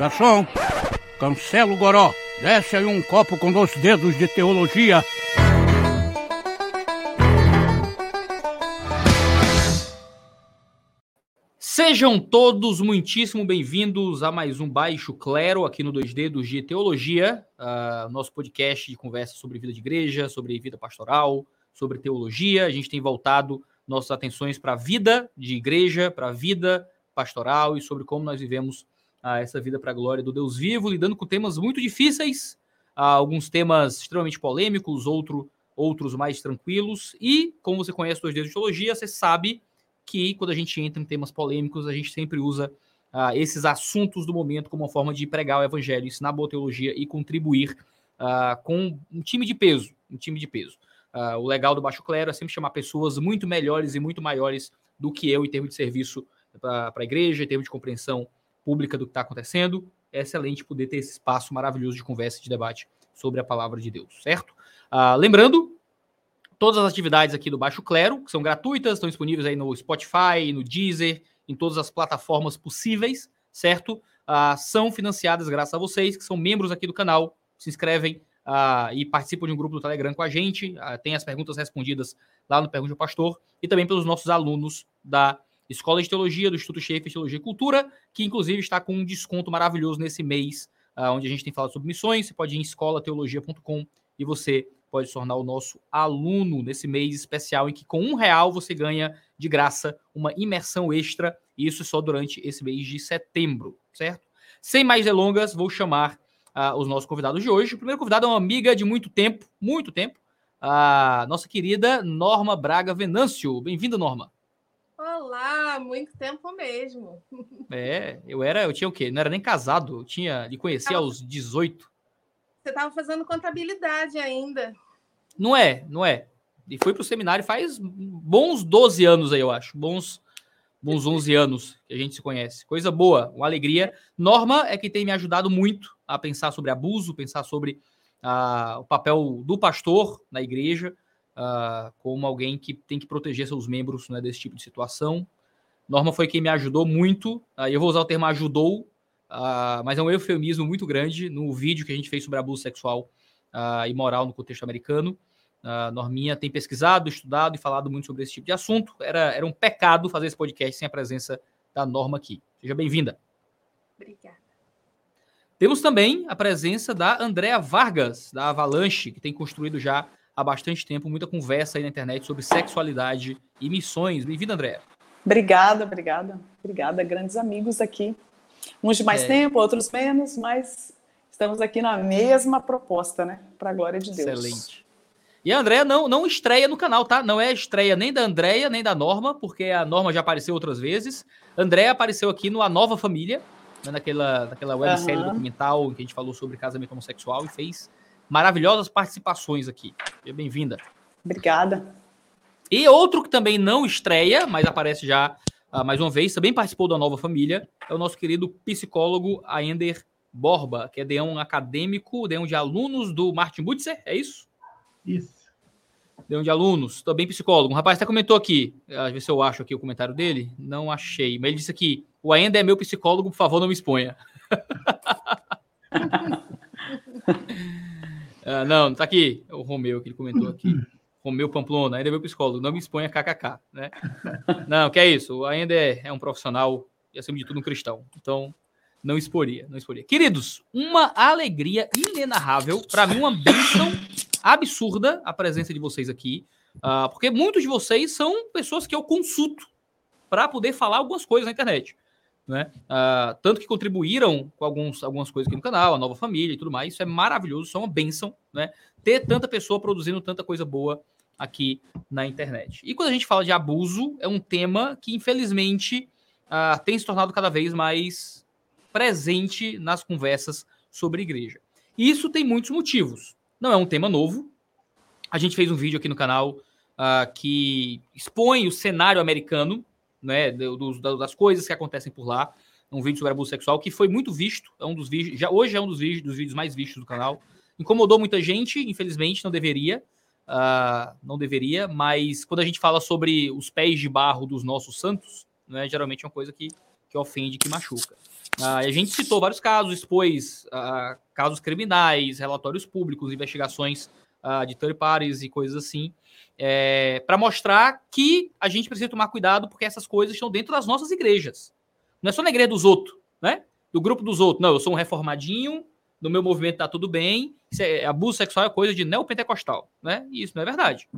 Garçom, cancela o goró. Desce aí um copo com dois dedos de teologia. Sejam todos muitíssimo bem-vindos a mais um Baixo Clero aqui no 2D do G Teologia, uh, nosso podcast de conversa sobre vida de igreja, sobre vida pastoral, sobre teologia. A gente tem voltado nossas atenções para a vida de igreja, para a vida pastoral e sobre como nós vivemos uh, essa vida para a glória do Deus vivo, lidando com temas muito difíceis, alguns temas extremamente polêmicos, outro, outros mais tranquilos. E, como você conhece os dedos de teologia, você sabe que quando a gente entra em temas polêmicos, a gente sempre usa uh, esses assuntos do momento como uma forma de pregar o evangelho, ensinar boa teologia e contribuir uh, com um time de peso, um time de peso. Uh, o legal do Baixo Clero é sempre chamar pessoas muito melhores e muito maiores do que eu em termos de serviço para a igreja, em termos de compreensão pública do que está acontecendo. É excelente poder ter esse espaço maravilhoso de conversa e de debate sobre a palavra de Deus, certo? lembrando Todas as atividades aqui do Baixo Clero, que são gratuitas, estão disponíveis aí no Spotify, no Deezer, em todas as plataformas possíveis, certo? Uh, são financiadas graças a vocês, que são membros aqui do canal, se inscrevem uh, e participam de um grupo do Telegram com a gente, tem as perguntas respondidas lá no Pergunte ao Pastor, e também pelos nossos alunos da Escola de Teologia, do Instituto Schaefer Teologia e Cultura, que inclusive está com um desconto maravilhoso nesse mês, onde a gente tem falado sobre missões, você pode ir em escolateologia.com e você pode se tornar o nosso aluno nesse mês especial em que com um real você ganha de graça uma imersão extra, e isso só durante esse mês de setembro, certo? Sem mais delongas, vou chamar uh, os nossos convidados de hoje. O primeiro convidado é uma amiga de muito tempo, muito tempo, a nossa querida Norma Braga Venâncio. Bem-vinda, Norma. Olá, muito tempo mesmo. É, eu era, eu tinha o quê? Não era nem casado, eu tinha, lhe conheci aos 18. Você estava fazendo contabilidade ainda. Não é, não é. E fui para o seminário faz bons 12 anos aí, eu acho. Bons, bons 11 anos que a gente se conhece. Coisa boa, uma alegria. Norma é que tem me ajudado muito a pensar sobre abuso, pensar sobre uh, o papel do pastor na igreja, uh, como alguém que tem que proteger seus membros né, desse tipo de situação. Norma foi quem me ajudou muito. Uh, eu vou usar o termo ajudou, Uh, mas é um eufemismo muito grande no vídeo que a gente fez sobre abuso sexual e moral no contexto americano. Uh, Norminha tem pesquisado, estudado e falado muito sobre esse tipo de assunto. Era, era um pecado fazer esse podcast sem a presença da Norma aqui. Seja bem-vinda. Obrigada. Temos também a presença da Andrea Vargas, da Avalanche, que tem construído já há bastante tempo muita conversa aí na internet sobre sexualidade e missões. Bem-vinda, Andrea. Obrigada, obrigada. Obrigada, grandes amigos aqui Uns de mais é. tempo, outros menos, mas estamos aqui na mesma proposta, né? Para a glória de Deus. Excelente. E a Andréia não, não estreia no canal, tá? Não é estreia nem da Andréia, nem da Norma, porque a Norma já apareceu outras vezes. A Andréia apareceu aqui no A Nova Família, né, naquela, naquela websérie uhum. documental em que a gente falou sobre casamento homossexual e fez maravilhosas participações aqui. Seja bem-vinda. Obrigada. E outro que também não estreia, mas aparece já uh, mais uma vez, também participou da Nova Família, é o nosso querido psicólogo Aender Borba, que é de um acadêmico, de um de alunos do Martin Butzer, é isso? Isso. De um de alunos, também psicólogo. Um rapaz até comentou aqui, às vezes eu acho aqui o comentário dele, não achei, mas ele disse aqui, o Aender é meu psicólogo, por favor, não me exponha. ah, não, tá aqui, é o Romeu que ele comentou aqui. Romeu Pamplona, ainda é meu psicólogo, não me exponha kkk, né? Não, que é isso, ainda é, é um profissional e acima de tudo um cristão. Então, não exporia, não exporia. Queridos, uma alegria inenarrável, para mim uma bênção absurda a presença de vocês aqui, uh, porque muitos de vocês são pessoas que eu consulto para poder falar algumas coisas na internet. Né? Uh, tanto que contribuíram com alguns, algumas coisas aqui no canal, a nova família e tudo mais. Isso é maravilhoso, isso é uma benção, né? Ter tanta pessoa produzindo tanta coisa boa aqui na internet. E quando a gente fala de abuso, é um tema que, infelizmente, uh, tem se tornado cada vez mais presente nas conversas sobre igreja. E isso tem muitos motivos. Não é um tema novo. A gente fez um vídeo aqui no canal uh, que expõe o cenário americano né, dos, das coisas que acontecem por lá. Um vídeo sobre abuso sexual que foi muito visto, é um dos vídeos, já hoje é um dos vídeos, dos vídeos mais vistos do canal. Incomodou muita gente, infelizmente, não deveria, uh, não deveria, mas quando a gente fala sobre os pés de barro dos nossos santos, né, geralmente é uma coisa que, que ofende, que machuca. Uh, a gente citou vários casos, expôs uh, casos criminais, relatórios públicos, investigações uh, de third parties e coisas assim, é, para mostrar que a gente precisa tomar cuidado porque essas coisas estão dentro das nossas igrejas. Não é só na igreja dos outros, né? Do grupo dos outros. Não, eu sou um reformadinho, no meu movimento tá tudo bem. É, abuso sexual é coisa de neopentecostal, né? E isso não é verdade.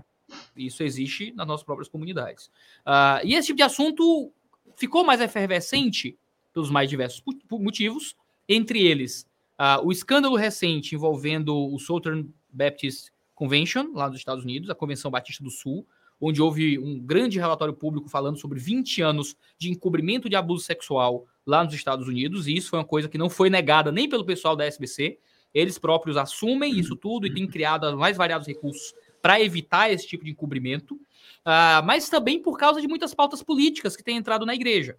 Isso existe nas nossas próprias comunidades. Uh, e esse tipo de assunto ficou mais efervescente pelos mais diversos motivos, entre eles uh, o escândalo recente envolvendo o Southern Baptist Convention, lá nos Estados Unidos, a Convenção Batista do Sul, onde houve um grande relatório público falando sobre 20 anos de encobrimento de abuso sexual lá nos Estados Unidos, e isso foi uma coisa que não foi negada nem pelo pessoal da SBC, eles próprios assumem isso tudo e têm criado mais variados recursos para evitar esse tipo de encobrimento, uh, mas também por causa de muitas pautas políticas que têm entrado na igreja.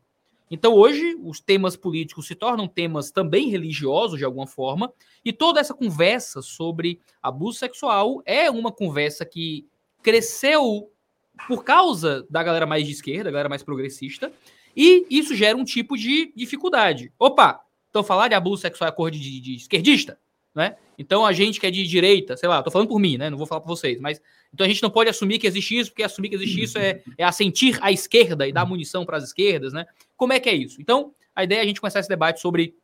Então, hoje, os temas políticos se tornam temas também religiosos, de alguma forma, e toda essa conversa sobre abuso sexual é uma conversa que cresceu por causa da galera mais de esquerda, da galera mais progressista, e isso gera um tipo de dificuldade. Opa, então falar de abuso sexual é cor de, de, de esquerdista? Né? Então a gente que é de direita, sei lá, tô falando por mim, né? Não vou falar por vocês, mas então a gente não pode assumir que existe isso, porque assumir que existe isso é, é assentir à esquerda e dar munição para as esquerdas, né? Como é que é isso? Então, a ideia é a gente começar esse debate sobre.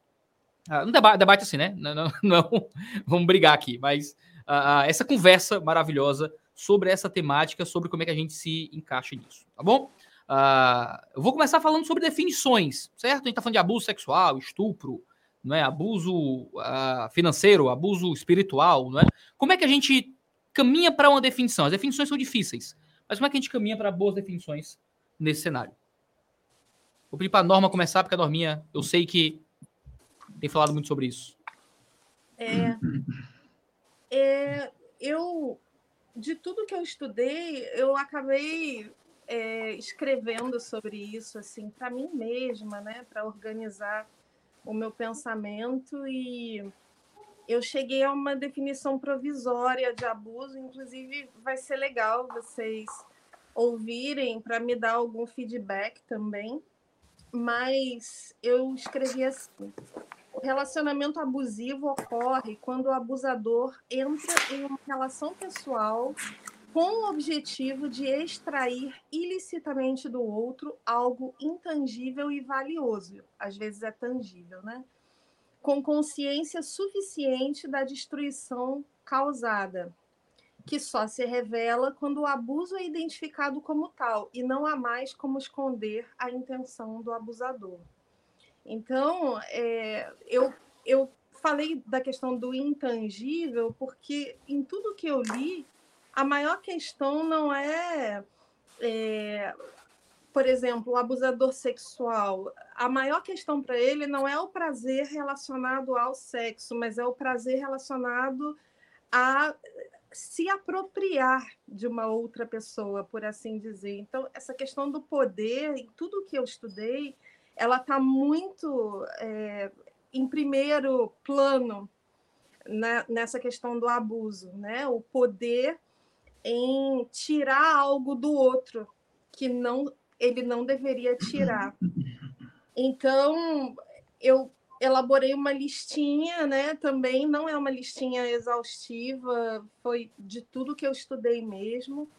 Uh, um debate, debate assim, né? Não, não, não vamos brigar aqui, mas uh, essa conversa maravilhosa sobre essa temática, sobre como é que a gente se encaixa nisso, tá bom? Uh, eu vou começar falando sobre definições, certo? A gente tá falando de abuso sexual, estupro, não é? abuso uh, financeiro, abuso espiritual, não é? Como é que a gente caminha para uma definição? As definições são difíceis, mas como é que a gente caminha para boas definições nesse cenário? Vou pedir para a Norma começar, porque a Norminha, eu sei que tem falado muito sobre isso. É, é, eu, de tudo que eu estudei, eu acabei é, escrevendo sobre isso, assim, para mim mesma, né, para organizar o meu pensamento e eu cheguei a uma definição provisória de abuso, inclusive vai ser legal vocês ouvirem para me dar algum feedback também. Mas eu escrevi assim: o relacionamento abusivo ocorre quando o abusador entra em uma relação pessoal com o objetivo de extrair ilicitamente do outro algo intangível e valioso. Às vezes é tangível, né? Com consciência suficiente da destruição causada, que só se revela quando o abuso é identificado como tal e não há mais como esconder a intenção do abusador. Então, é, eu, eu falei da questão do intangível porque em tudo que eu li a maior questão não é, é por exemplo, o abusador sexual. A maior questão para ele não é o prazer relacionado ao sexo, mas é o prazer relacionado a se apropriar de uma outra pessoa, por assim dizer. Então, essa questão do poder, em tudo que eu estudei, ela está muito é, em primeiro plano né, nessa questão do abuso, né? O poder em tirar algo do outro que não ele não deveria tirar. Então, eu elaborei uma listinha, né? Também não é uma listinha exaustiva, foi de tudo que eu estudei mesmo.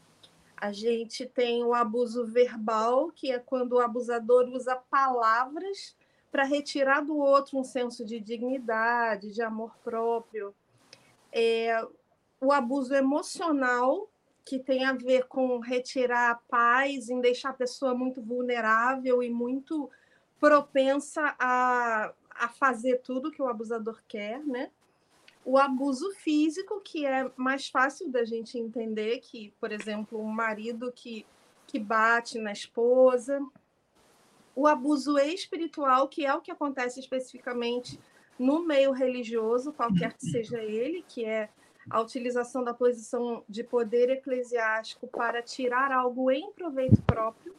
A gente tem o abuso verbal, que é quando o abusador usa palavras para retirar do outro um senso de dignidade, de amor próprio. É, o abuso emocional, que tem a ver com retirar a paz, em deixar a pessoa muito vulnerável e muito propensa a, a fazer tudo que o abusador quer, né? O abuso físico, que é mais fácil da gente entender, que, por exemplo, um marido que, que bate na esposa. O abuso espiritual, que é o que acontece especificamente no meio religioso, qualquer que seja ele, que é a utilização da posição de poder eclesiástico para tirar algo em proveito próprio,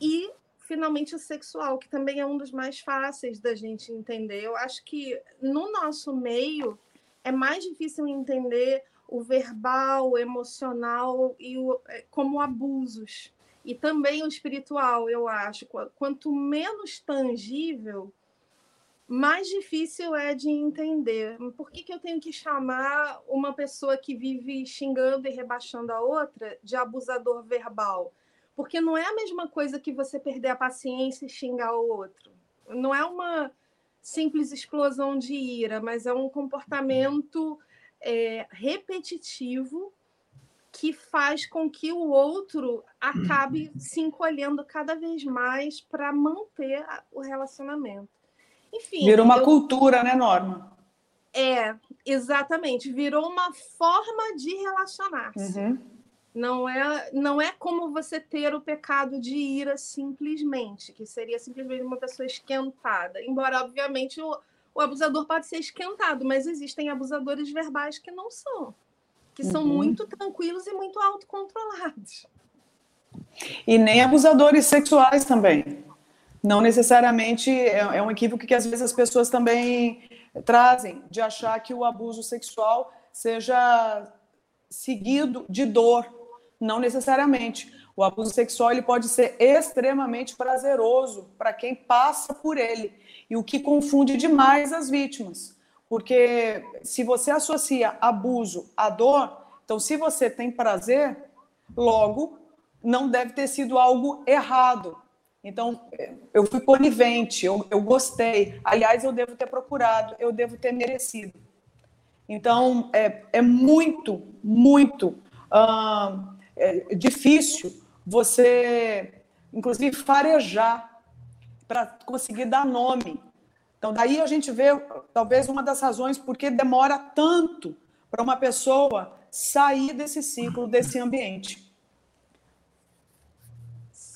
e finalmente o sexual, que também é um dos mais fáceis da gente entender. Eu acho que no nosso meio é mais difícil entender o verbal, o emocional e o, é, como abusos. E também o espiritual, eu acho. Quanto menos tangível, mais difícil é de entender. Por que, que eu tenho que chamar uma pessoa que vive xingando e rebaixando a outra de abusador verbal? Porque não é a mesma coisa que você perder a paciência e xingar o outro. Não é uma simples explosão de ira, mas é um comportamento é, repetitivo que faz com que o outro acabe se encolhendo cada vez mais para manter o relacionamento. Enfim. Virou uma eu... cultura, né, Norma? É, exatamente. Virou uma forma de relacionar-se. Uhum. Não é, não é como você ter o pecado de ira simplesmente, que seria simplesmente uma pessoa esquentada. Embora, obviamente, o, o abusador pode ser esquentado, mas existem abusadores verbais que não são, que uhum. são muito tranquilos e muito autocontrolados. E nem abusadores sexuais também. Não necessariamente é, é um equívoco que às vezes as pessoas também trazem, de achar que o abuso sexual seja seguido de dor. Não necessariamente. O abuso sexual ele pode ser extremamente prazeroso para quem passa por ele e o que confunde demais as vítimas. Porque se você associa abuso à dor, então se você tem prazer, logo não deve ter sido algo errado. Então, eu fui conivente, eu, eu gostei. Aliás, eu devo ter procurado, eu devo ter merecido. Então, é, é muito, muito é difícil você, inclusive, farejar para conseguir dar nome. Então, daí a gente vê, talvez, uma das razões por que demora tanto para uma pessoa sair desse ciclo, desse ambiente.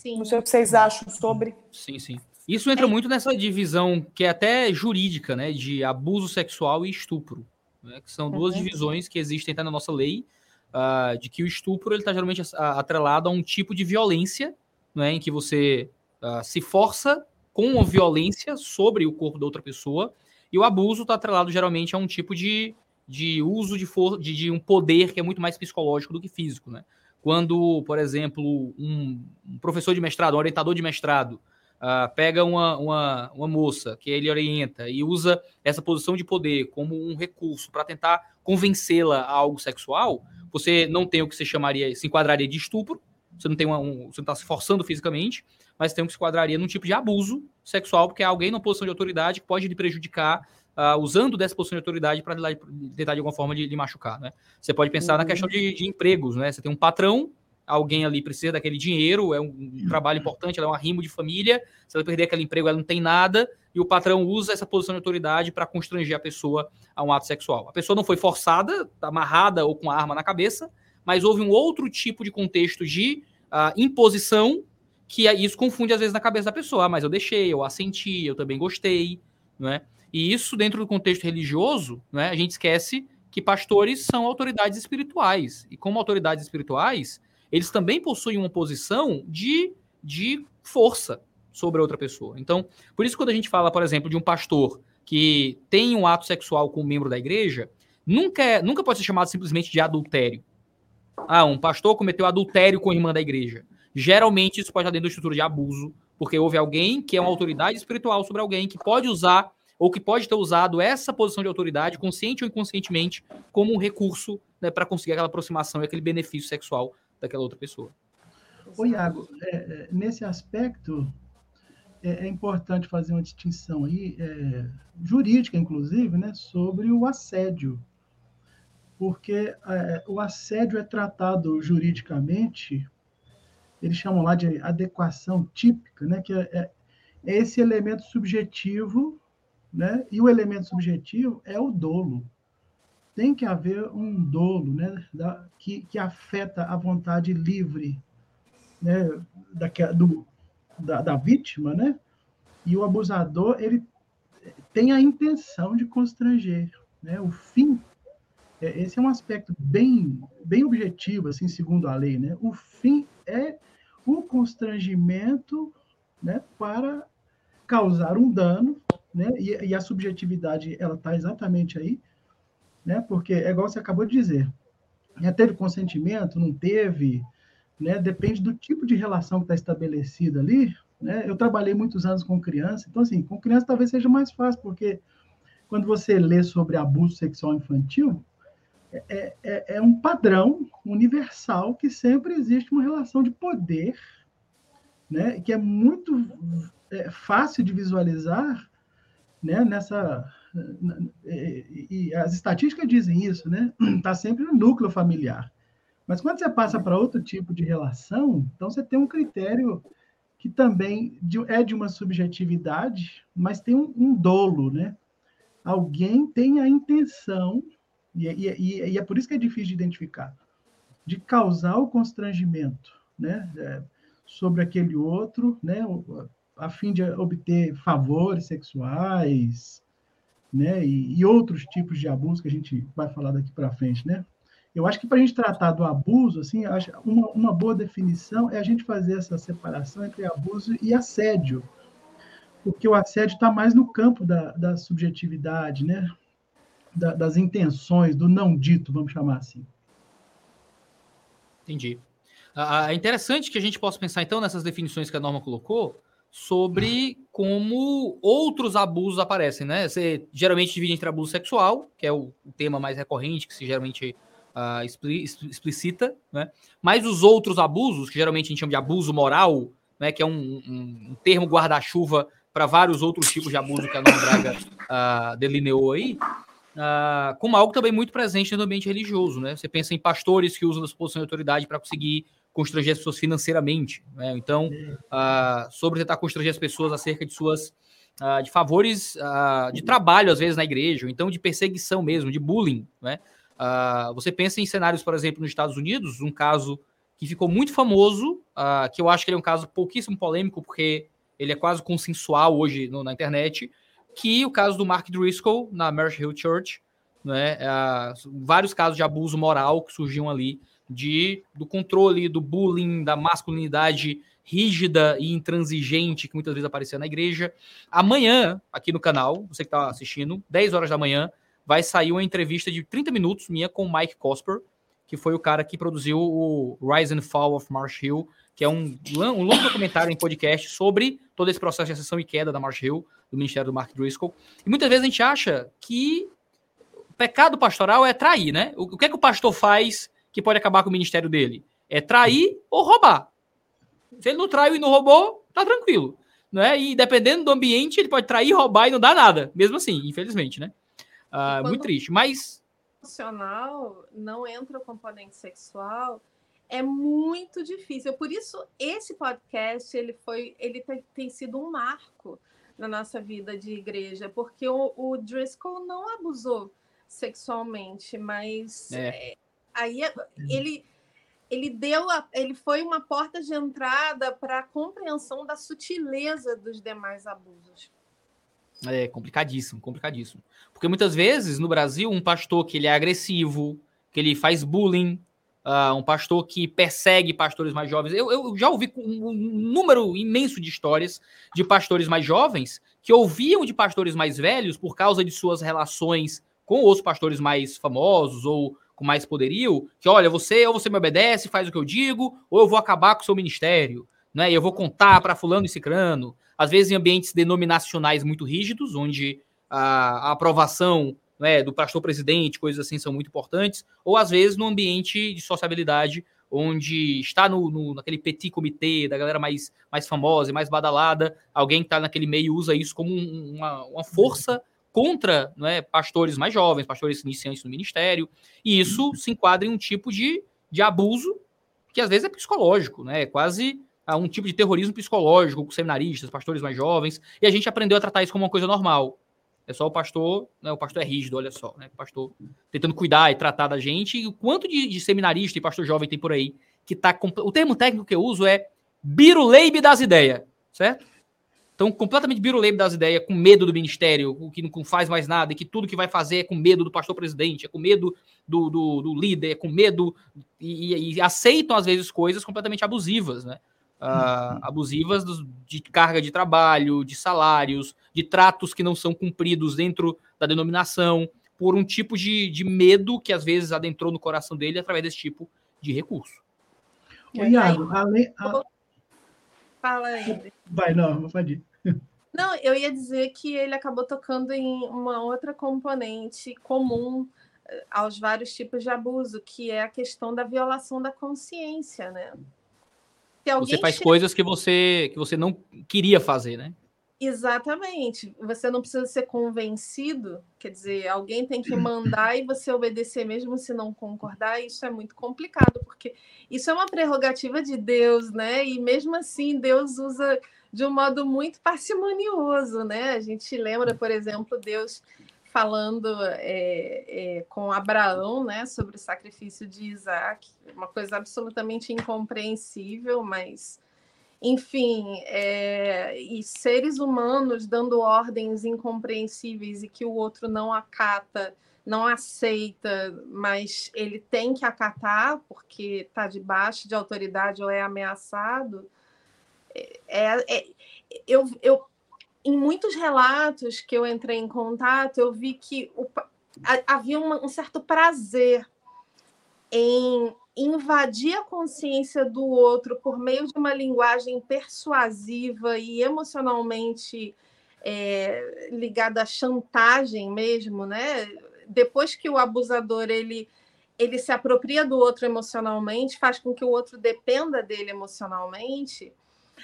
Sim. Não sei o que vocês acham sobre. Sim, sim. Isso entra é. muito nessa divisão que é até jurídica, né, de abuso sexual e estupro, né, que são duas uhum. divisões que existem até na nossa lei, uh, de que o estupro ele está geralmente atrelado a um tipo de violência, né, em que você uh, se força com a violência sobre o corpo da outra pessoa, e o abuso está atrelado geralmente a um tipo de, de uso de, for de, de, um poder que é muito mais psicológico do que físico. Né? Quando, por exemplo, um, um professor de mestrado, um orientador de mestrado, uh, pega uma, uma, uma moça que ele orienta e usa essa posição de poder como um recurso para tentar convencê-la a algo sexual, você não tem o que se chamaria, se enquadraria de estupro, você não tem uma, um, você está se forçando fisicamente, mas tem o que se enquadraria num tipo de abuso sexual, porque é alguém numa posição de autoridade que pode lhe prejudicar, uh, usando dessa posição de autoridade para tentar de alguma forma de, de machucar, né? Você pode pensar uhum. na questão de, de, empregos, né? Você tem um patrão, alguém ali precisa daquele dinheiro, é um, um trabalho importante, ela é um arrimo de família, se ela perder aquele emprego, ela não tem nada, e o patrão usa essa posição de autoridade para constranger a pessoa a um ato sexual. A pessoa não foi forçada, amarrada ou com a arma na cabeça, mas houve um outro tipo de contexto de uh, imposição que isso confunde às vezes na cabeça da pessoa. Ah, mas eu deixei, eu assenti, eu também gostei, não é? E isso dentro do contexto religioso, é? a gente esquece que pastores são autoridades espirituais. E como autoridades espirituais, eles também possuem uma posição de, de força sobre outra pessoa. Então, por isso quando a gente fala, por exemplo, de um pastor que tem um ato sexual com um membro da igreja, nunca, é, nunca pode ser chamado simplesmente de adultério. Ah, um pastor cometeu adultério com a irmã da igreja. Geralmente isso pode estar dentro da estrutura de abuso, porque houve alguém que é uma autoridade espiritual sobre alguém que pode usar ou que pode ter usado essa posição de autoridade, consciente ou inconscientemente, como um recurso né, para conseguir aquela aproximação e aquele benefício sexual daquela outra pessoa. Ô, Iago, é, é, nesse aspecto, é, é, importante fazer uma distinção aí, é, jurídica, inclusive, né, sobre o assédio. Porque é, o assédio é tratado juridicamente eles chamam lá de adequação típica, né, que é, é esse elemento subjetivo, né, e o elemento subjetivo é o dolo. Tem que haver um dolo né, da, que, que afeta a vontade livre né, da, do, da, da vítima, né? E o abusador, ele tem a intenção de constranger, né? O fim, é, esse é um aspecto bem, bem objetivo, assim, segundo a lei, né? O fim é o constrangimento né, para causar um dano, né, e, e a subjetividade ela está exatamente aí, né, porque é igual você acabou de dizer, já teve consentimento, não teve, né, depende do tipo de relação que está estabelecida ali, Né? Eu trabalhei muitos anos com criança, então, assim, com criança talvez seja mais fácil, porque quando você lê sobre abuso sexual infantil, é, é, é um padrão universal que sempre existe uma relação de poder, né? que é muito é, fácil de visualizar né? nessa. E, e as estatísticas dizem isso, né? Está sempre no núcleo familiar. Mas quando você passa para outro tipo de relação, então você tem um critério que também é de uma subjetividade, mas tem um, um dolo, né? Alguém tem a intenção, e, e, e, é por isso que é difícil de identificar, de causar o constrangimento, né? É, sobre aquele outro, né? A fim de obter favores sexuais, né? E, e outros tipos de abuso que a gente vai falar daqui para frente, né? Eu acho que para a gente tratar do abuso, assim, uma, uma boa definição é a gente fazer essa separação entre abuso e assédio, porque o assédio está mais no campo da, da subjetividade, né? Da, das intenções, do não dito, vamos chamar assim. Entendi. Ah, é interessante que a gente possa pensar, então, nessas definições que a norma colocou, sobre como outros abusos aparecem, né? Você geralmente divide entre abuso sexual, que é o, o tema mais recorrente, que se geralmente uh, explicita, né? Mas os outros abusos, que geralmente a gente chama de abuso moral, né? Que é um, um, um termo guarda-chuva para vários outros tipos de abuso que a Norma Braga uh, delineou aí, uh, como algo também muito presente no ambiente religioso, né? Você pensa em pastores que usam a sua posição de autoridade para conseguir constranger as pessoas financeiramente, né? Então, uh, sobre tentar constranger as pessoas acerca de suas uh, de favores uh, de trabalho às vezes na igreja, ou então de perseguição mesmo, de bullying, né? Você pensa em cenários, por exemplo, nos Estados Unidos, um caso que ficou muito famoso, que eu acho que ele é um caso pouquíssimo polêmico, porque ele é quase consensual hoje no, na internet, que o caso do Mark Driscoll na Marsh Hill Church, né, vários casos de abuso moral que surgiam ali, de, do controle, do bullying, da masculinidade rígida e intransigente que muitas vezes aparecia na igreja. Amanhã, aqui no canal, você que está assistindo, 10 horas da manhã, vai sair uma entrevista de 30 minutos minha com o Mike Cosper, que foi o cara que produziu o Rise and Fall of Marsh Hill, que é um, um longo documentário em podcast sobre todo esse processo de ascensão e queda da Marsh Hill, do Ministério do Mark Driscoll. E muitas vezes a gente acha que o pecado pastoral é trair, né? O, o que é que o pastor faz que pode acabar com o ministério dele? É trair ou roubar. Se ele não traiu e não roubou, tá tranquilo. Né? E dependendo do ambiente, ele pode trair, roubar e não dá nada. Mesmo assim, infelizmente, né? Uh, muito triste, mas. Emocional não entra o componente sexual, é muito difícil. Por isso, esse podcast ele foi, ele tem, tem sido um marco na nossa vida de igreja, porque o, o Driscoll não abusou sexualmente, mas é. Aí ele ele deu a, ele foi uma porta de entrada para a compreensão da sutileza dos demais abusos. É complicadíssimo, complicadíssimo. Porque muitas vezes no Brasil, um pastor que ele é agressivo, que ele faz bullying, uh, um pastor que persegue pastores mais jovens. Eu, eu já ouvi um, um número imenso de histórias de pastores mais jovens que ouviam de pastores mais velhos por causa de suas relações com outros pastores mais famosos ou com mais poderio, que olha, você ou você me obedece, faz o que eu digo, ou eu vou acabar com o seu ministério, né? E eu vou contar para fulano e cicrano às vezes em ambientes denominacionais muito rígidos, onde a, a aprovação né, do pastor presidente, coisas assim, são muito importantes, ou às vezes no ambiente de sociabilidade, onde está no, no, naquele petit comitê da galera mais, mais famosa e mais badalada, alguém que está naquele meio usa isso como uma, uma força contra né, pastores mais jovens, pastores iniciantes no ministério, e isso se enquadra em um tipo de, de abuso que às vezes é psicológico, né? É quase a um tipo de terrorismo psicológico com seminaristas, pastores mais jovens, e a gente aprendeu a tratar isso como uma coisa normal. É só o pastor, né, o pastor é rígido, olha só, né, o pastor tentando cuidar e tratar da gente, e o quanto de, de seminarista e pastor jovem tem por aí que tá, o termo técnico que eu uso é biruleibe das ideias, certo? Então, completamente biruleibe das ideias, com medo do ministério, que não faz mais nada, e que tudo que vai fazer é com medo do pastor presidente, é com medo do, do, do líder, é com medo, e, e aceitam, às vezes, coisas completamente abusivas, né? uh, abusivas de carga de trabalho, de salários, de tratos que não são cumpridos dentro da denominação, por um tipo de, de medo que às vezes adentrou no coração dele através desse tipo de recurso. Iago, além, a... Fala aí. Vai, não, pode ir. Não, eu ia dizer que ele acabou tocando em uma outra componente comum eh, aos vários tipos de abuso, que é a questão da violação da consciência, né? você faz chega... coisas que você que você não queria fazer, né? Exatamente. Você não precisa ser convencido, quer dizer, alguém tem que mandar e você obedecer mesmo se não concordar, isso é muito complicado, porque isso é uma prerrogativa de Deus, né? E mesmo assim, Deus usa de um modo muito parcimonioso, né? A gente lembra, por exemplo, Deus falando é, é, com Abraão, né, sobre o sacrifício de Isaac, uma coisa absolutamente incompreensível, mas enfim, é, e seres humanos dando ordens incompreensíveis e que o outro não acata, não aceita, mas ele tem que acatar porque está debaixo de autoridade ou é ameaçado. É, é, eu, eu, em muitos relatos que eu entrei em contato, eu vi que o, havia uma, um certo prazer em invadir a consciência do outro por meio de uma linguagem persuasiva e emocionalmente é, ligada à chantagem mesmo, né? Depois que o abusador ele ele se apropria do outro emocionalmente, faz com que o outro dependa dele emocionalmente,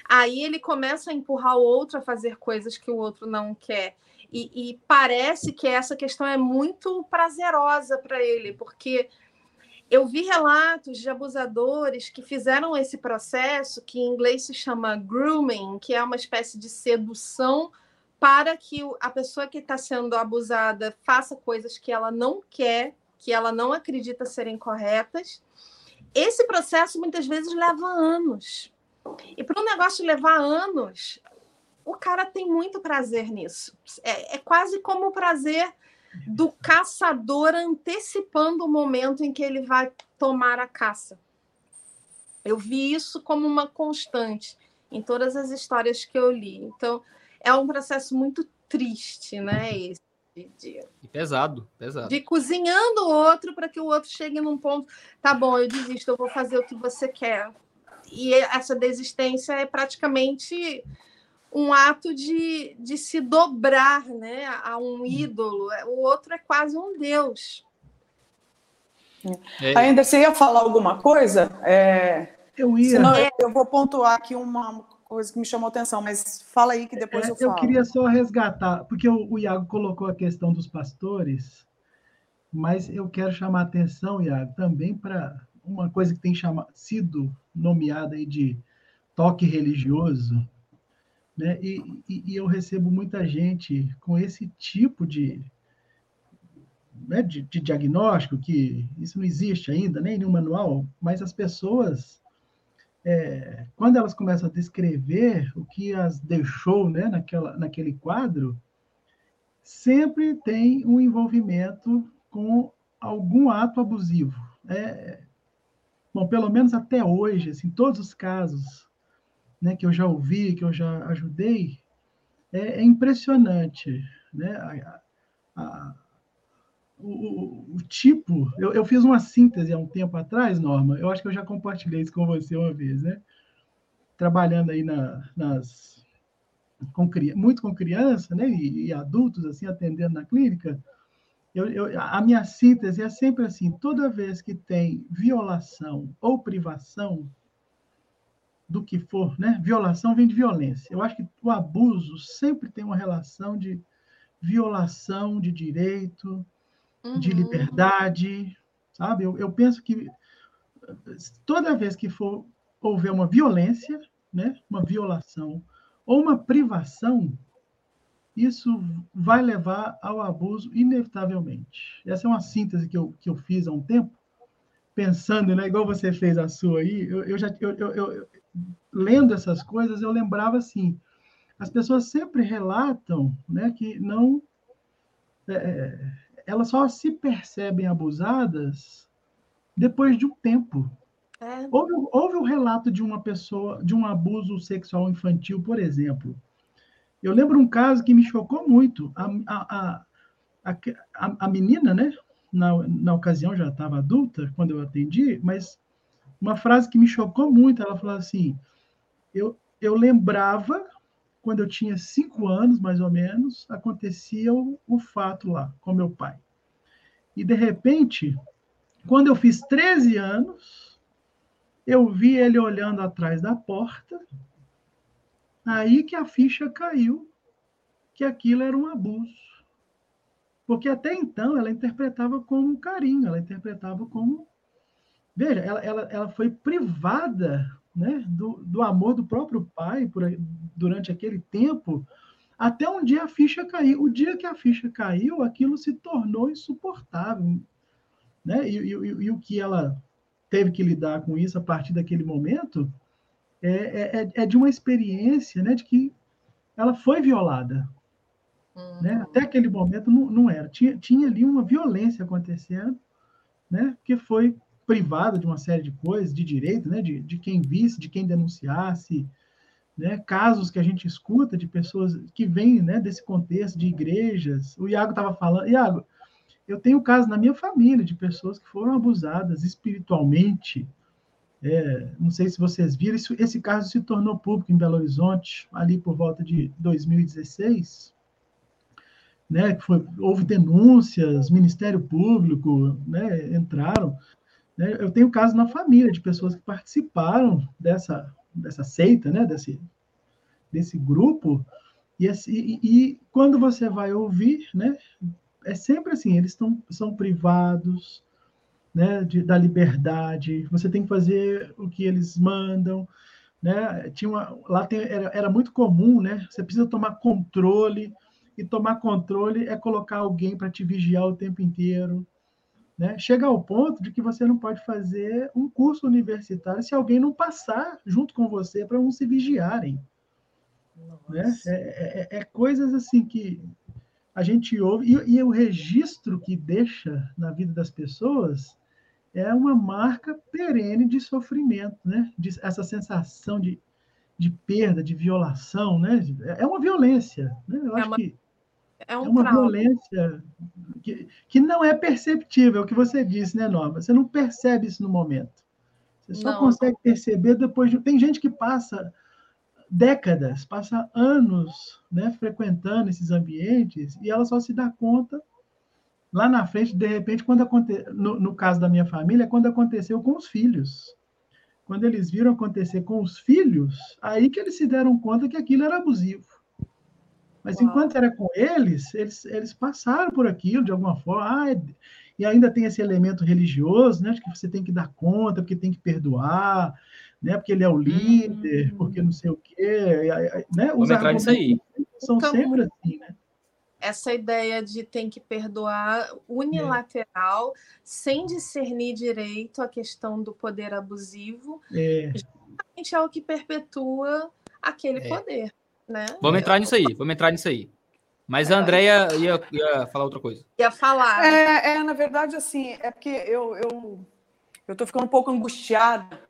aí ele começa a empurrar o outro a fazer coisas que o outro não quer. E, e parece que essa questão é muito prazerosa para ele, porque eu vi relatos de abusadores que fizeram esse processo, que em inglês se chama grooming, que é uma espécie de sedução para que a pessoa que está sendo abusada faça coisas que ela não quer, que ela não acredita serem corretas. Esse processo muitas vezes leva anos. E para um negócio levar anos, o cara tem muito prazer nisso. É, é quase como o prazer do caçador antecipando o momento em que ele vai tomar a caça. Eu vi isso como uma constante em todas as histórias que eu li. Então, é um processo muito triste, né? Esse de, e pesado, pesado. De cozinhando o outro para que o outro chegue num ponto, tá bom, eu desisto, eu vou fazer o que você quer. E essa desistência é praticamente um ato de, de se dobrar né, a um ídolo. O outro é quase um deus. É. Ainda você ia falar alguma coisa? É... Eu ia. Senão, é. eu vou pontuar aqui uma coisa que me chamou atenção, mas fala aí que depois é, eu falo. Eu queria só resgatar, porque o, o Iago colocou a questão dos pastores, mas eu quero chamar a atenção, Iago, também para uma coisa que tem chama, sido nomeada aí de toque religioso, né? E, e, e, eu recebo muita gente com esse tipo de, né, de, de, diagnóstico, que isso não existe ainda, nem no manual, mas as pessoas, é, quando elas começam a descrever o que as deixou né, naquela, naquele quadro, sempre tem um envolvimento com algum ato abusivo. É, bom, pelo menos até hoje, assim, todos os casos né, que eu já ouvi, que eu já ajudei, é, é impressionante, né? A, a, o, o, tipo, eu, eu, fiz uma síntese há um tempo atrás, Norma, eu acho que eu já compartilhei isso com você uma vez, né? Trabalhando aí na, nas, com, muito com criança, né? E, e, adultos, assim, atendendo na clínica, eu, eu, a minha síntese é sempre assim, toda vez que tem violação ou privação, do que for, né? Violação vem de violência. Eu acho que o abuso sempre tem uma relação de violação de direito, uhum. de liberdade, sabe? Eu, eu penso que toda vez que for houver uma violência, né? Uma violação ou uma privação, isso vai levar ao abuso inevitavelmente. Essa é uma síntese que eu, que eu fiz há um tempo, pensando, né, igual você fez a sua aí, eu, eu já eu, eu, lendo essas coisas, eu lembrava assim: as pessoas sempre relatam né, que não. É, é, elas só se percebem abusadas depois de um tempo. É. Houve, houve um relato de uma pessoa, de um abuso sexual infantil, por exemplo. Eu lembro um caso que me chocou muito. A, a, a, a, a menina, né? Na, na ocasião já estava adulta, quando eu atendi, mas uma frase que me chocou muito. Ela falou assim: eu, eu lembrava, quando eu tinha cinco anos, mais ou menos, acontecia o, o fato lá com meu pai. E, de repente, quando eu fiz 13 anos, eu vi ele olhando atrás da porta, aí que a ficha caiu que aquilo era um abuso. Porque até então ela interpretava como um carinho, ela interpretava como. Veja, ela, ela, ela foi privada né, do, do amor do próprio pai por, durante aquele tempo, até um dia a ficha caiu. O dia que a ficha caiu, aquilo se tornou insuportável. Né? E, e, e o que ela teve que lidar com isso a partir daquele momento é, é, é, é de uma experiência né, de que ela foi violada. Uhum. Né? Até aquele momento não, não era. Tinha, tinha ali uma violência acontecendo, né? que foi privada de uma série de coisas, de direito, né? de, de quem visse, de quem denunciasse, né? casos que a gente escuta de pessoas que vêm né, desse contexto de igrejas. O Iago estava falando, Iago, eu tenho casos na minha família de pessoas que foram abusadas espiritualmente. É, não sei se vocês viram, isso, esse caso se tornou público em Belo Horizonte, ali por volta de 2016. Né, foi, houve denúncias, Ministério Público né, entraram. Né, eu tenho casos na família de pessoas que participaram dessa, dessa seita, né, desse, desse grupo, e, e, e quando você vai ouvir, né, é sempre assim, eles tão, são privados né, de, da liberdade, você tem que fazer o que eles mandam, né, tinha uma, lá tem, era, era muito comum, né, você precisa tomar controle, e tomar controle é colocar alguém para te vigiar o tempo inteiro, né? Chega ao ponto de que você não pode fazer um curso universitário se alguém não passar junto com você para não se vigiarem. Né? É, é, é, é coisas assim que a gente ouve, e, e, o registro que deixa na vida das pessoas é uma marca perene de sofrimento, né? De, essa sensação de, de perda, de violação, né? É uma violência, né? Eu é acho uma, que é, um é uma trauma. violência que, que não é perceptível, é o que você disse, né, Norma? Você não percebe isso no momento. Você só não. consegue perceber depois de. Tem gente que passa décadas, passa anos né, frequentando esses ambientes e ela só se dá conta lá na frente, de repente, quando aconte... no, no caso da minha família, quando aconteceu com os filhos. Quando eles viram acontecer com os filhos, aí que eles se deram conta que aquilo era abusivo. Mas Uau. enquanto era com eles, eles, eles passaram por aquilo de alguma forma. Ah, é... e ainda tem esse elemento religioso, né? De que você tem que dar conta, porque tem que perdoar, né? Porque ele é o líder, hum. porque não sei o quê. Né? Entrar nisso aí. São então, sempre assim, né? Essa ideia de tem que perdoar unilateral, é. sem discernir direito a questão do poder abusivo, é. justamente é o que perpetua aquele é. poder. Né? Vamos entrar nisso aí, vamos entrar nisso aí. Mas a Andrea ia, ia falar outra coisa. Ia falar. É, é, na verdade, assim, é porque eu eu eu tô ficando um pouco angustiada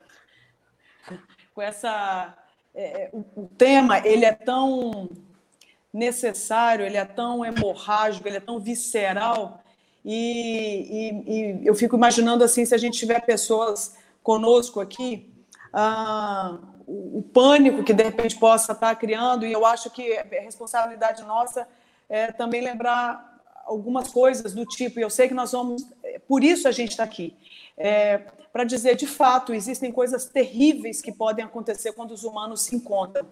com essa é, é, o, o, tema, ele é tão necessário, ele é tão hemorrágico, ele é tão visceral e, e, e eu fico imaginando assim se a gente tiver pessoas conosco aqui ah, o, pânico que de repente possa estar criando, e eu acho que é responsabilidade nossa é também lembrar algumas coisas do tipo, e eu sei que nós vamos, é, por isso a gente está aqui, é, para dizer de fato, existem coisas terríveis que podem acontecer quando os humanos se encontram,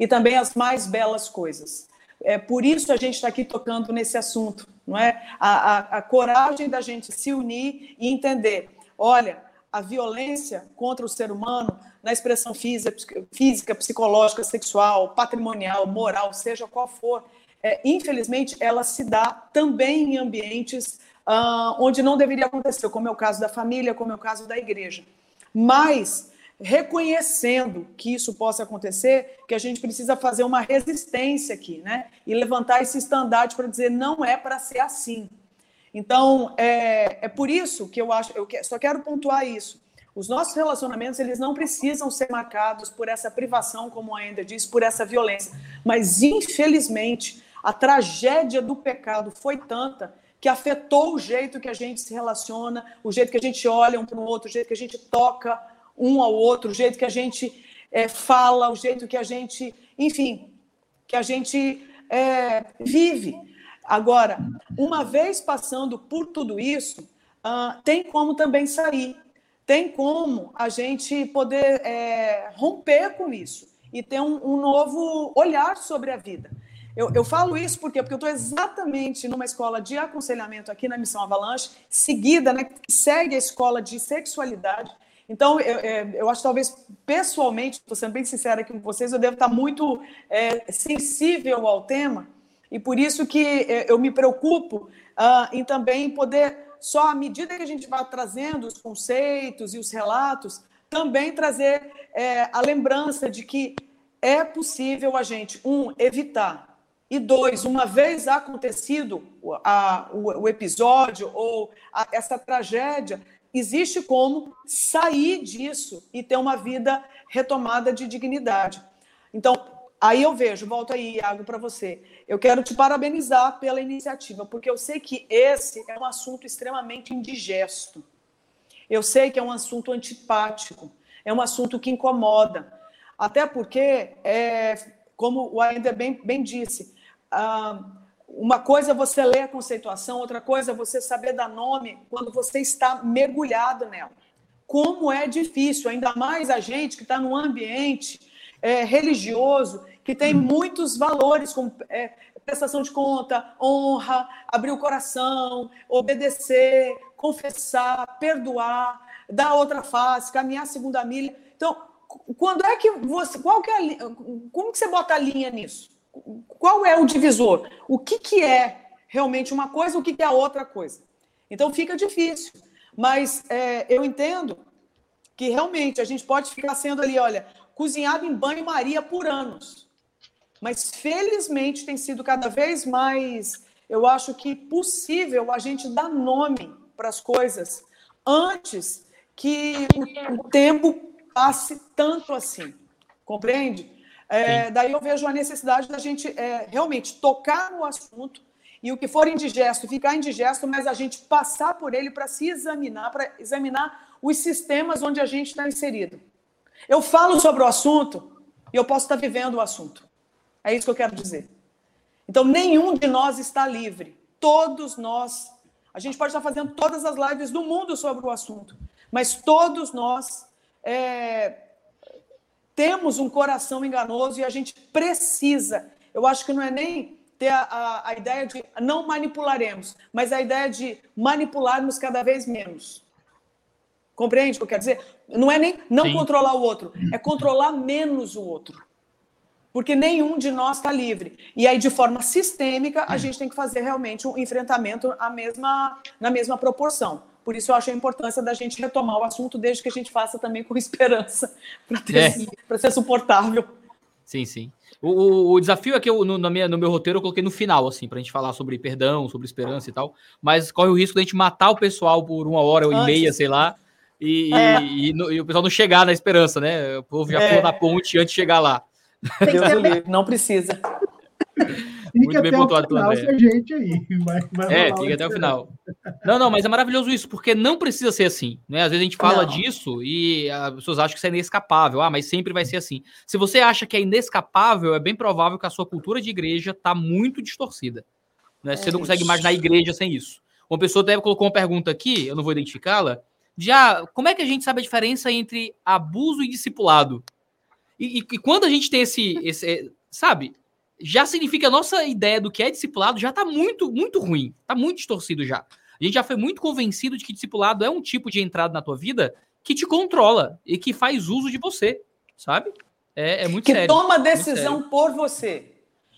e também as mais belas coisas. É por isso a gente está aqui tocando nesse assunto, não é? A, a, a coragem da gente se unir e entender, olha, a violência contra o ser humano na expressão física, psicológica, sexual, patrimonial, moral, seja qual for, é, infelizmente ela se dá também em ambientes uh, onde não deveria acontecer, como é o caso da família, como é o caso da igreja. Mas reconhecendo que isso possa acontecer, que a gente precisa fazer uma resistência aqui, né? E levantar esse estandarte para dizer não é para ser assim. Então, é, é por isso que eu acho, eu só quero pontuar isso. Os nossos relacionamentos, eles não precisam ser marcados por essa privação, como ainda disse, por essa violência. Mas, infelizmente, a tragédia do pecado foi tanta que afetou o jeito que a gente se relaciona, o jeito que a gente olha um para o outro, o jeito que a gente toca um ao outro, o jeito que a gente é, fala, o jeito que a gente, enfim, que a gente é, vive. Agora, uma vez passando por tudo isso, uh, tem como também sair, tem como a gente poder é, romper com isso e ter um, um novo olhar sobre a vida. Eu, eu, falo isso porque, porque eu estou exatamente numa escola de aconselhamento aqui na Missão Avalanche, seguida, né, que segue a escola de sexualidade. Então, eu, é, eu acho talvez pessoalmente, estou sendo bem sincera aqui com vocês, eu devo estar muito é, sensível ao tema, e por isso que é, eu me preocupo uh, em também poder, só à medida que a gente vai trazendo os conceitos e os relatos, também trazer é, a lembrança de que é possível a gente, um, evitar e dois, uma vez acontecido a, o, o, episódio ou a, essa tragédia, existe como sair disso e ter uma vida retomada de dignidade. Então, aí eu vejo, volto aí, Iago, para você. Eu quero te parabenizar pela iniciativa, porque eu sei que esse é um assunto extremamente indigesto. Eu sei que é um assunto antipático, é um assunto que incomoda. Até porque, é, como o Ainder bem, bem disse, ah, uma coisa é você ler a conceituação, outra coisa é você saber dar nome quando você está mergulhado nela. Como é difícil, ainda mais a gente que está num ambiente é, religioso, que tem muitos valores, como é, prestação de conta, honra, abrir o coração, obedecer, confessar, perdoar, dar outra face, caminhar a segunda milha. Então, quando é que você. Qual que é a, como que você bota a linha nisso? qual é o divisor? O que, que é realmente uma coisa, o que, que é outra coisa? Então fica difícil. Mas é, eu entendo que realmente a gente pode ficar sendo ali, olha, cozinhado em banho-maria por anos. Mas felizmente tem sido cada vez mais, eu acho que possível a gente dar nome para as coisas antes que o, tempo passe tanto assim. Compreende? É, daí eu vejo a necessidade da gente é, realmente tocar no assunto e o que for indigesto, ficar indigesto, mas a gente passar por ele para se examinar, para examinar os sistemas onde a gente está inserido. Eu falo sobre o assunto e eu posso estar vivendo o assunto. É isso que eu quero dizer. Então, nenhum de nós está livre. Todos nós. A gente pode estar fazendo todas as lives do mundo sobre o assunto, mas todos nós é, temos um coração enganoso e a gente precisa. Eu acho que não é nem ter a, a, a, ideia de não manipularemos, mas a ideia de manipularmos cada vez menos. Compreende o que eu quero dizer? Não é nem não Sim. controlar o outro, é controlar menos o outro. Porque nenhum de nós está livre. E aí, de forma sistêmica, a gente tem que fazer realmente um enfrentamento a mesma, na mesma proporção. Por isso eu acho a importância da gente retomar o assunto, desde que a gente faça também com esperança, para é. ser suportável. Sim, sim. O, o desafio é que eu, no, no, minha, no meu roteiro eu coloquei no final, assim, para a gente falar sobre perdão, sobre esperança e tal. Mas corre o risco da gente matar o pessoal por uma hora ou e meia, sei lá, e, é. e, e, e, o pessoal não chegar na esperança, né? O povo já é. pula na ponte antes de chegar lá. Deus não precisa. Muito bem pontuado pela gente aí. Vai, vai é, fica até o final. Não, não, mas é maravilhoso isso, porque não precisa ser assim. Né? Às vezes a gente fala não. disso e as pessoas acham que isso é inescapável. Ah, mas sempre vai ser assim. Se você acha que é inescapável, é bem provável que a sua cultura de igreja está muito distorcida. Né? Você é não consegue imaginar a igreja sem isso. Uma pessoa até colocou uma pergunta aqui, eu não vou identificá-la, de ah, como é que a gente sabe a diferença entre abuso e discipulado? E, e, e quando a gente tem esse, esse sabe, já significa a nossa ideia do que é discipulado já está muito, muito ruim, está muito distorcido já. A gente já foi muito convencido de que discipulado é um tipo de entrada na tua vida que te controla e que faz uso de você, sabe? É, é muito que sério. Que toma decisão por você.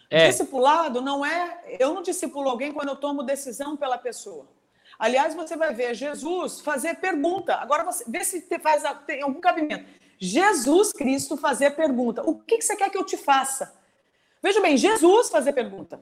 É. Discipulado não é. Eu não discipulo alguém quando eu tomo decisão pela pessoa. Aliás, você vai ver Jesus fazer pergunta. Agora você vê se faz tem algum cabimento. Jesus Cristo fazer pergunta. O que, você quer que eu te faça? Veja bem, Jesus fazer pergunta.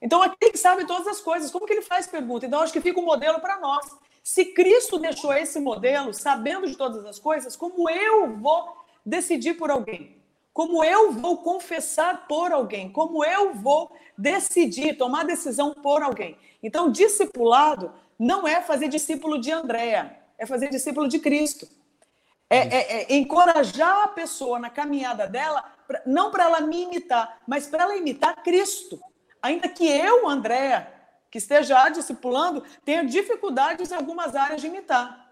Então, aquele que sabe todas as coisas, como que ele faz pergunta? Então, acho que fica um modelo para nós. Se Cristo deixou esse modelo, sabendo de todas as coisas, como eu vou decidir por alguém? Como eu vou confessar por alguém? Como eu vou decidir, tomar decisão por alguém? Então, discipulado não é fazer discípulo de Andréa, é fazer discípulo de Cristo. É, é, é encorajar a pessoa na caminhada dela, pra, não para ela me imitar, mas para ela imitar Cristo. Ainda que eu, Andréa, que esteja discipulando, tenha dificuldades em algumas áreas de imitar.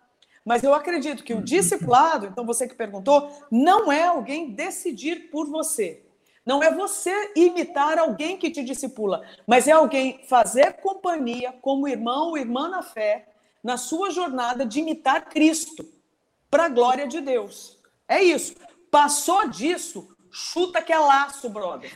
Mas eu acredito que o discipulado, então você que perguntou, não é alguém decidir por você. Não é você imitar alguém que te discipula, mas é alguém fazer companhia como irmão ou irmã na fé, na sua jornada de imitar Cristo, para a glória de Deus. É isso. Passou disso, chuta que é laço, brother.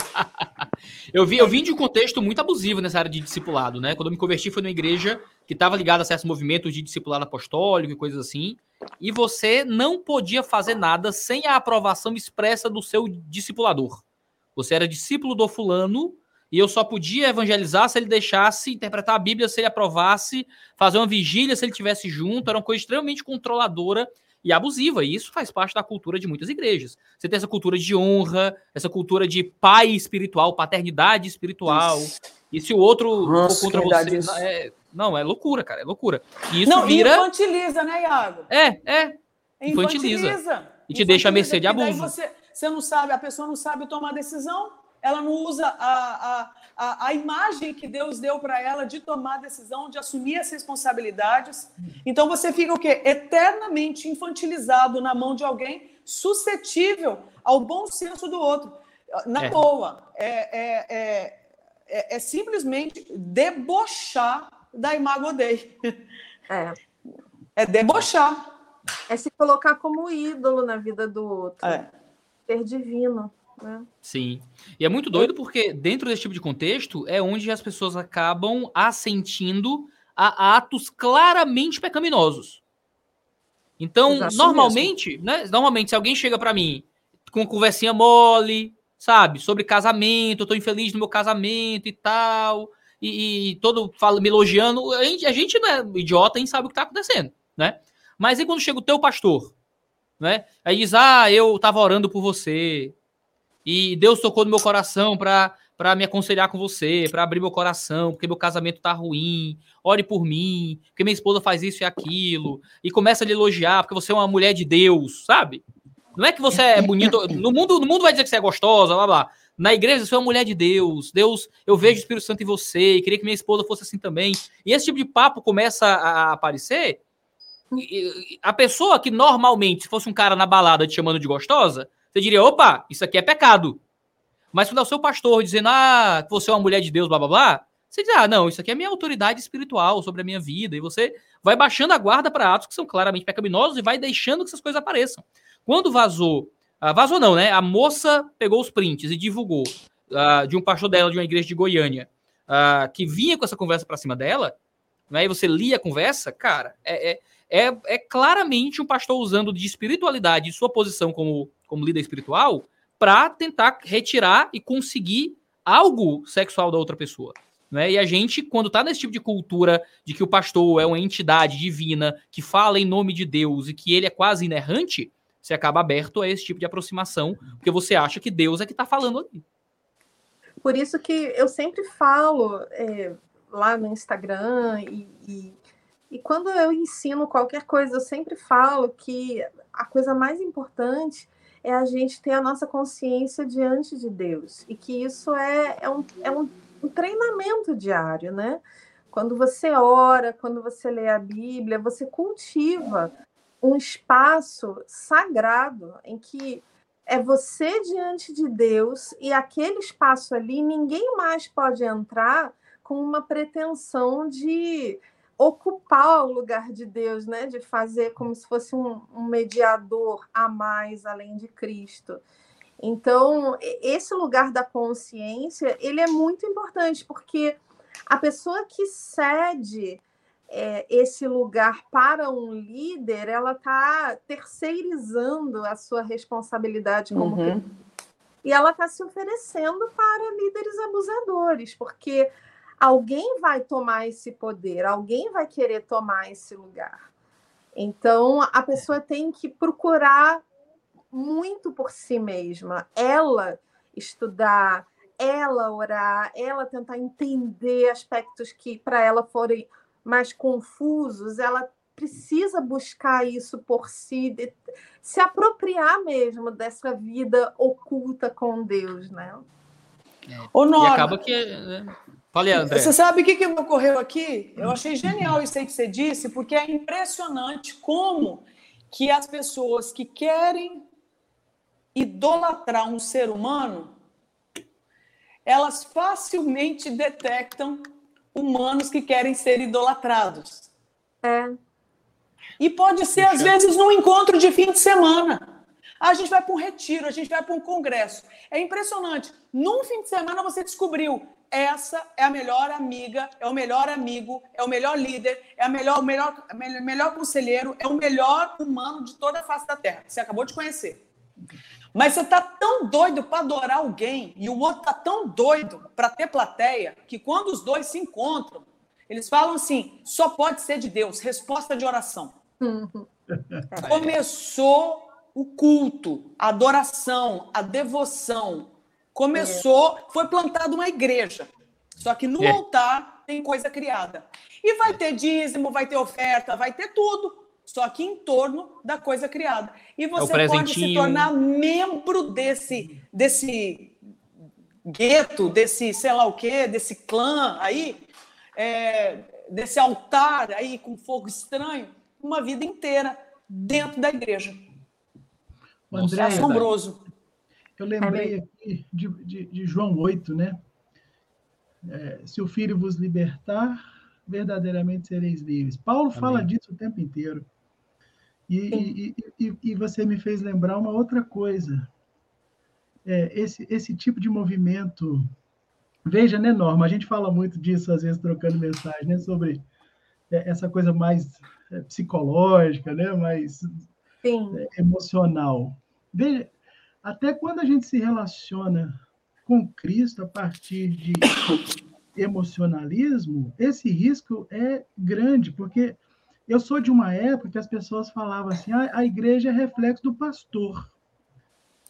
eu, vi, eu vim de um contexto muito abusivo nessa área de discipulado, né? Quando eu me converti foi numa igreja que estava ligada a certos movimentos de discipulado apostólico e coisas assim, e você não podia fazer nada sem a aprovação expressa do seu discipulador. Você era discípulo do fulano, e eu só podia evangelizar se ele deixasse interpretar a Bíblia, se ele aprovasse, fazer uma vigília se ele tivesse junto, era uma coisa extremamente controladora e abusiva. E isso faz parte da cultura de muitas igrejas. Você tem essa cultura de honra, essa cultura de pai espiritual, paternidade espiritual. Isso. E se o outro Nossa, for contra você. É, não, é loucura, cara, é loucura. E isso não, vira. infantiliza, né, Iago? É, é. Infantiliza. infantiliza. E te deixa a mercê de abuso. Você, você não sabe, a pessoa não sabe tomar decisão, ela não usa a, a a, a imagem que Deus deu para ela de tomar a decisão, de assumir as responsabilidades. Então você fica o quê? Eternamente infantilizado na mão de alguém suscetível ao bom senso do outro. Na é. boa, é, é, é, é, é simplesmente debochar da imago Dei. É. É debochar. É se colocar como ídolo na vida do outro. É. Ser divino. Né? Sim. E é muito doido porque dentro desse tipo de contexto é onde as pessoas acabam assentindo a atos claramente pecaminosos. Então, normalmente, né? Normalmente, se alguém chega para mim com conversinha mole, sabe, sobre casamento, eu tô infeliz no meu casamento e tal, e, e todo fala me elogiando, a gente, a gente não é idiota, a gente sabe o que tá acontecendo, né? Mas aí quando chega o teu pastor, né? Aí diz: "Ah, eu tava orando por você, e Deus tocou no meu coração para para me aconselhar com você, para abrir meu coração, porque meu casamento tá ruim, ore por mim, porque minha esposa faz isso e aquilo, e começa a lhe elogiar, porque você é uma mulher de Deus, sabe? Não é que você é bonito, no mundo, no mundo vai dizer que você é gostosa, blá blá. Na igreja você é uma mulher de Deus, Deus, eu vejo o Espírito Santo em você, e queria que minha esposa fosse assim também. E esse tipo de papo começa a aparecer, a pessoa que normalmente, se fosse um cara na balada te chamando de gostosa, você diria, opa, isso aqui é pecado. Mas quando é o seu pastor dizendo, ah, você é uma mulher de Deus, blá blá blá, você diz, ah, não, isso aqui é minha autoridade espiritual sobre a minha vida. E você vai baixando a guarda para atos que são claramente pecaminosos e vai deixando que essas coisas apareçam. Quando vazou, ah, vazou não, né? A moça pegou os prints e divulgou ah, de um pastor dela de uma igreja de Goiânia ah, que vinha com essa conversa para cima dela, né? E você lia a conversa, cara, é, é, é, é claramente um pastor usando de espiritualidade e sua posição como como líder espiritual, para tentar retirar e conseguir algo sexual da outra pessoa. Né? E a gente, quando está nesse tipo de cultura de que o pastor é uma entidade divina que fala em nome de Deus e que ele é quase inerrante, você acaba aberto a esse tipo de aproximação, porque você acha que Deus é que está falando ali. Por isso que eu sempre falo é, lá no Instagram e, e, e quando eu ensino qualquer coisa, eu sempre falo que a coisa mais importante é a gente ter a nossa consciência diante de Deus. E que isso é, é, um, é um, um treinamento diário, né? Quando você ora, quando você lê a Bíblia, você cultiva um espaço sagrado em que é você diante de Deus e aquele espaço ali ninguém mais pode entrar com uma pretensão de ocupar o lugar de Deus, né? De fazer como se fosse um, um mediador a mais além de Cristo. Então, esse lugar da consciência, ele é muito importante, porque a pessoa que cede é, esse lugar para um líder, ela está terceirizando a sua responsabilidade como uhum. e ela está se oferecendo para líderes abusadores, porque alguém vai tomar esse poder, alguém vai querer tomar esse lugar. Então, a pessoa tem que procurar muito por si mesma, ela estudar, ela orar, ela tentar entender aspectos que para ela forem mais confusos, ela precisa buscar isso por si, de, se apropriar mesmo dessa vida oculta com Deus, né? É. Ô, Nora, e acaba que. Né? Falei, André. Você sabe o que, que me ocorreu aqui? Eu achei genial isso aí que você disse, porque é impressionante como que as pessoas que querem idolatrar um ser humano, elas facilmente detectam humanos que querem ser idolatrados. É. E pode ser, às vezes, num encontro de fim de semana. A gente vai para um retiro, a gente vai para um congresso. É impressionante. Num fim de semana você descobriu essa é a melhor amiga, é o melhor amigo, é o melhor líder, é a melhor, o melhor, melhor conselheiro, é o melhor humano de toda a face da Terra. Você acabou de conhecer. Mas você está tão doido para adorar alguém e o outro está tão doido para ter plateia que quando os dois se encontram, eles falam assim: só pode ser de Deus, resposta de oração. Uhum. Começou o culto, a adoração, a devoção, Começou, foi plantada uma igreja. Só que no é. altar tem coisa criada. E vai ter dízimo, vai ter oferta, vai ter tudo. Só que em torno da coisa criada. E é você é pode se tornar membro desse, desse gueto, desse sei lá o quê, desse clã aí, é, desse altar aí com fogo estranho, uma vida inteira dentro da igreja. André, é assombroso. Eu lembrei aqui de, de, de João 8, né? É, se o filho vos libertar, verdadeiramente sereis livres. Paulo Amém. fala disso o tempo inteiro. E, e, e, e, você me fez lembrar uma outra coisa. É, esse, esse tipo de movimento. Veja, né, Norma? A gente fala muito disso, às vezes, trocando mensagem, né? Sobre é, essa coisa mais é, psicológica, né? Mais é, emocional. Veja, até quando a gente se relaciona com Cristo a partir de emocionalismo, esse risco é grande, porque eu sou de uma época que as pessoas falavam assim: ah, a igreja é reflexo do pastor.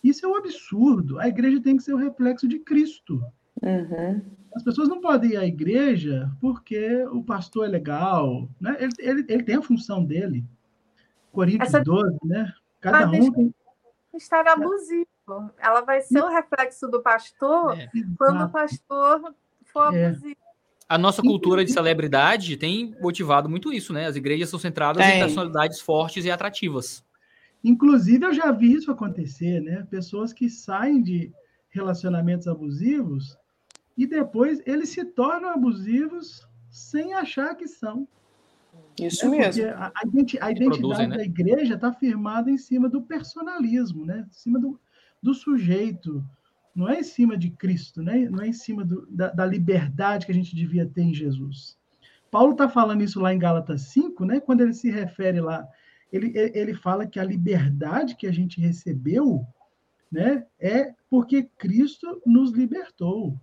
Isso é um absurdo. A igreja tem que ser o reflexo de Cristo. Uhum. As pessoas não podem ir à igreja porque o pastor é legal. Né? Ele, ele, ele tem a função dele. Coríntios Essa... 12, né? Cada ah, um deixa... tem estar abusivo. Ela vai ser o reflexo do pastor é. quando o pastor for é. abusivo. A nossa cultura de celebridade tem motivado muito isso, né? As igrejas são centradas tem. em personalidades fortes e atrativas. Inclusive, eu já vi isso acontecer, né? Pessoas que saem de relacionamentos abusivos e depois eles se tornam abusivos sem achar que são. Isso é mesmo. A, a, identidade, a identidade produzem, né? da igreja está firmada em cima do personalismo, né? em cima do, do sujeito, não é em cima de Cristo, né? não é em cima do, da, da liberdade que a gente devia ter em Jesus. Paulo está falando isso lá em Gálatas 5, né? quando ele se refere lá, ele, ele fala que a liberdade que a gente recebeu né, é porque Cristo nos libertou.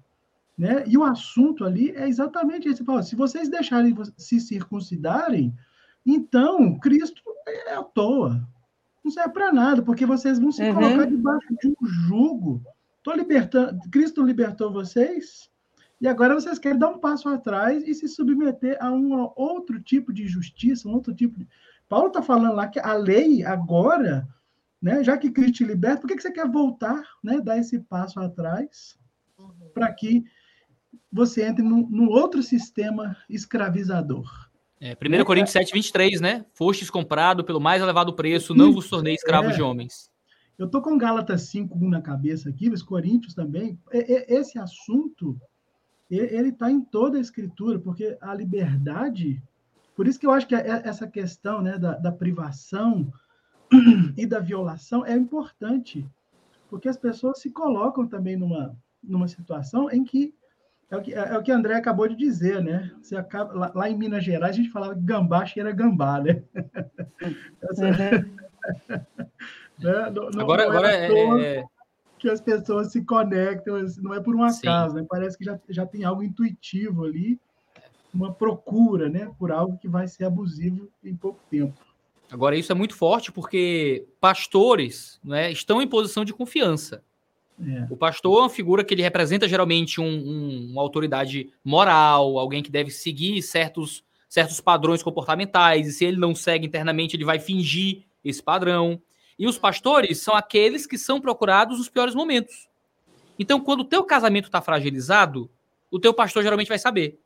Né? E o assunto ali é exatamente esse. Fala, se vocês deixarem se circuncidarem, então Cristo é à toa. Não serve para nada, porque vocês vão se uhum. colocar debaixo de um jugo. Tô libertando, Cristo libertou vocês, e agora vocês querem dar um passo atrás e se submeter a um outro tipo de justiça, um outro tipo de. Paulo está falando lá que a lei agora, né, já que Cristo te liberta, por que, que você quer voltar, né, dar esse passo atrás, uhum. para que você entra num, outro sistema escravizador. É, 1 Coríntios 7, 23, né? Fostes comprado pelo mais elevado preço, não vos tornei escravos é. de homens. Eu estou com Gálatas 5 na cabeça aqui, os Coríntios também. Esse assunto, ele está em toda a escritura, porque a liberdade... Por isso que eu acho que é, essa questão né, da, da privação e da violação é importante, porque as pessoas se colocam também numa, numa situação em que é o que, é, é o que André acabou de dizer, né? Você acaba, lá, lá, em Minas Gerais, a gente falava que gambá cheira gambá, né? Uhum. né? Não, não, agora, não agora é, é... que as pessoas se conectam, assim, não é por um acaso, né? Parece que já, já tem algo intuitivo ali, uma procura, né? Por algo que vai ser abusivo em pouco tempo. Agora, isso é muito forte porque pastores né, estão em posição de confiança. É. O pastor é uma figura que ele representa geralmente um, um, uma autoridade moral, alguém que deve seguir certos certos padrões comportamentais, e se ele não segue internamente, ele vai fingir esse padrão. E os pastores são aqueles que são procurados nos piores momentos. Então, quando o teu casamento está fragilizado, o teu pastor geralmente vai saber.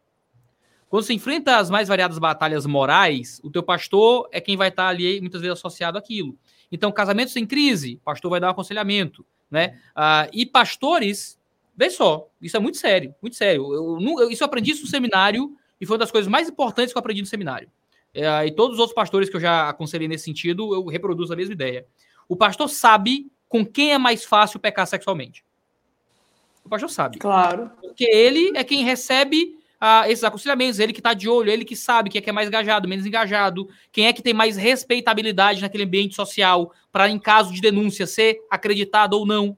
Quando você enfrenta as mais variadas batalhas morais, o teu pastor é quem vai estar tá ali muitas vezes associado àquilo. Então, casamentos em crise, o pastor vai dar um aconselhamento, né? Ah, e pastores, vê só, isso é muito sério, muito sério. Eu, eu, isso eu aprendi isso no seminário e foi uma das coisas mais importantes que eu aprendi no seminário. É, e todos os outros pastores que eu já aconselhei nesse sentido, eu reproduzo a mesma ideia. O pastor sabe com quem é mais fácil pecar sexualmente. O pastor sabe. Claro. Porque ele é quem recebe ah, esses aconselhamentos, ele que está de olho, ele que sabe quem é, que é mais engajado, menos engajado, quem é que tem mais respeitabilidade naquele ambiente social, para, em caso de denúncia, ser acreditado ou não.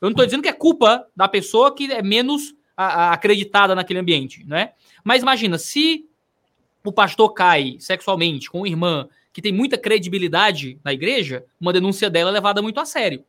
Eu não estou dizendo que é culpa da pessoa que é menos a, a, acreditada naquele ambiente, né? Mas imagina, se o pastor cai sexualmente com uma irmã que tem muita credibilidade na igreja, uma denúncia dela é levada muito a sério.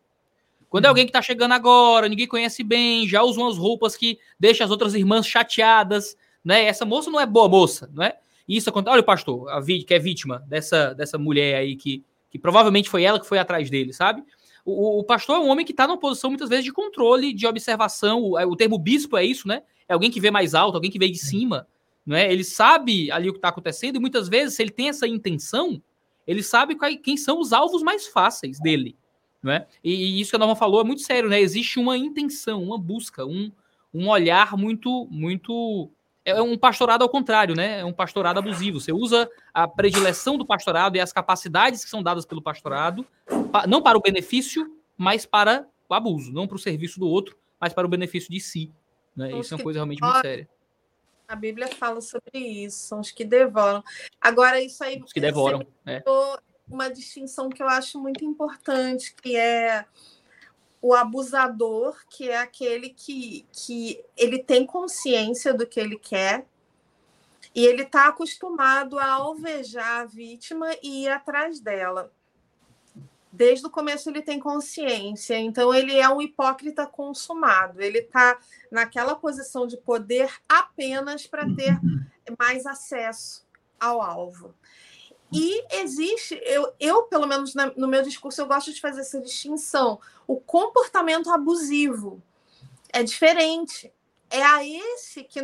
Quando é alguém que está chegando agora, ninguém conhece bem, já usa umas roupas que deixa as outras irmãs chateadas, né? Essa moça não é boa moça, né? Isso acontece. Olha o pastor, a que é vítima dessa, dessa mulher aí que, que provavelmente foi ela que foi atrás dele, sabe? O, o pastor é um homem que está numa posição muitas vezes de controle, de observação. O, o, termo bispo é isso, né? É alguém que vê mais alto, alguém que vê de cima, não é? Ele sabe ali o que está acontecendo e muitas vezes, se ele tem essa intenção, ele sabe quem são os alvos mais fáceis dele. Né? E, e isso que a Norma falou é muito sério, né? Existe uma intenção, uma busca, um, um olhar muito, muito. É um pastorado ao contrário, né? É um pastorado abusivo. Você usa a predileção do pastorado e as capacidades que são dadas pelo pastorado, não para o benefício, mas para o abuso, não para o serviço do outro, mas para o benefício de si. Né? Isso é uma coisa realmente muito séria. A Bíblia fala sobre isso, são os que devoram. Agora, isso aí. Os que devoram. É uma distinção que eu acho muito importante, que é o abusador, que é aquele que, que ele tem consciência do que ele quer e ele está acostumado a alvejar a vítima e ir atrás dela. Desde o começo ele tem consciência, então ele é um hipócrita consumado. Ele está naquela posição de poder apenas para ter mais acesso ao alvo. E existe, eu, eu pelo menos na, no meu discurso, eu gosto de fazer essa distinção. O comportamento abusivo é diferente. É a esse que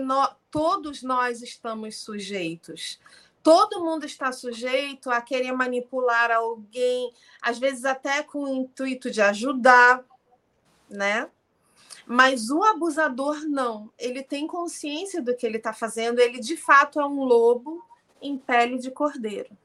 todos nós estamos sujeitos. Todo mundo está sujeito a querer manipular alguém, às vezes até com o intuito de ajudar, né? Mas o abusador não. Ele tem consciência do que ele está fazendo. Ele de fato é um lobo em pele de cordeiro.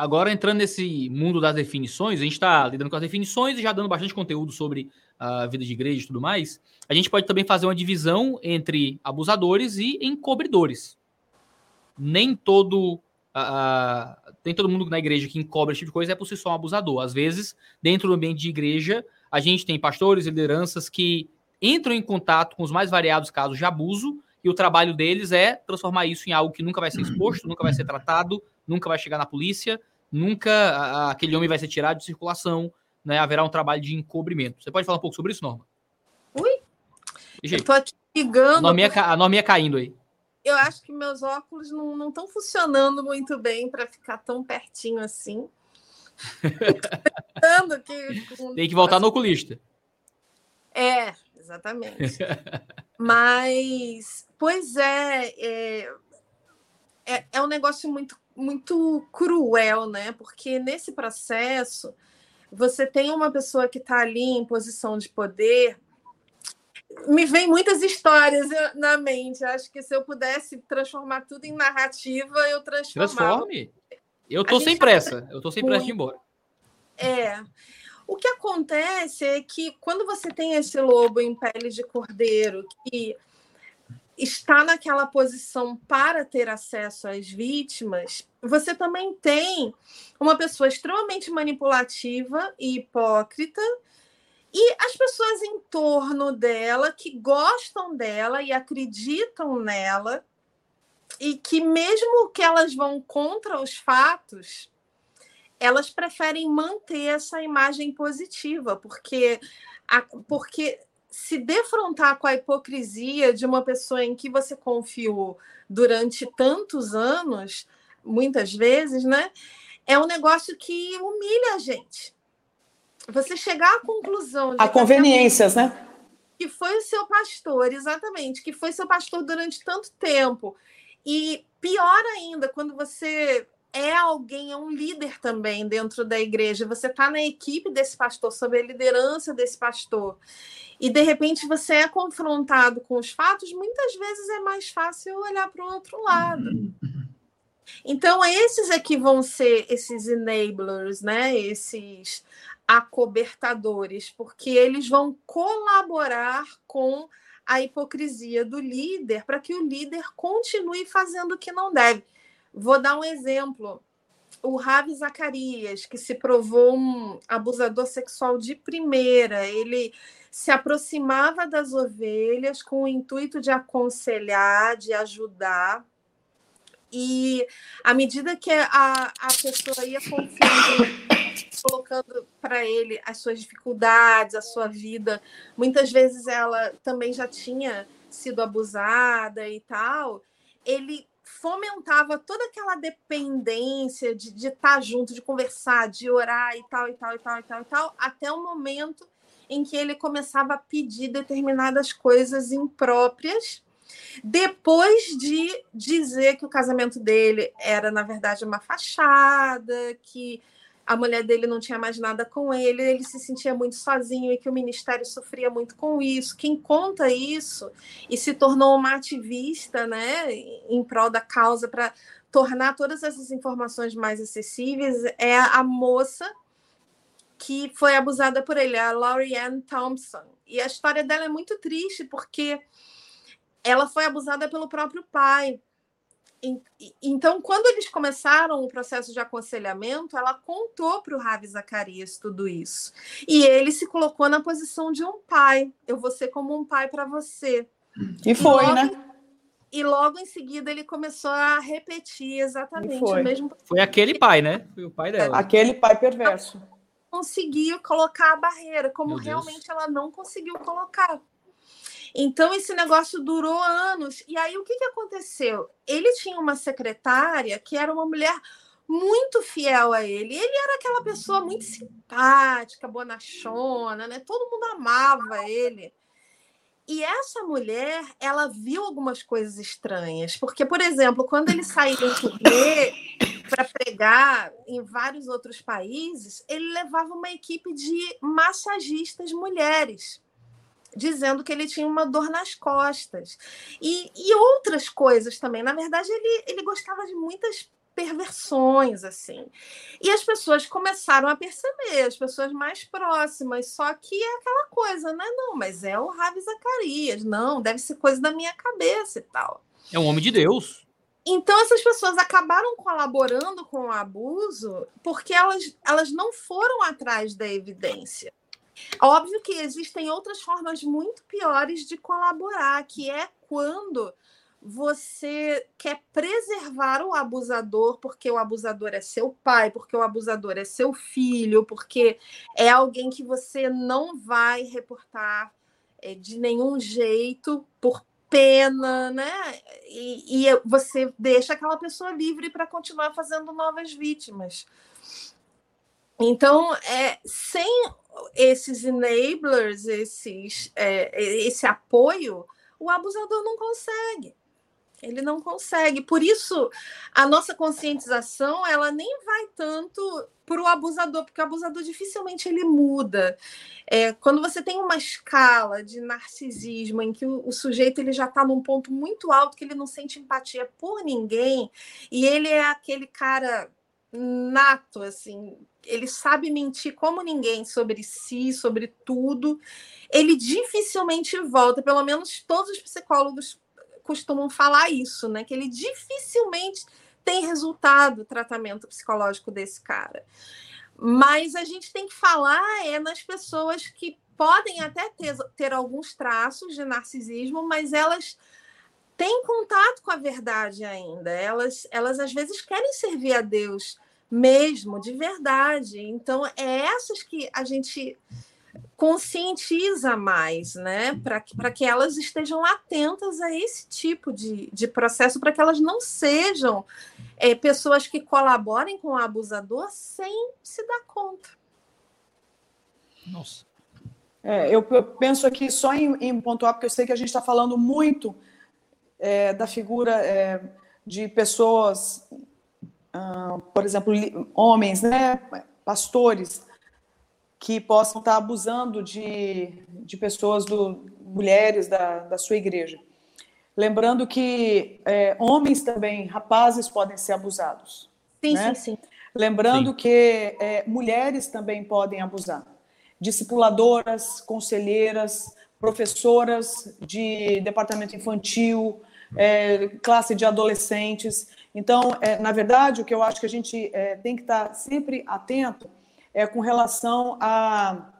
Agora, entrando nesse mundo das definições, a gente está lidando com as definições e já dando bastante conteúdo sobre a vida de igreja e tudo mais. A gente pode também fazer uma divisão entre abusadores e encobridores. Nem todo. Uh, tem todo mundo na igreja que encobre esse tipo de coisa é por si só um abusador. Às vezes, dentro do ambiente de igreja, a gente tem pastores e lideranças que entram em contato com os mais variados casos de abuso e o trabalho deles é transformar isso em algo que nunca vai ser exposto, nunca vai ser tratado, nunca vai chegar na polícia, nunca aquele homem vai ser tirado de circulação, né? Haverá um trabalho de encobrimento. Você pode falar um pouco sobre isso, Norma? Ui! Eu tô aqui ligando. A norminha, porque... a norminha caindo aí. Eu acho que meus óculos não estão funcionando muito bem para ficar tão pertinho assim. que... Tem que voltar no oculista. É, exatamente. Mas, pois é, é, é, é um negócio muito muito cruel, né? Porque nesse processo você tem uma pessoa que está ali em posição de poder. Me vem muitas histórias na mente. Acho que se eu pudesse transformar tudo em narrativa, eu transformava. Transforme. Eu tô sem pressa. Eu tô sem pressa de ir embora. É. O que acontece é que quando você tem esse lobo em pele de cordeiro que está naquela posição para ter acesso às vítimas, você também tem uma pessoa extremamente manipulativa e hipócrita e as pessoas em torno dela que gostam dela e acreditam nela e que mesmo que elas vão contra os fatos, elas preferem manter essa imagem positiva, porque porque se defrontar com a hipocrisia de uma pessoa em que você confiou durante tantos anos, muitas vezes, né? É um negócio que humilha a gente. Você chegar à conclusão. a conveniências, né? Que foi o seu pastor, exatamente, que foi seu pastor durante tanto tempo. E pior ainda, quando você é alguém, é um líder também dentro da igreja. Você está na equipe desse pastor, sob a liderança desse pastor. E de repente você é confrontado com os fatos, muitas vezes é mais fácil olhar para o outro lado. Então, esses aqui vão ser esses enablers, né? Esses acobertadores, porque eles vão colaborar com a hipocrisia do líder para que o líder continue fazendo o que não deve. Vou dar um exemplo. O Ravi Zacarias, que se provou um abusador sexual de primeira, ele se aproximava das ovelhas com o intuito de aconselhar, de ajudar. E à medida que a, a pessoa ia confiando, colocando para ele as suas dificuldades, a sua vida, muitas vezes ela também já tinha sido abusada e tal, ele fomentava toda aquela dependência de, de estar tá junto, de conversar, de orar e tal, e tal, e tal, e tal, e tal, até o momento em que ele começava a pedir determinadas coisas impróprias, depois de dizer que o casamento dele era, na verdade, uma fachada, que a mulher dele não tinha mais nada com ele, ele se sentia muito sozinho e que o ministério sofria muito com isso. Quem conta isso e se tornou uma ativista, né, em prol da causa para tornar todas essas informações mais acessíveis é a moça que foi abusada por ele, a Laurie Ann Thompson. E a história dela é muito triste porque ela foi abusada pelo próprio pai. Então, quando eles começaram o processo de aconselhamento, ela contou para o Ravi Zacarias tudo isso. E ele se colocou na posição de um pai. Eu vou ser como um pai para você. E foi, e logo, né? E logo em seguida ele começou a repetir exatamente o mesmo. Foi aquele pai, né? Foi o pai dela. Aquele pai perverso. Conseguiu colocar a barreira, como realmente ela não conseguiu colocar. Então, esse negócio durou anos. E aí, o que, que aconteceu? Ele tinha uma secretária que era uma mulher muito fiel a ele. Ele era aquela pessoa muito simpática, bonachona, né? Todo mundo amava ele. E essa mulher, ela viu algumas coisas estranhas, porque, por exemplo, quando ele saiu em turnê para pregar em vários outros países, ele levava uma equipe de massagistas mulheres dizendo que ele tinha uma dor nas costas. E, e outras coisas também. Na verdade, ele, ele gostava de muitas perversões, assim. E as pessoas começaram a perceber, as pessoas mais próximas, só que é aquela coisa, né? Não, mas é o Ravi Zacarias, não, deve ser coisa da minha cabeça e tal. É um homem de Deus. Então, essas pessoas acabaram colaborando com o abuso porque elas, elas não foram atrás da evidência. Óbvio que existem outras formas muito piores de colaborar, que é quando você quer preservar o abusador porque o abusador é seu pai, porque o abusador é seu filho, porque é alguém que você não vai reportar é, de nenhum jeito por pena, né? E, e você deixa aquela pessoa livre para continuar fazendo novas vítimas. Então, é, sem esses enablers, esses, é, esse apoio, o abusador não consegue. Ele não consegue. Por isso, a nossa conscientização ela nem vai tanto para o abusador, porque o abusador dificilmente ele muda. É, quando você tem uma escala de narcisismo em que o, o sujeito ele já está num ponto muito alto que ele não sente empatia por ninguém e ele é aquele cara nato, assim, ele sabe mentir como ninguém sobre si, sobre tudo. Ele dificilmente volta, pelo menos todos os psicólogos costumam falar isso, né? Que ele dificilmente tem resultado o tratamento psicológico desse cara. Mas a gente tem que falar é nas pessoas que podem até ter, ter alguns traços de narcisismo, mas elas têm contato com a verdade ainda. Elas, elas às vezes querem servir a Deus mesmo, de verdade. Então, é essas que a gente conscientiza mais, né? Para que, que elas estejam atentas a esse tipo de, de processo, para que elas não sejam é, pessoas que colaborem com o abusador sem se dar conta. Nossa. É, eu, eu, penso aqui só em, em pontuar, porque eu sei que a gente está falando muito é, da figura é, de pessoas, ah, por exemplo, homens, né, pastores, que possam estar abusando de, de pessoas, do, mulheres da, da sua igreja. Lembrando que é, homens também, rapazes, podem ser abusados. Sim, né? sim, sim. Lembrando sim. que é, mulheres também podem abusar. Discipuladoras, conselheiras, professoras de departamento infantil, é, classe de adolescentes. Então, é, na verdade, o que eu acho que a gente é, tem que estar sempre atento é com relação a,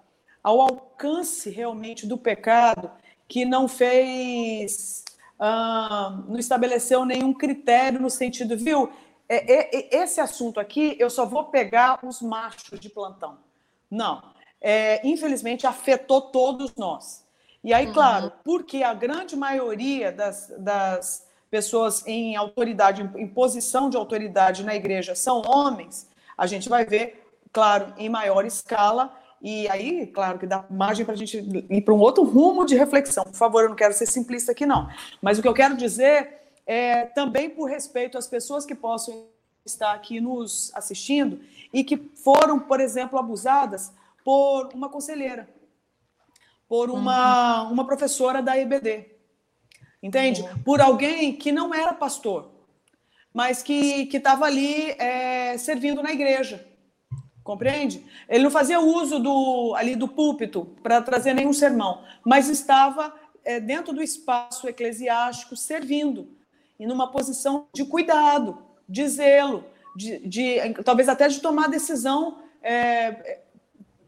ao alcance realmente do pecado que não fez, ah, não estabeleceu nenhum critério no sentido, viu? É, é, é, esse assunto aqui eu só vou pegar os machos de plantão. Não. É, infelizmente afetou todos nós. E aí, uhum. claro, porque a grande maioria das, das pessoas em autoridade, em posição de autoridade na igreja são homens, a gente vai ver claro, em maior escala. E aí, claro, que dá margem para a gente ir para um outro rumo de reflexão. Por favor, eu não quero ser simplista aqui, não. Mas o que eu quero dizer é também por respeito às pessoas que possam estar aqui nos assistindo e que foram, por exemplo, abusadas por uma conselheira, por uma, uhum. uma professora da EBD. Entende? Uhum. Por alguém que não era pastor, mas que estava ali é, servindo na igreja compreende? Ele não fazia uso do ali do púlpito para trazer nenhum sermão, mas estava é, dentro do espaço eclesiástico servindo e numa posição de cuidado, de zelo, de, de talvez até de tomar decisão é,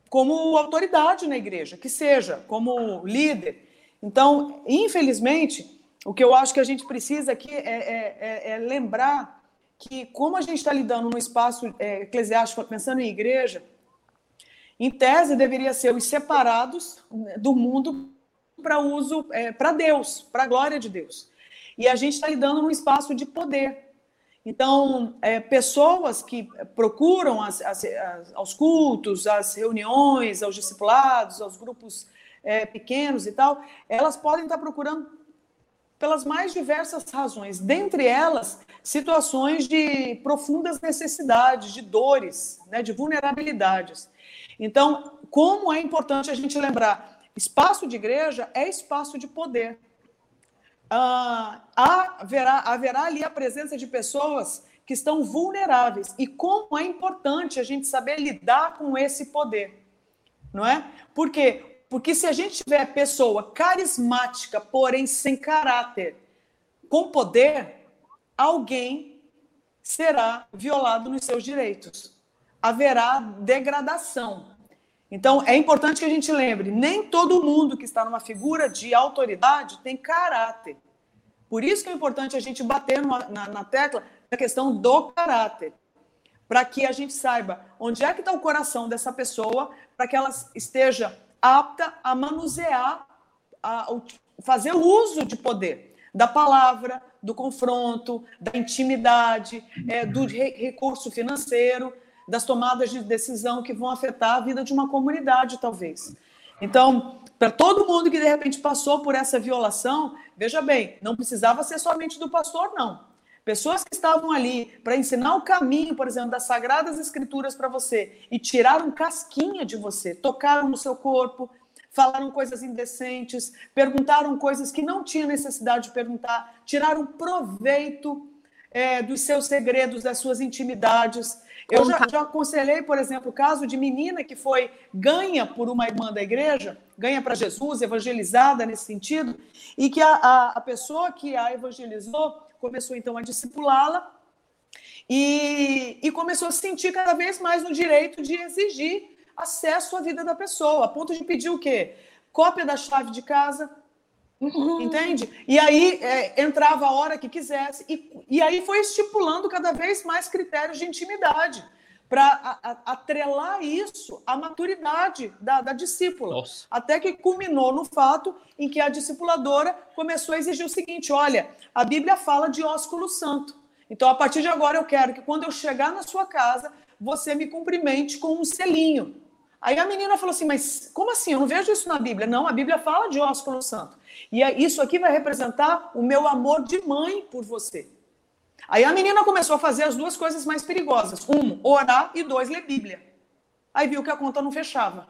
como autoridade na igreja, que seja como líder. Então, infelizmente, o que eu acho que a gente precisa aqui é, é, é, é lembrar que, como a gente está lidando no espaço é, eclesiástico, pensando em igreja, em tese deveria ser os separados né, do mundo para uso, é, para Deus, para a glória de Deus. E a gente está lidando num espaço de poder. Então, é, pessoas que procuram as, as, as, aos cultos, às reuniões, aos discipulados, aos grupos é, pequenos e tal, elas podem estar procurando pelas mais diversas razões, dentre elas, situações de profundas necessidades, de dores, né, de vulnerabilidades. Então, como é importante a gente lembrar, espaço de igreja é espaço de poder. Ah, haverá, haverá ali a presença de pessoas que estão vulneráveis. E como é importante a gente saber lidar com esse poder, não é? Porque porque se a gente tiver pessoa carismática, porém sem caráter, com poder, alguém será violado nos seus direitos. Haverá degradação. Então, é importante que a gente lembre: nem todo mundo que está numa figura de autoridade tem caráter. Por isso que é importante a gente bater numa, na, na tecla da questão do caráter, para que a gente saiba onde é que está o coração dessa pessoa, para que ela esteja apta a manusear, a fazer uso de poder, da palavra, do confronto, da intimidade, é, do recurso financeiro, das tomadas de decisão que vão afetar a vida de uma comunidade, talvez. Então, para todo mundo que de repente passou por essa violação, veja bem, não precisava ser somente do pastor, não. Pessoas que estavam ali para ensinar o caminho, por exemplo, das sagradas escrituras para você e tiraram casquinha de você, tocaram no seu corpo, falaram coisas indecentes, perguntaram coisas que não tinha necessidade de perguntar, tiraram proveito é, dos seus segredos, das suas intimidades. Eu já, já aconselhei, por exemplo, o caso de menina que foi ganha por uma irmã da igreja, ganha para Jesus, evangelizada nesse sentido, e que a, a, a pessoa que a evangelizou começou então a discipulá-la e, e começou a se sentir cada vez mais no direito de exigir acesso à vida da pessoa, a ponto de pedir o quê? Cópia da chave de casa, uhum. entende? E aí é, entrava a hora que quisesse, e, e aí foi estipulando cada vez mais critérios de intimidade, para atrelar isso à maturidade da, da discípula. Nossa. Até que culminou no fato em que a discipuladora começou a exigir o seguinte: olha, a Bíblia fala de ósculo santo. Então, a partir de agora, eu quero que quando eu chegar na sua casa, você me cumprimente com um selinho. Aí a menina falou assim: Mas como assim? Eu não vejo isso na Bíblia. Não, a Bíblia fala de ósculo santo. E é, isso aqui vai representar o meu amor de mãe por você. Aí a menina começou a fazer as duas coisas mais perigosas: um, orar e dois, ler Bíblia. Aí viu que a conta não fechava.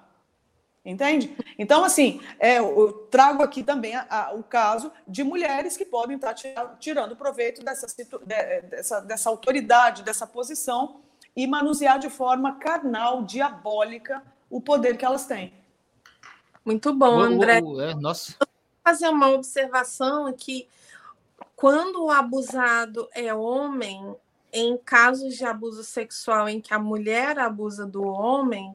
Entende? Então, assim, é, eu trago aqui também a, a, o caso de mulheres que podem estar tirando proveito dessa, dessa, dessa autoridade, dessa posição e manusear de forma carnal, diabólica, o poder que elas têm. Muito bom, André. é, nossa. Vou fazer uma observação que quando o abusado é homem, em casos de abuso sexual em que a mulher abusa do homem,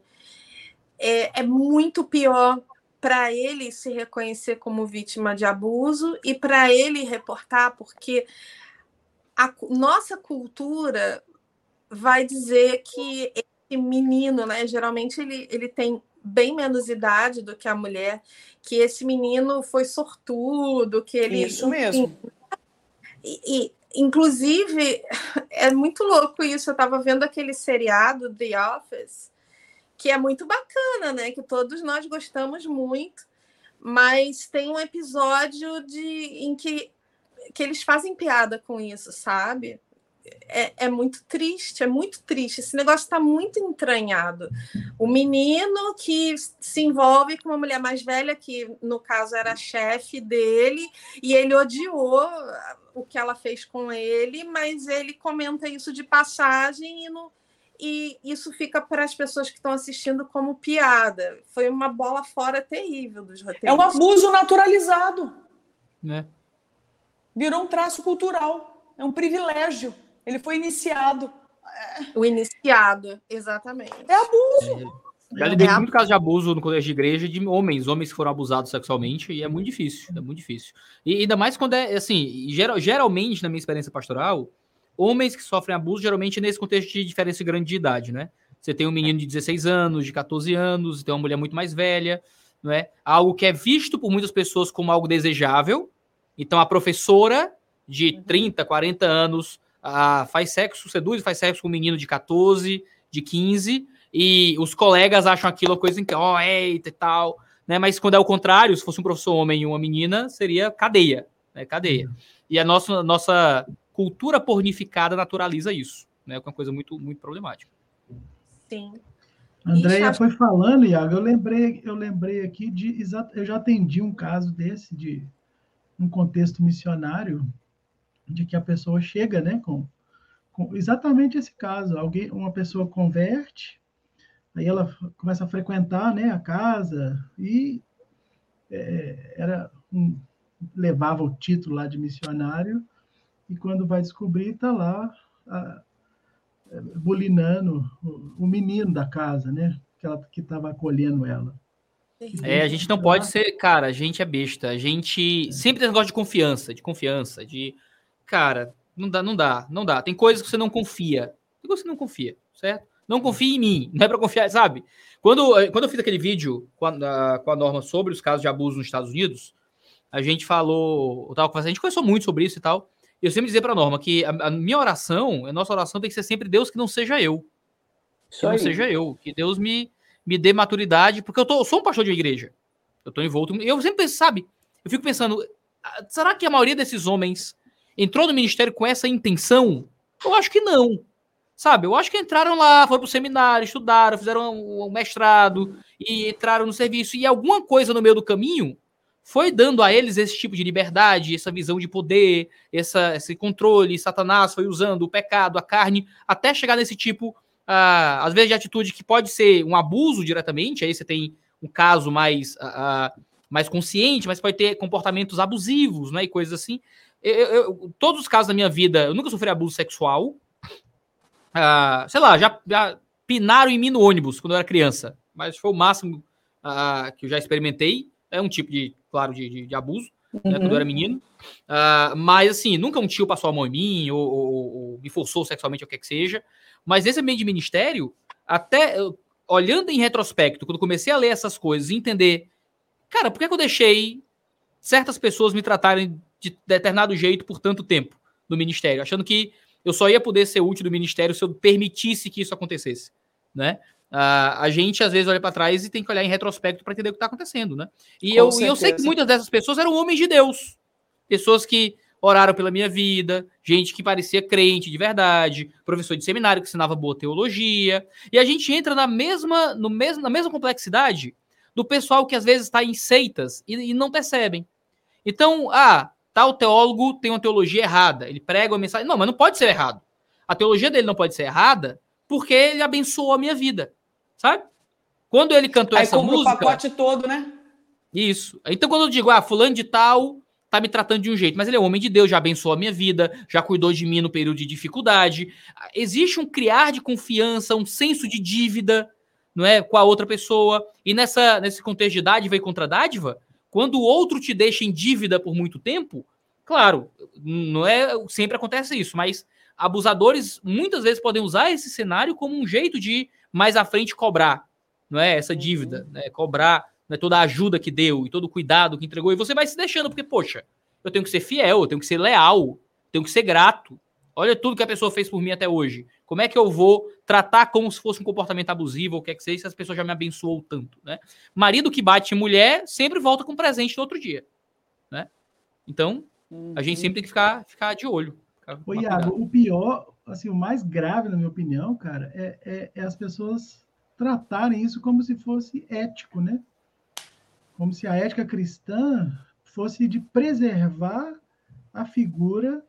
é, é muito pior para ele se reconhecer como vítima de abuso e para ele reportar, porque a nossa cultura vai dizer que esse menino, né, geralmente ele, ele tem bem menos idade do que a mulher, que esse menino foi sortudo, que ele. Isso mesmo. E, e, inclusive, é muito louco isso. Eu estava vendo aquele seriado The Office, que é muito bacana, né? Que todos nós gostamos muito, mas tem um episódio de em que, que eles fazem piada com isso, sabe? É, é, muito triste, é muito triste. Esse negócio está muito entranhado. O menino que se envolve com uma mulher mais velha, que no caso era chefe dele, e ele odiou o que ela fez com ele, mas ele comenta isso de passagem e, no, e isso fica para as pessoas que estão assistindo como piada. Foi uma bola fora terrível dos roteiros. É um abuso naturalizado. Né? Virou um traço cultural. É um privilégio. Ele foi iniciado. O iniciado, exatamente. É abuso. É. Já lidei com muito caso de abuso no colégio de igreja de homens, homens que foram abusados sexualmente, e é muito difícil, é muito difícil. E ainda mais quando é, assim, geral, geralmente, na minha experiência pastoral, homens que sofrem abuso, geralmente nesse contexto de diferença grande de idade, né? Você tem um menino de 16 anos, de 14 anos, tem uma mulher muito mais velha, não é? Algo que é visto por muitas pessoas como algo desejável. Então, a professora de 30, 40 anos ah, faz sexo, seduz, faz sexo com um menino de 14, de 15, e os colegas acham aquilo coisa em que, ó, oh, eita e tal, né? Mas quando é o contrário, se fosse um professor homem e uma menina, seria cadeia, né? Cadeia. Uhum. E a nossa, nossa cultura pornificada naturaliza isso, né? É uma coisa muito, muito problemática. Sim. Andréia foi falando, Iago, eu lembrei, eu lembrei aqui de eu já atendi um caso desse de um contexto missionário de que a pessoa chega, né, com, com exatamente esse caso, alguém, uma pessoa converte, aí ela começa a frequentar, né, a casa e é, era um, levava o título lá de missionário e quando vai descobrir está lá a, é, bulinando o, o, menino da casa, né, que ela que estava acolhendo ela. É, a gente não pode ser, cara, a gente é besta. A gente sempre tem negócio de confiança, de confiança, de cara, não dá, não dá, não dá. Tem coisas que você não confia. Tem coisas que você não confia, certo? Não confie em mim, não é para confiar, sabe? Quando, eh, quando eu fiz aquele vídeo com a, com a Norma sobre os casos de abuso nos Estados Unidos, a gente falou, eu tava a gente conversou muito sobre isso e tal. E eu sempre dizia para a Norma que a, a, minha oração, a nossa oração tem que ser sempre Deus que não seja eu. Que não seja eu, que Deus me, me dê maturidade, porque eu, tô, eu sou um pastor de igreja. Eu tô envolto. Eu sempre penso, sabe? Eu fico pensando, será que a maioria desses homens entrou no ministério com essa intenção? Eu acho que não. Sabe, eu acho que entraram lá, foram para o seminário, estudaram, fizeram um, mestrado e entraram no serviço. E alguma coisa no meio do caminho foi dando a eles esse tipo de liberdade, essa visão de poder, essa, esse controle. Satanás foi usando o pecado, a carne, até chegar nesse tipo, uh, às vezes, de atitude que pode ser um abuso diretamente. Aí você tem um caso mais, uh, mais consciente, mas pode ter comportamentos abusivos né, e coisas assim. Eu, eu, todos os casos da minha vida, eu nunca sofri abuso sexual. Uh, sei lá, já, já, pinaram em mim no ônibus quando eu era criança. Mas foi o máximo uh, que eu já experimentei. É um tipo de, claro, de, de, de, abuso. uhum. né, quando eu era menino. Uh, mas, assim, nunca um tio passou a mão em mim ou, ou, ou me forçou sexualmente, ou o que que seja. Mas nesse ambiente de ministério, até olhando em retrospecto, quando comecei a ler essas coisas e entender, cara, por que, que eu deixei certas pessoas me tratarem de determinado jeito por tanto tempo no ministério, achando que eu só ia poder ser útil no ministério se eu permitisse que isso acontecesse, né? A gente às vezes olha para trás e tem que olhar em retrospecto para entender o que está acontecendo, né? E eu, e eu sei que muitas dessas pessoas eram homens de Deus, pessoas que oraram pela minha vida, gente que parecia crente de verdade, professor de seminário que ensinava boa teologia, e a gente entra na mesma, no mesmo, na mesma complexidade do pessoal que às vezes está em seitas e, e não percebem. Então, ah, tal teólogo tem uma teologia errada, ele prega uma mensagem. Não, mas não pode ser errado. A teologia dele não pode ser errada porque ele abençoou a minha vida, sabe? Quando ele cantou Aí essa música. o pacote todo, né? Isso. Então, quando eu digo, ah, fulano de tal tá me tratando de um jeito, mas ele é homem de Deus, já abençoou a minha vida, já cuidou de mim no período de dificuldade. Existe um criar de confiança, um senso de dívida, não é, com a outra pessoa. E nessa nesse contexto de dádiva e contra dádiva, quando o outro te deixa em dívida por muito tempo, claro, não é sempre acontece isso, mas abusadores muitas vezes podem usar esse cenário como um jeito de mais à frente cobrar, não é essa dívida, uhum. né? Cobrar né, toda a ajuda que deu e todo o cuidado que entregou, e você vai se deixando, porque, poxa, eu tenho que ser fiel, eu tenho que ser leal, tenho que ser grato. Olha tudo que a pessoa fez por mim até hoje. Como é que eu vou tratar como se fosse um comportamento abusivo ou o que é que seja, se as pessoas já me abençoou tanto, né? Marido que bate mulher sempre volta com presente no outro dia, né? Então, a gente uhum. sempre tem que ficar, ficar de olho. Ficar Ô, Iago, o pior, assim, o mais grave, na minha opinião, cara, é, é, é as pessoas tratarem isso como se fosse ético, né? como se a ética cristã fosse de preservar a figura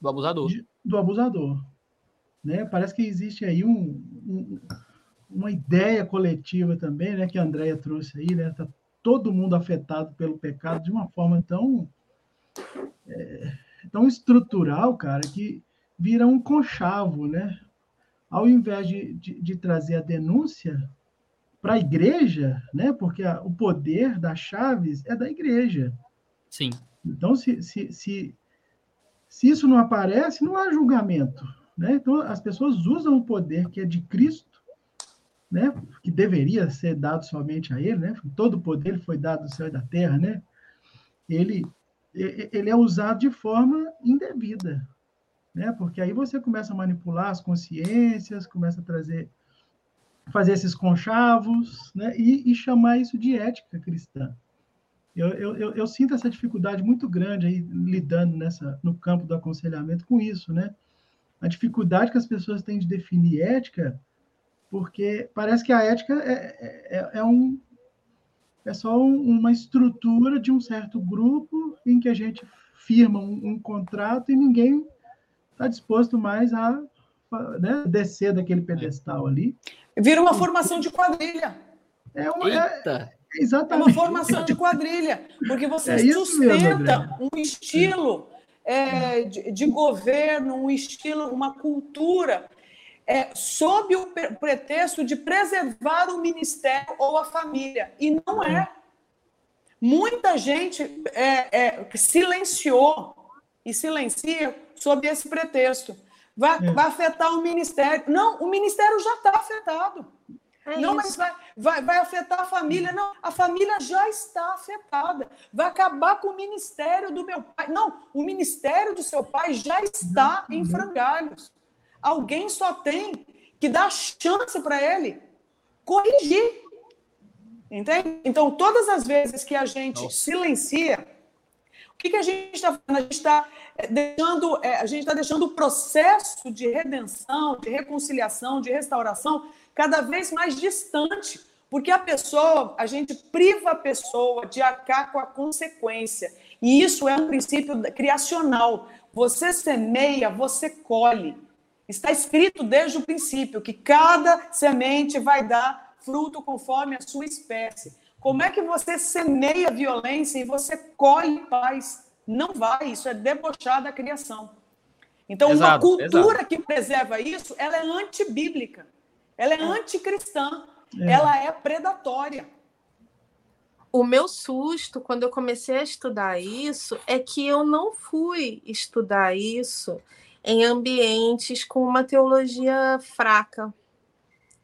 do abusador. De, do abusador. Né? Parece que existe aí um, um, uma ideia coletiva também, né, que a Andrea trouxe aí, né? Tá todo mundo afetado pelo pecado de uma forma tão é, tão estrutural, cara, que vira um conchavo, né? Ao invés de, de, de trazer a denúncia, para a igreja, né? Porque a, o poder das chaves é da igreja. Sim. Então, se, se, se, se isso não aparece, não há julgamento. Né? Então, as pessoas usam o poder que é de Cristo, né? que deveria ser dado somente a Ele, né? todo o poder foi dado do céu e da terra, né? ele, ele é usado de forma indevida. Né? Porque aí você começa a manipular as consciências, começa a trazer fazer esses conchavos né, e, e, chamar isso de ética cristã. Eu, eu, eu, eu, sinto essa dificuldade muito grande aí lidando nessa, no campo do aconselhamento com isso, né? A dificuldade que as pessoas têm de definir ética, porque parece que a ética é, é, é um, é só um, uma estrutura de um certo grupo em que a gente firma um, um contrato e ninguém está disposto mais a né, descer daquele pedestal ali. Vira uma formação de quadrilha. É uma, é, exatamente. É uma formação de quadrilha, porque você é sustenta mesmo, um estilo é, de, de, governo, um estilo, uma cultura, é, sob o pretexto de preservar o ministério ou a família. E não é. Muita gente é, é, silenciou e silencia sob esse pretexto. Vai, é. vai afetar o ministério. Não, o ministério já está afetado. É não, isso. mas vai, vai, vai afetar a família. Não, a família já está afetada. Vai acabar com o ministério do meu pai. Não, o ministério do seu pai já está uhum. em frangalhos. Alguém só tem que dar chance para ele corrigir. Entende? Então, todas as vezes que a gente Nossa. silencia, o que, que a gente está fazendo? A gente está deixando, é, a gente está deixando o processo de redenção, de reconciliação, de restauração cada vez mais distante, porque a pessoa, a gente priva a pessoa de arcar com a consequência. E isso é um princípio criacional. Você semeia, você colhe. Está escrito desde o princípio que cada semente vai dar fruto conforme a sua espécie. Como é que você semeia violência e você colhe paz? Não vai, isso é debochar da criação. Então, exato, uma cultura exato. que preserva isso, ela é antibíblica, ela é anticristã, é. ela é predatória. o meu susto quando eu comecei a estudar isso é que eu não fui estudar isso em ambientes com uma teologia fraca.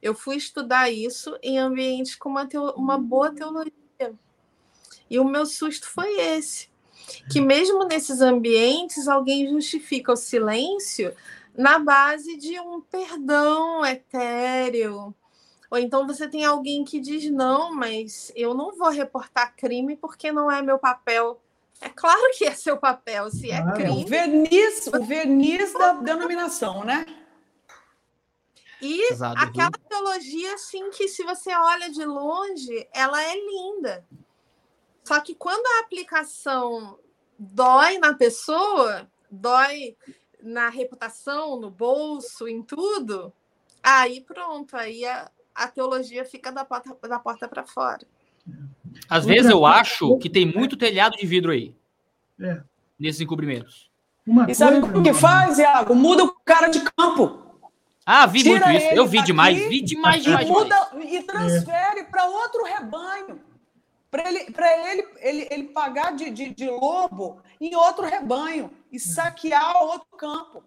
Eu fui estudar isso em ambientes com uma, teo uma boa teologia. E o meu susto foi esse. Que mesmo nesses ambientes, alguém justifica o silêncio na base de um perdão etéreo, ou então você tem alguém que diz: não, mas eu não vou reportar crime porque não é meu papel. É claro que é seu papel, se é crime. O verniz, o verniz da denominação, né? E Exato, aquela viu? teologia, assim, que se você olha de longe, ela é linda. Só que quando a aplicação dói na pessoa, dói na reputação, no bolso, em tudo, aí pronto, aí a, a teologia fica da porta, da porta para fora. Às Outra vezes eu acho que tem muito telhado de vidro aí. É. Nesses encobrimentos. Uma e sabe o que faz, Iago? Muda o cara de campo. Ah, vi Tira muito isso. Eu vi demais. Vi demais, demais. E, muda, e transfere é. para outro rebanho. Para ele, ele, ele, ele pagar de, de, de lobo em outro rebanho e saquear outro campo.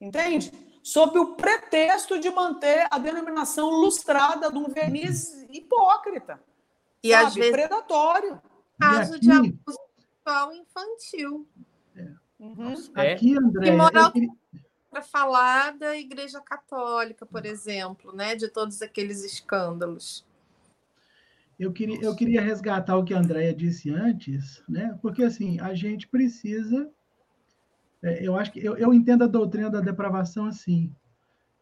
Entende? sob o pretexto de manter a denominação lustrada de um verniz hipócrita. E sabe? às vezes predatório. Caso aqui... de abuso sexual infantil. É. Uhum. É. Aqui, André. E moral queria... para falar da Igreja Católica, por exemplo, né? De todos aqueles escândalos. Eu queria, eu queria resgatar o que a Andrea disse antes, né? Porque assim, a gente precisa é, eu acho que eu, eu, entendo a doutrina da depravação assim.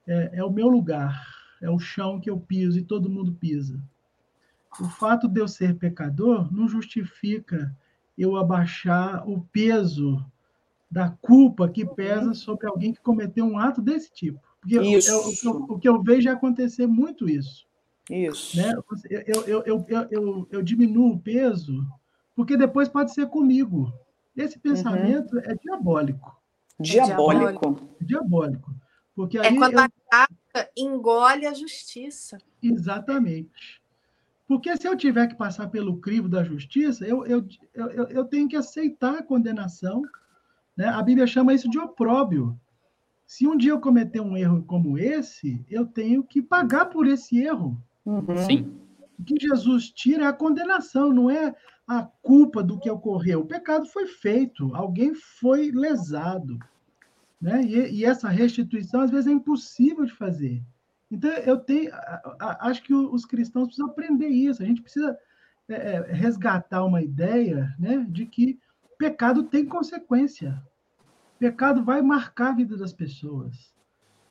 É, é, o meu lugar, é o chão que eu piso e todo mundo pisa. O fato de eu ser pecador não justifica eu abaixar o peso da culpa que pesa sobre alguém que cometeu um ato desse tipo. Porque. Eu, eu, o que eu vejo é acontecer muito isso. Isso. Né? Eu, eu, eu, eu, eu, diminuo o peso, porque depois pode ser comigo. Esse pensamento uhum. é diabólico. Diabólico. É diabólico. Porque é quando eu... a graça engole a justiça. Exatamente. Porque se eu tiver que passar pelo crivo da justiça, eu, eu, eu, eu tenho que aceitar a condenação. Né? A Bíblia chama isso de opróbio. Se um dia eu cometer um erro como esse, eu tenho que pagar por esse erro. Uhum. Sim. O que Jesus tira é a condenação, não é a culpa do que ocorreu. O pecado foi feito, alguém foi lesado. Né? E, e essa restituição, às vezes, é impossível de fazer. Então, eu tenho, acho que os cristãos precisam aprender isso. A gente precisa é, é, resgatar uma ideia né, de que pecado tem consequência. Pecado vai marcar a vida das pessoas.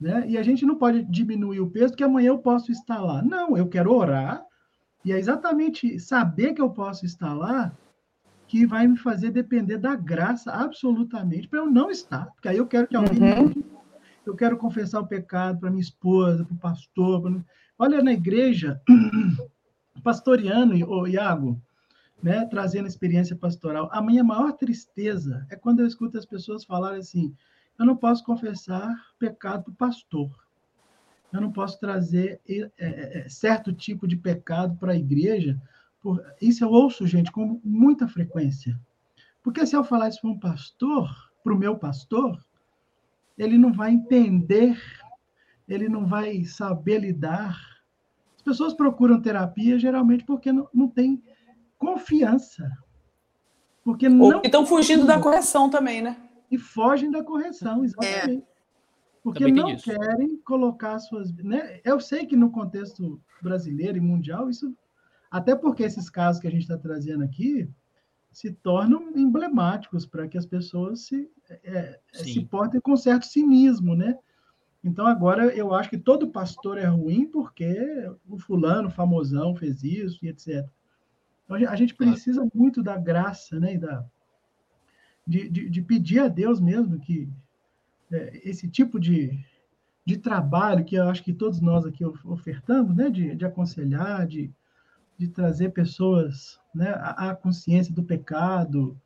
Né? E a gente não pode diminuir o peso, porque amanhã eu posso estar lá. Não, eu quero orar, e é exatamente saber que eu posso estar lá que vai me fazer depender da graça absolutamente para eu não estar. Porque aí eu quero que alguém. Uhum. Eu quero confessar o pecado para minha esposa, para o pastor. Pra... Olha na igreja, pastoriano, o Iago, né, trazendo experiência pastoral. A minha maior tristeza é quando eu escuto as pessoas falarem assim: eu não posso confessar pecado para o pastor eu não posso trazer é, é, é, certo tipo de pecado para a igreja. Por, isso eu ouço, gente, com muita frequência. Porque se eu falar isso para um pastor, para o meu pastor, ele não vai entender, ele não vai saber lidar. As pessoas procuram terapia geralmente porque não, não tem confiança. Porque Ou não estão fugindo da correção também, né? E fogem da correção, exatamente. É. Porque não querem colocar suas. Né? Eu sei que no contexto brasileiro e mundial, isso. Até porque esses casos que a gente está trazendo aqui se tornam emblemáticos para que as pessoas se, é, é se portem com certo cinismo, né? Então, agora, eu acho que todo pastor é ruim porque o fulano, famosão, fez isso e etc. Então, a gente precisa muito da graça, né? E da, de, de, de pedir a Deus mesmo que é, esse tipo de, de trabalho que eu acho que todos nós aqui ofertamos, né, de, de aconselhar, de, de trazer pessoas né, à, consciência do pecado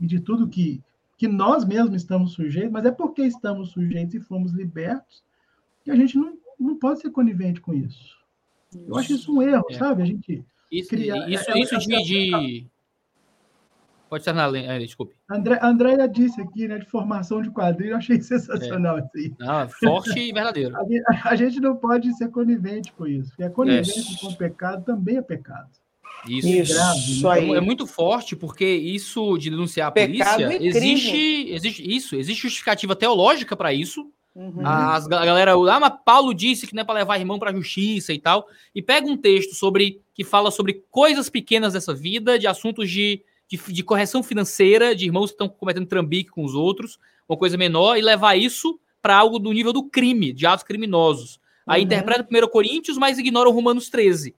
e de tudo que, que nós mesmos estamos sujeitos, mas é porque estamos sujeitos e fomos libertos que a gente não, não pode ser conivente com isso. Eu acho isso um erro, é. sabe? A gente Isso, criar, isso, é, isso é, de, de... Pode terminar, é, desculpe. André, Andréia disse aqui, né, de formação de quadrilha, eu achei sensacional é. isso aí. Não, forte e verdadeiro. A, a, gente não pode ser conivente com isso, porque a conivência é. com o pecado também é pecado. Isso, isso grave, aí. É muito forte, porque isso de denunciar a Pecado polícia, existe, existe isso, existe justificativa teológica para isso. Uhum. As a galera, ah, mas Paulo disse que não é para levar irmão para a justiça e tal. E pega um texto sobre que fala sobre coisas pequenas dessa vida, de assuntos de de, de correção financeira, de irmãos que estão cometendo trambique com os outros, uma coisa menor, e levar isso para algo do nível do crime, de atos criminosos. Aí uhum. interpreta 1 Coríntios, mas ignora o Romanos 13,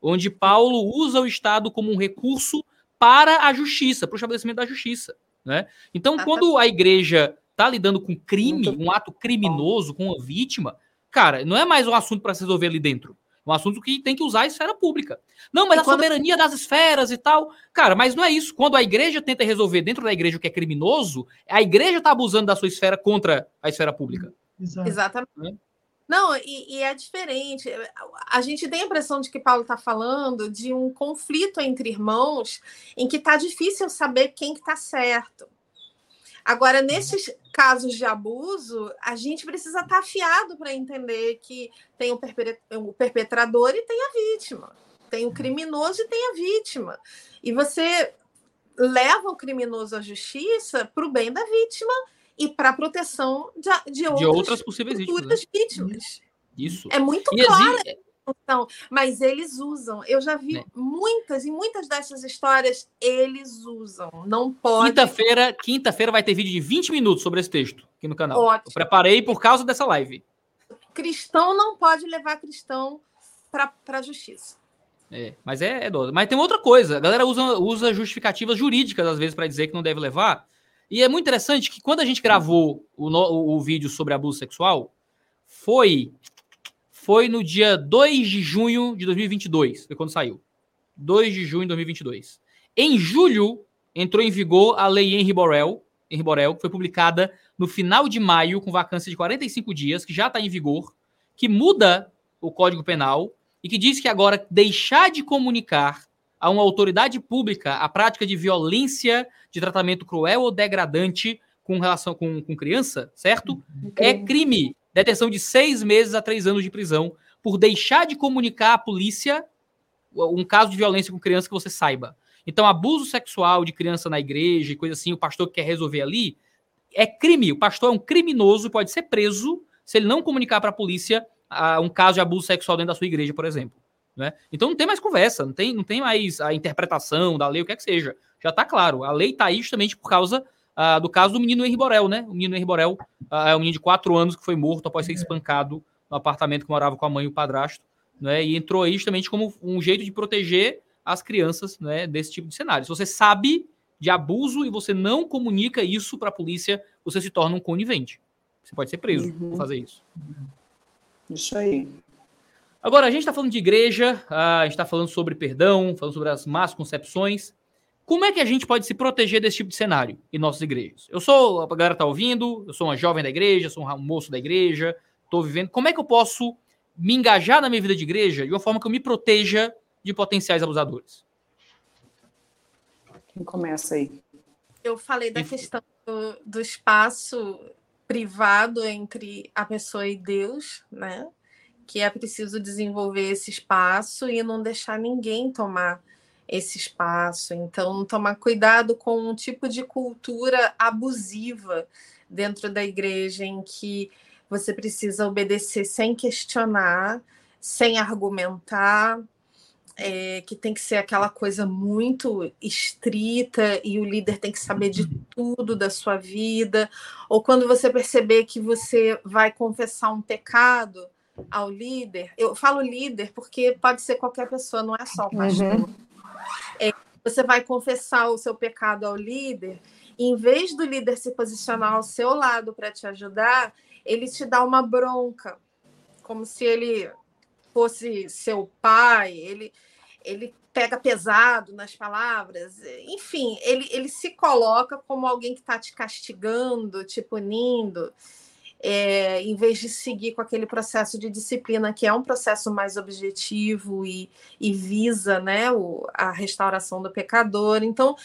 onde Paulo usa o Estado como um recurso para a justiça, para o estabelecimento da justiça. Né? Então, quando a igreja está lidando com crime, um ato criminoso, com uma vítima, cara, não é mais um assunto para se resolver ali dentro. Um assunto que tem que usar a esfera pública. Não, mas e a quando... soberania das esferas e tal. Cara, mas não é isso. Quando a igreja tenta resolver dentro da igreja o que é criminoso, a igreja está abusando da sua esfera contra a esfera pública. Exato. Exatamente. É? Não, e, e, é diferente. A gente tem a impressão de que Paulo está falando de um conflito entre irmãos em que está difícil saber quem está que tá certo. Agora, nesses casos de abuso, a gente precisa estar afiado para entender que tem o perpetrador e tem a vítima. Tem o criminoso e tem a vítima. E você leva o criminoso à justiça para o bem da vítima e para a proteção de, de, outras, de outras possíveis vítimas. Né? vítimas. Isso. É muito e claro. Existe, função, mas eles usam. Eu já vi é. muitas e muitas dessas histórias eles usam. Não pode. Quinta-feira, quinta-feira vai ter vídeo de 20 minutos sobre esse texto aqui no canal. Ótimo. Eu preparei por causa dessa live. Cristão não pode levar cristão para a justiça. É, mas é, é doido. Mas tem outra coisa. A galera usa, usa justificativas jurídicas, às vezes, para dizer que não deve levar. E é muito interessante que quando a gente gravou o, o, o vídeo sobre abuso sexual, foi foi no dia 2 de junho de 2022, foi quando saiu. 2 de junho de 2022. Em julho, entrou em vigor a Lei Henry Borel, Henry Borel, que foi publicada no final de maio, com vacância de 45 dias, que já está em vigor, que muda o Código Penal e que diz que agora deixar de comunicar a uma autoridade pública a prática de violência, de tratamento cruel ou degradante com relação com, com criança, certo? É crime detenção de seis meses a três anos de prisão por deixar de comunicar à polícia um caso de violência com criança que você saiba. Então, abuso sexual de criança na igreja e coisa assim, o pastor que quer resolver ali, é crime. O pastor é um criminoso, pode ser preso se ele não comunicar para a polícia uh, um caso de abuso sexual dentro da sua igreja, por exemplo. Né? Então não tem mais conversa, não tem, não tem mais a interpretação da lei, o que é que seja. Já está claro. A lei está aí justamente por causa uh, do caso do menino Henri Borel, né? O menino Henri Borel uh, é um menino de quatro anos que foi morto após ser é. espancado no apartamento que morava com a mãe e o padrasto, né? E entrou aí justamente como um jeito de proteger as crianças, né? Desse tipo de cenário. Se você sabe de abuso e você não comunica isso para a polícia, você se torna um conivente. Você pode ser preso uhum. por fazer isso. Isso aí. Agora, a gente está falando de igreja, a gente está falando sobre perdão, falando sobre as más concepções. Como é que a gente pode se proteger desse tipo de cenário em nossas igrejas? Eu sou, a galera tá ouvindo, eu sou uma jovem da igreja, sou um moço da igreja, estou vivendo. Como é que eu posso me engajar na minha vida de igreja de uma forma que eu me proteja de potenciais abusadores? Quem começa aí? Eu falei da questão do, do espaço privado entre a pessoa e Deus, né? Que é preciso desenvolver esse espaço e não deixar ninguém tomar esse espaço. Então, tomar cuidado com um tipo de cultura abusiva dentro da igreja em que você precisa obedecer sem questionar, sem argumentar, é, que tem que ser aquela coisa muito estrita e o líder tem que saber de tudo da sua vida, ou quando você perceber que você vai confessar um pecado ao líder, eu falo líder porque pode ser qualquer pessoa, não é só o pastor. Uhum é, você vai confessar o seu pecado ao líder, em vez do líder se posicionar ao seu lado para te ajudar, ele te dá uma bronca, como se ele fosse seu pai, ele, ele pega pesado nas palavras, enfim, ele, ele se coloca como alguém que está te castigando, te punindo. É, em vez de seguir com aquele processo de disciplina, que é um processo mais objetivo e, e visa né, o, a restauração do pecador. Então,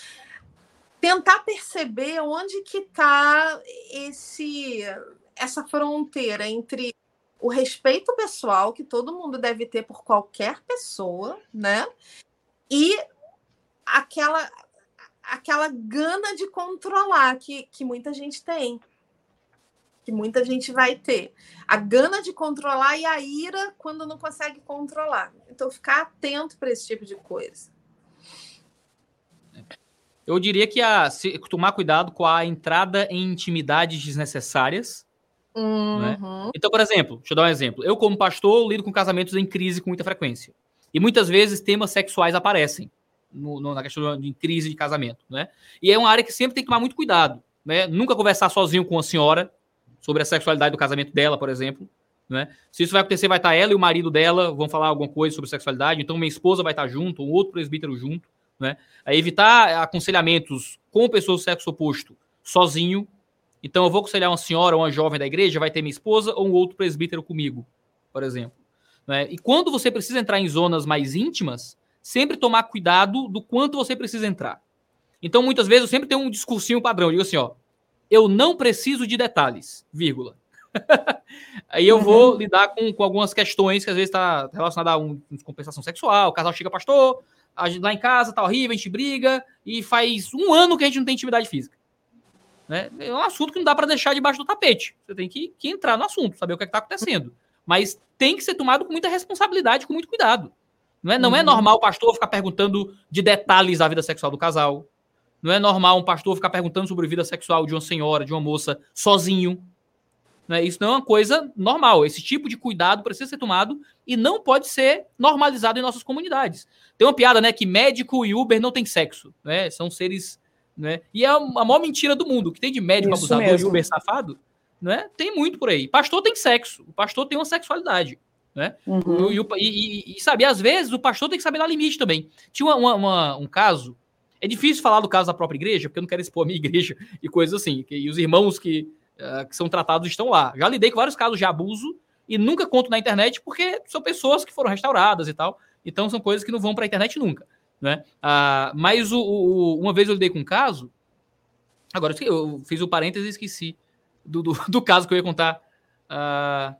tentar perceber onde que está essa fronteira entre o respeito pessoal que todo mundo deve ter por qualquer pessoa, né? E aquela aquela gana de controlar que, que muita gente tem. Que muita gente vai ter. A gana de controlar e a ira quando não consegue controlar. Então, ficar atento para esse tipo de coisa. Eu diria que a, se, tomar cuidado com a entrada em intimidades desnecessárias. Né? Uhum. Né? Então, por exemplo, deixa eu dar um exemplo. Eu, como pastor, lido com casamentos em crise com muita frequência. E muitas vezes temas sexuais aparecem no, no, na questão de crise de casamento. Né? E é uma área que sempre tem que tomar muito cuidado. Né? Nunca conversar sozinho com a senhora sobre a sexualidade do casamento dela, por exemplo. Né? Se isso vai acontecer, vai estar ela e o marido dela, vão falar alguma coisa sobre sexualidade, então minha esposa vai estar junto, um outro presbítero junto. Né? É evitar aconselhamentos com pessoas do sexo oposto sozinho. Então, eu vou aconselhar uma senhora ou uma jovem da igreja, vai ter minha esposa ou um outro presbítero comigo, por exemplo. Né? E quando você precisa entrar em zonas mais íntimas, sempre tomar cuidado do quanto você precisa entrar. Então, muitas vezes, eu sempre tenho um discursinho padrão. Eu digo assim, ó, eu não preciso de detalhes, vírgula. Aí eu vou uhum. lidar com, com algumas questões que às vezes está relacionada a um, compensação sexual, o casal chega, pastor, a gente, lá em casa tá horrível, a gente briga, e faz um ano que a gente não tem intimidade física. Né? É um assunto que não dá para deixar debaixo do tapete. Você tem que, que entrar no assunto, saber o que é está acontecendo. Mas tem que ser tomado com muita responsabilidade, com muito cuidado. Não é, não é uhum. é normal o pastor ficar perguntando de detalhes da vida sexual do casal. Não é normal um pastor ficar perguntando sobre a vida sexual de uma senhora, de uma moça, sozinho. Né? Isso não é uma coisa normal. Esse tipo de cuidado precisa ser tomado e não pode ser normalizado em nossas comunidades. Tem uma piada, né, que médico e Uber não tem sexo, né? São seres, né? E é a maior mentira do mundo. O que tem de médico Isso abusador mesmo. e Uber safado, né? Tem muito por aí. Pastor tem sexo. O pastor tem uma sexualidade. Né? Uhum. E, e, e, sabe, às vezes o pastor tem que saber dar limite também. Tinha uma, uma, um caso, é difícil falar do caso da própria igreja, porque eu não quero expor a minha igreja e coisas assim, e os irmãos que uh, que são tratados estão lá. Já lidei com vários casos de abuso e nunca conto na internet porque são pessoas que foram restauradas e tal. Então são coisas que não vão para a internet nunca. Né? Uh, mas o, o, uma vez eu lidei com um caso. Agora eu fiz o parênteses e esqueci do, do, do, caso que eu ia contar. Uh,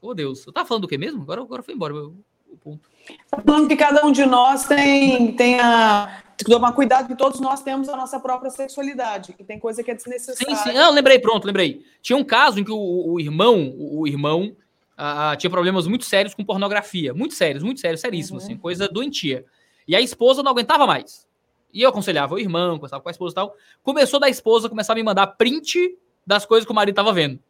oh Deus, eu tava falando do que mesmo? Agora, agora foi embora o ponto. Tá falando que cada um de nós tem, tem a, tem que tomar cuidado que todos nós temos a nossa própria sexualidade, que tem coisa que é desnecessária. Sim, sim. Não, lembrei, pronto, lembrei. Tinha um caso em que o, o irmão, o irmão ah, tinha problemas muito sérios com pornografia. Muito sérios, muito sérios, seríssimos, uhum. assim, coisa doentia. E a esposa não aguentava mais. E eu aconselhava o irmão, conversava com a esposa e tal. Começou da esposa começar a me mandar print das coisas que o marido estava vendo.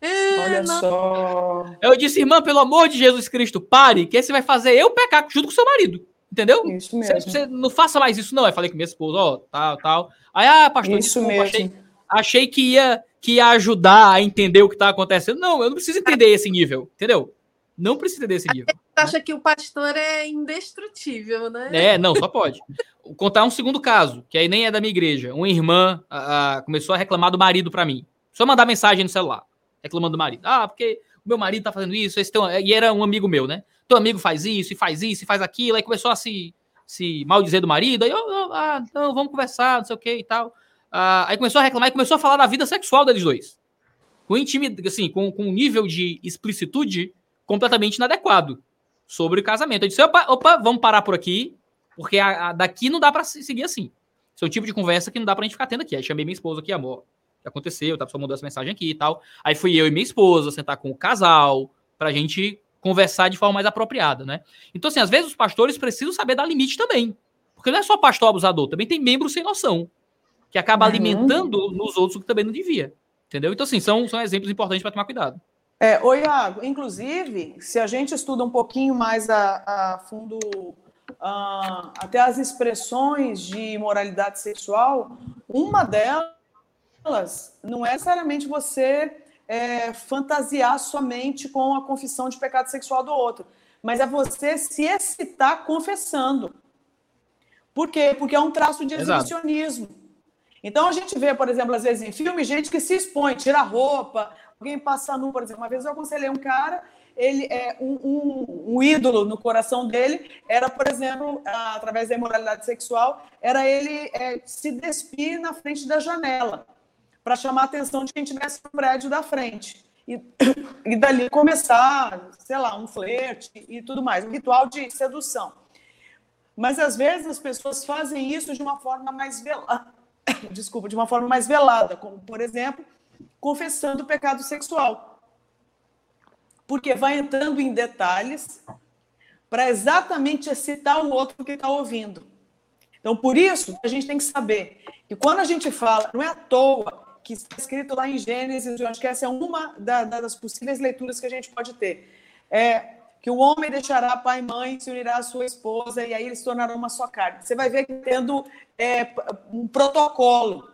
É, Olha não. só. Eu disse, irmã, pelo amor de Jesus Cristo, pare, que esse vai fazer eu pecar junto com seu marido. Entendeu? Isso mesmo. Você, não faça mais isso, não. Eu falei com minha esposa, ó, tal, tal. Aí, ah, pastor, isso desculpa, mesmo. Achei, achei que ia, que ia ajudar a entender o que tá acontecendo. Não, eu não preciso entender esse nível, entendeu? Não precisa entender esse nível. Você acha que o pastor é indestrutível, né? É, não, só pode. Vou contar um segundo caso, que aí nem é da minha igreja. Uma irmã a, a, começou a reclamar do marido para mim. Só mandar mensagem no celular, reclamando do marido. Ah, porque o meu marido tá fazendo isso, esse teu... e era um amigo meu, né? teu amigo faz isso, e faz isso, e faz aquilo, aí começou a se, se maldizer do marido, aí, oh, ah, não, vamos conversar, não sei o que e tal. Ah, aí começou a reclamar e começou a falar da vida sexual deles dois. Com intimidade, assim, com, com um nível de explicitude completamente inadequado sobre o casamento. Eu disse, opa, opa, vamos parar por aqui, porque a, a, daqui não dá para seguir assim. Esse é o tipo de conversa que não dá pra gente ficar tendo aqui. Aí chamei minha esposa aqui, amor, aconteceu, tá, só mandou essa mensagem aqui e tal. Aí fui eu e minha esposa sentar com o casal, pra gente conversar de forma mais apropriada, né? Então, assim, às vezes os pastores precisam saber dar limite também. Porque não é só pastor abusador, também tem membro sem noção, que acaba uhum. alimentando nos outros o que também não devia. Entendeu? Então, assim, são, são exemplos importantes para tomar cuidado. É, oi, Iago, inclusive, se a gente estuda um pouquinho mais a, a fundo uh, até as expressões de moralidade sexual, uma delas não é necessariamente você é, fantasiar somente com a confissão de pecado sexual do outro, mas é você se excitar confessando. Por quê? Porque é um traço de exibicionismo. Então a gente vê, por exemplo, às vezes em filme, gente que se expõe, tira a roupa, alguém passa nu, por exemplo. Uma vez eu aconselhei um cara, ele é um, um, um ídolo no coração dele era, por exemplo, através da imoralidade sexual, era ele é, se despir na frente da janela para chamar a atenção de quem tivesse no prédio da frente. E, e dali começar, sei lá, um flerte e tudo mais, um ritual de sedução. Mas às vezes as pessoas fazem isso de uma forma mais velada, desculpa, de uma forma mais velada, como por exemplo, confessando o pecado sexual. Porque vai entrando em detalhes para exatamente excitar o outro que está ouvindo. Então, por isso, a gente tem que saber que quando a gente fala, não é à toa que está escrito lá em Gênesis, eu acho que essa é uma das possíveis leituras que a gente pode ter. É que o homem deixará pai e mãe, se unirá à sua esposa, e aí eles se tornarão uma só carne. Você vai ver que tendo é, um protocolo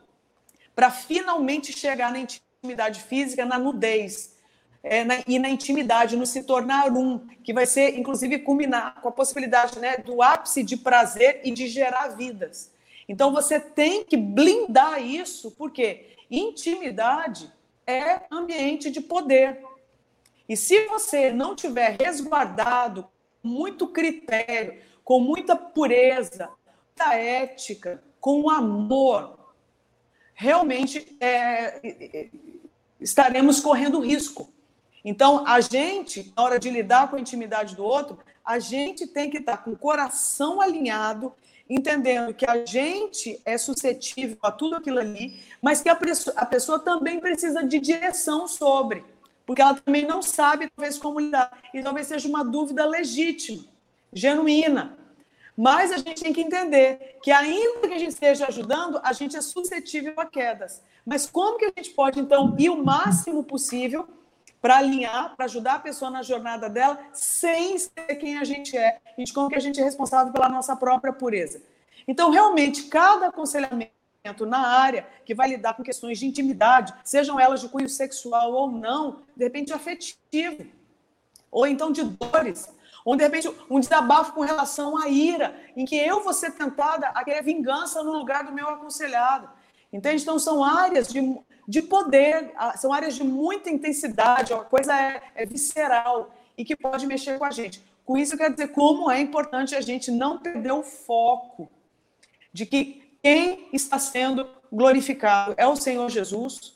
para finalmente chegar na intimidade física, na nudez, é, na, e na intimidade, no se tornar um, que vai ser, inclusive, culminar com a possibilidade né, do ápice de prazer e de gerar vidas. Então, você tem que blindar isso, porque Intimidade é ambiente de poder. E se você não tiver resguardado muito critério, com muita pureza, muita ética, com amor, realmente é, estaremos correndo risco. Então, a gente, na hora de lidar com a intimidade do outro, a gente tem que estar com o coração alinhado entendendo que a gente é suscetível a tudo aquilo ali, mas que a pessoa, a pessoa também precisa de direção sobre, porque ela também não sabe, talvez, como lidar. E talvez seja uma dúvida legítima, genuína. Mas a gente tem que entender que, ainda que a gente esteja ajudando, a gente é suscetível a quedas. Mas como que a gente pode, então, ir o máximo possível para alinhar, para ajudar a pessoa na jornada dela, sem ser quem a gente é e de como que a gente é responsável pela nossa própria pureza. Então, realmente, cada aconselhamento na área que vai lidar com questões de intimidade, sejam elas de cunho sexual ou não, de repente afetivo, ou então de dores, ou de repente um desabafo com relação à ira, em que eu vou ser tentada a querer vingança no lugar do meu aconselhado. Entende? Então, são áreas de de poder, são áreas de muita intensidade, a coisa é, é visceral e que pode mexer com a gente. Com isso, eu quero dizer como é importante a gente não perder o foco de que quem está sendo glorificado é o Senhor Jesus.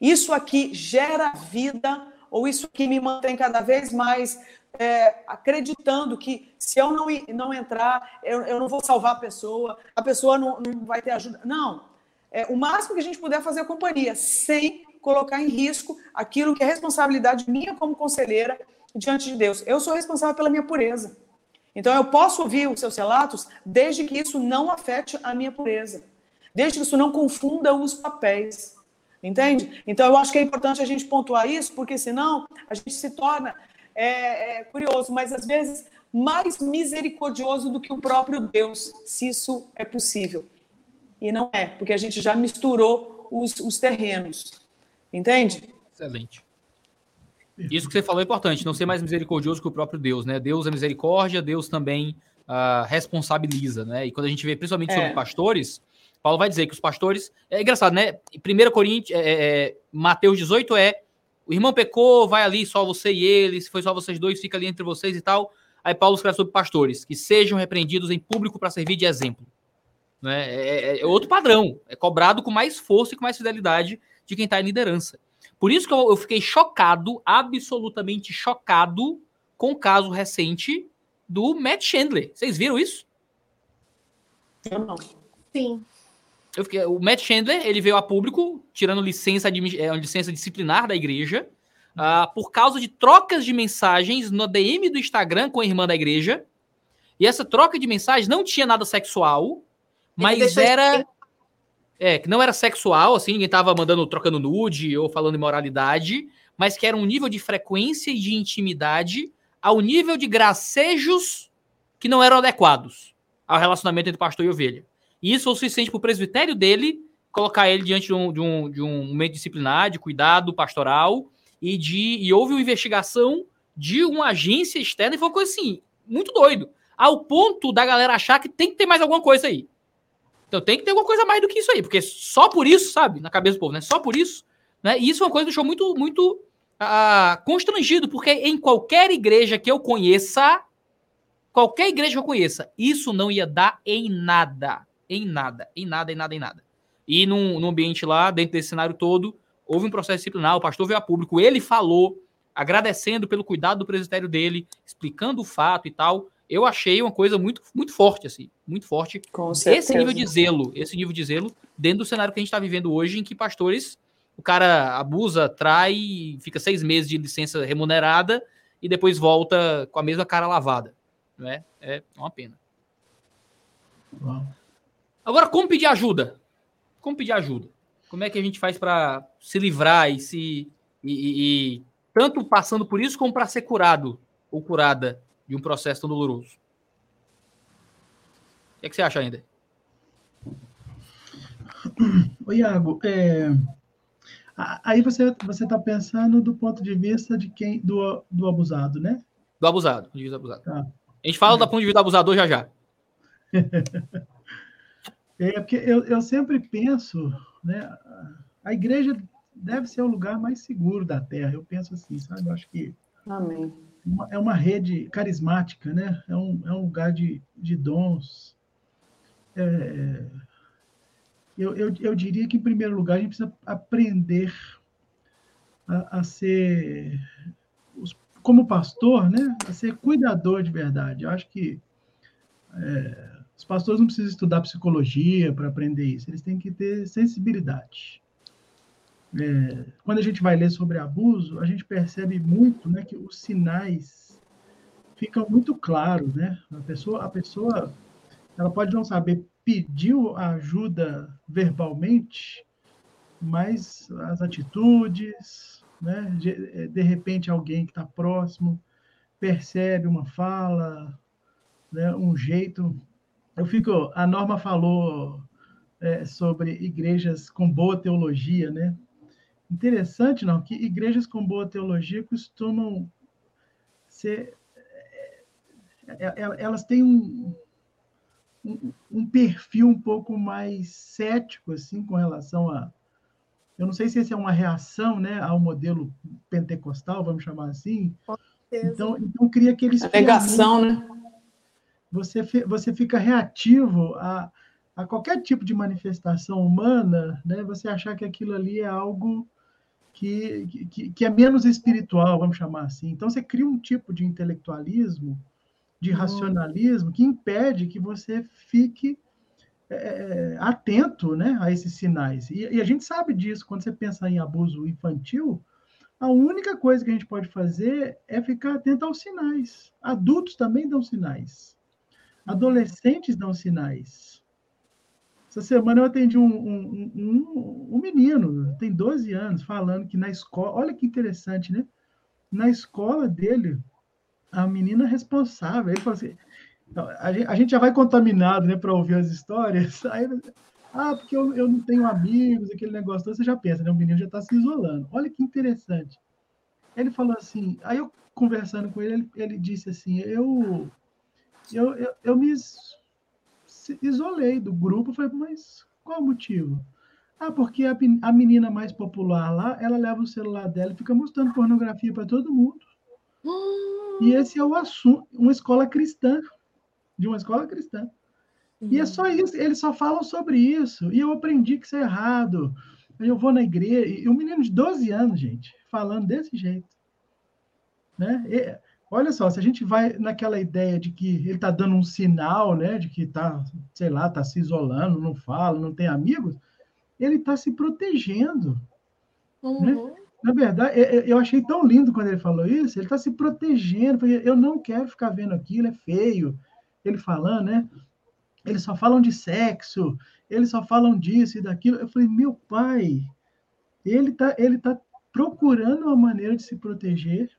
Isso aqui gera vida, ou isso aqui me mantém cada vez mais é, acreditando que se eu não, não entrar, eu, eu não vou salvar a pessoa, a pessoa não, não vai ter ajuda. Não, é, o máximo que a gente puder fazer a companhia, sem colocar em risco aquilo que é responsabilidade minha como conselheira diante de Deus. Eu sou responsável pela minha pureza. Então eu posso ouvir os seus relatos desde que isso não afete a minha pureza, desde que isso não confunda os papéis. Entende? Então eu acho que é importante a gente pontuar isso, porque senão a gente se torna é, é, curioso, mas às vezes mais misericordioso do que o próprio Deus, se isso é possível. E não é, porque a gente já misturou os, os terrenos. Entende? Excelente. Isso que você falou é importante, não ser mais misericordioso que o próprio Deus, né? Deus é misericórdia, Deus também uh, responsabiliza, né? E quando a gente vê, principalmente sobre é. pastores, Paulo vai dizer que os pastores. É engraçado, né? 1 Coríntios, é, é, é, Mateus 18 é: o irmão pecou, vai ali, só você e ele, se foi só vocês dois, fica ali entre vocês e tal. Aí Paulo escreve sobre pastores, que sejam repreendidos em público para servir de exemplo. Né? É, é, é, outro padrão. É cobrado com mais força e com mais fidelidade de quem está em liderança. Por isso que eu, eu, fiquei chocado, absolutamente chocado, com o caso recente do Matt Chandler. Vocês viram isso? Eu não. Sim. Eu fiquei, o Matt Chandler ele veio a público tirando licença, de, é, licença disciplinar da igreja uh, por causa de trocas de mensagens no DM do Instagram com a irmã da igreja. E essa troca de mensagens não tinha nada sexual, mas era. É, que não era sexual, assim, ninguém tava mandando, trocando nude ou falando imoralidade, mas que era um nível de frequência e de intimidade ao nível de gracejos que não eram adequados ao relacionamento entre pastor e ovelha. E isso foi o suficiente para o presbitério dele colocar ele diante de um, de um, de um momento disciplinar, de cuidado pastoral, e de e houve uma investigação de uma agência externa e foi uma coisa assim, muito doido. Ao ponto da galera achar que tem que ter mais alguma coisa aí. Então tem que ter alguma coisa mais do que isso aí, porque só por isso, sabe, na cabeça do povo, né? Só por isso Né? E isso é uma coisa que deixou muito, muito uh, constrangido, porque em qualquer igreja que eu conheça, qualquer igreja que eu conheça, isso não ia dar em nada. Em nada, em nada, em nada, em nada. E num, num ambiente lá, dentro desse cenário todo, houve um processo disciplinar, o pastor veio a público, ele falou, agradecendo pelo cuidado do presbitério dele, explicando o fato e tal. Eu achei uma coisa muito, muito forte, assim, muito forte. Com certeza. Esse nível de zelo, esse nível de zelo, dentro do cenário que a gente está vivendo hoje, em que pastores, o cara abusa, trai, fica seis meses de licença remunerada e depois volta com a mesma cara lavada. Não é? É uma pena. Uau. Agora, como pedir ajuda? Como pedir ajuda? Como é que a gente faz para se livrar e se e, e, e tanto passando por isso como para ser curado ou curada de um processo tão doloroso? O que, é que você acha ainda? Oi, Iago, é, aí você você está pensando do ponto de vista de quem do, do abusado, né? Do abusado, do abusado. Tá. A gente fala é. do ponto de vista do abusador já já. É porque eu, eu sempre penso, né? A igreja deve ser o lugar mais seguro da Terra. Eu penso assim, sabe? Eu acho que Amém. É uma rede carismática, né? É um, é um lugar de, de dons. É, eu, eu, eu diria que, em primeiro lugar, a gente precisa aprender a, a ser, como pastor, né? A ser cuidador de verdade. Eu acho que é, os pastores não precisam estudar psicologia para aprender isso, eles têm que ter sensibilidade. É, quando a gente vai ler sobre abuso, a gente percebe muito né, que os sinais ficam muito claros. Né? A, pessoa, a pessoa ela pode não saber pedir ajuda verbalmente, mas as atitudes, né? de, de repente alguém que está próximo percebe uma fala, né? um jeito eu fico. A Norma falou é, sobre igrejas com boa teologia, né? Interessante, não? Que igrejas com boa teologia costumam ser. É, é, é, elas têm um, um, um perfil um pouco mais cético, assim, com relação a. Eu não sei se esse é uma reação, né, ao modelo pentecostal, vamos chamar assim. Então, então cria aqueles. A negação, né? você, você fica reativo a, a qualquer tipo de manifestação humana, né? Você achar que aquilo ali é algo que, que, que é menos espiritual, vamos chamar assim. Então, você cria um tipo de intelectualismo, de uhum. racionalismo, que impede que você fique é, é, atento né, a esses sinais. E, e, a gente sabe disso, quando você pensa em abuso infantil, a única coisa que a gente pode fazer é ficar atento aos sinais. Adultos também dão sinais. Adolescentes dão sinais. Essa semana eu atendi um, um, um, um, menino, tem 12 anos, falando que na escola, olha que interessante, né? Na escola dele, a menina responsável, ele falou assim, a gente já vai contaminado, né, para ouvir as histórias. Aí, ah, porque eu, eu não tenho amigos, aquele negócio todo, você já pensa, né? O menino já está se isolando. Olha que interessante. Ele falou assim, aí eu conversando com ele, ele, ele disse assim, eu eu, eu, eu me isolei do grupo. Falei, mas qual o motivo? Ah, porque a, a menina mais popular lá, ela leva o celular dela e fica mostrando pornografia para todo mundo. E esse é o assunto, uma escola cristã, de uma escola cristã. E é só isso, eles só falam sobre isso. E eu aprendi que isso é errado. Eu vou na igreja, e um menino de 12 anos, gente, falando desse jeito. Né? E, Olha só, se a gente vai naquela ideia de que ele está dando um sinal, né, de que está, sei lá, está se isolando, não fala, não tem amigos, ele está se protegendo. Né? Uhum. Né? Na verdade, eu achei tão lindo quando ele falou isso, ele está se protegendo, porque eu não quero ficar vendo aquilo, é feio. Ele falando, né? Eles só falam de sexo, eles só falam disso e daquilo. Eu falei, meu pai, ele está ele tá procurando uma maneira de se proteger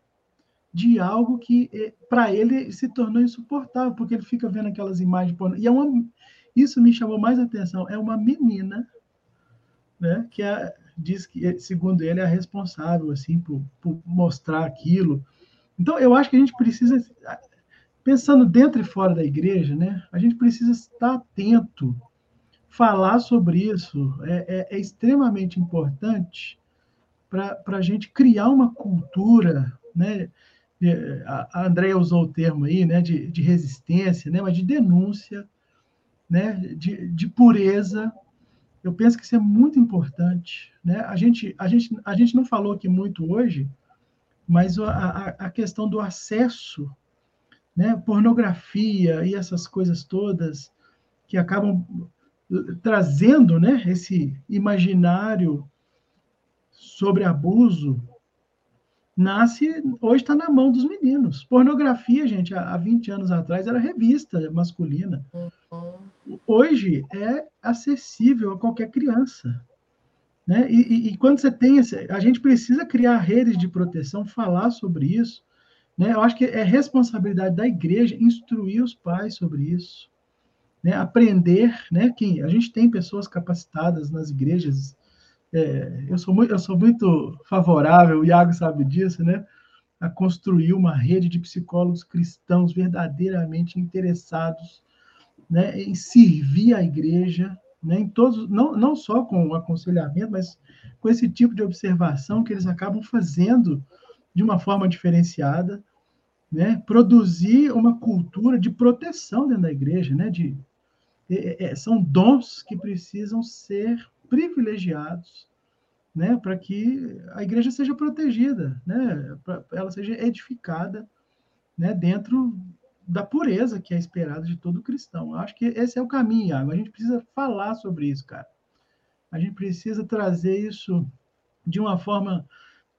de algo que eh, para ele se tornou insuportável, porque ele fica vendo aquelas imagens. E é uma, isso me chamou mais atenção. É uma menina, né, que é, diz que, segundo ele, é a responsável assim por, por mostrar aquilo. Então, eu acho que a gente precisa, pensando dentro e fora da igreja, né, a gente precisa estar atento, falar sobre isso. É, é, é extremamente importante para a gente criar uma cultura, né? A Andréia usou o termo aí, né, de, de resistência, né, mas de denúncia, né, de, de pureza. Eu penso que isso é muito importante, né? A gente, a gente, a gente não falou aqui muito hoje, mas a, a questão do acesso, né, pornografia e essas coisas todas que acabam trazendo, né, esse imaginário sobre abuso nasce, hoje está na mão dos meninos. Pornografia, gente, há 20 anos atrás era revista masculina. Uhum. Hoje é acessível a qualquer criança. Né? E, e, e, quando você tem esse, a gente precisa criar redes de proteção, falar sobre isso. Né? Eu acho que é responsabilidade da igreja instruir os pais sobre isso. Né? Aprender, né? que a gente tem pessoas capacitadas nas igrejas é, eu, sou muito, eu sou muito favorável, o Iago sabe disso, né? A construir uma rede de psicólogos cristãos verdadeiramente interessados né, em servir a igreja, né, em todos, não, não só com o aconselhamento, mas com esse tipo de observação que eles acabam fazendo de uma forma diferenciada, né, produzir uma cultura de proteção dentro da igreja, né, de, é, é, são dons que precisam ser privilegiados, né, para que a igreja seja protegida, né, para ela seja edificada, né, dentro da pureza que é esperada de todo cristão. Eu acho que esse é o caminho, Iago. A gente precisa falar sobre isso, cara. A gente precisa trazer isso de uma forma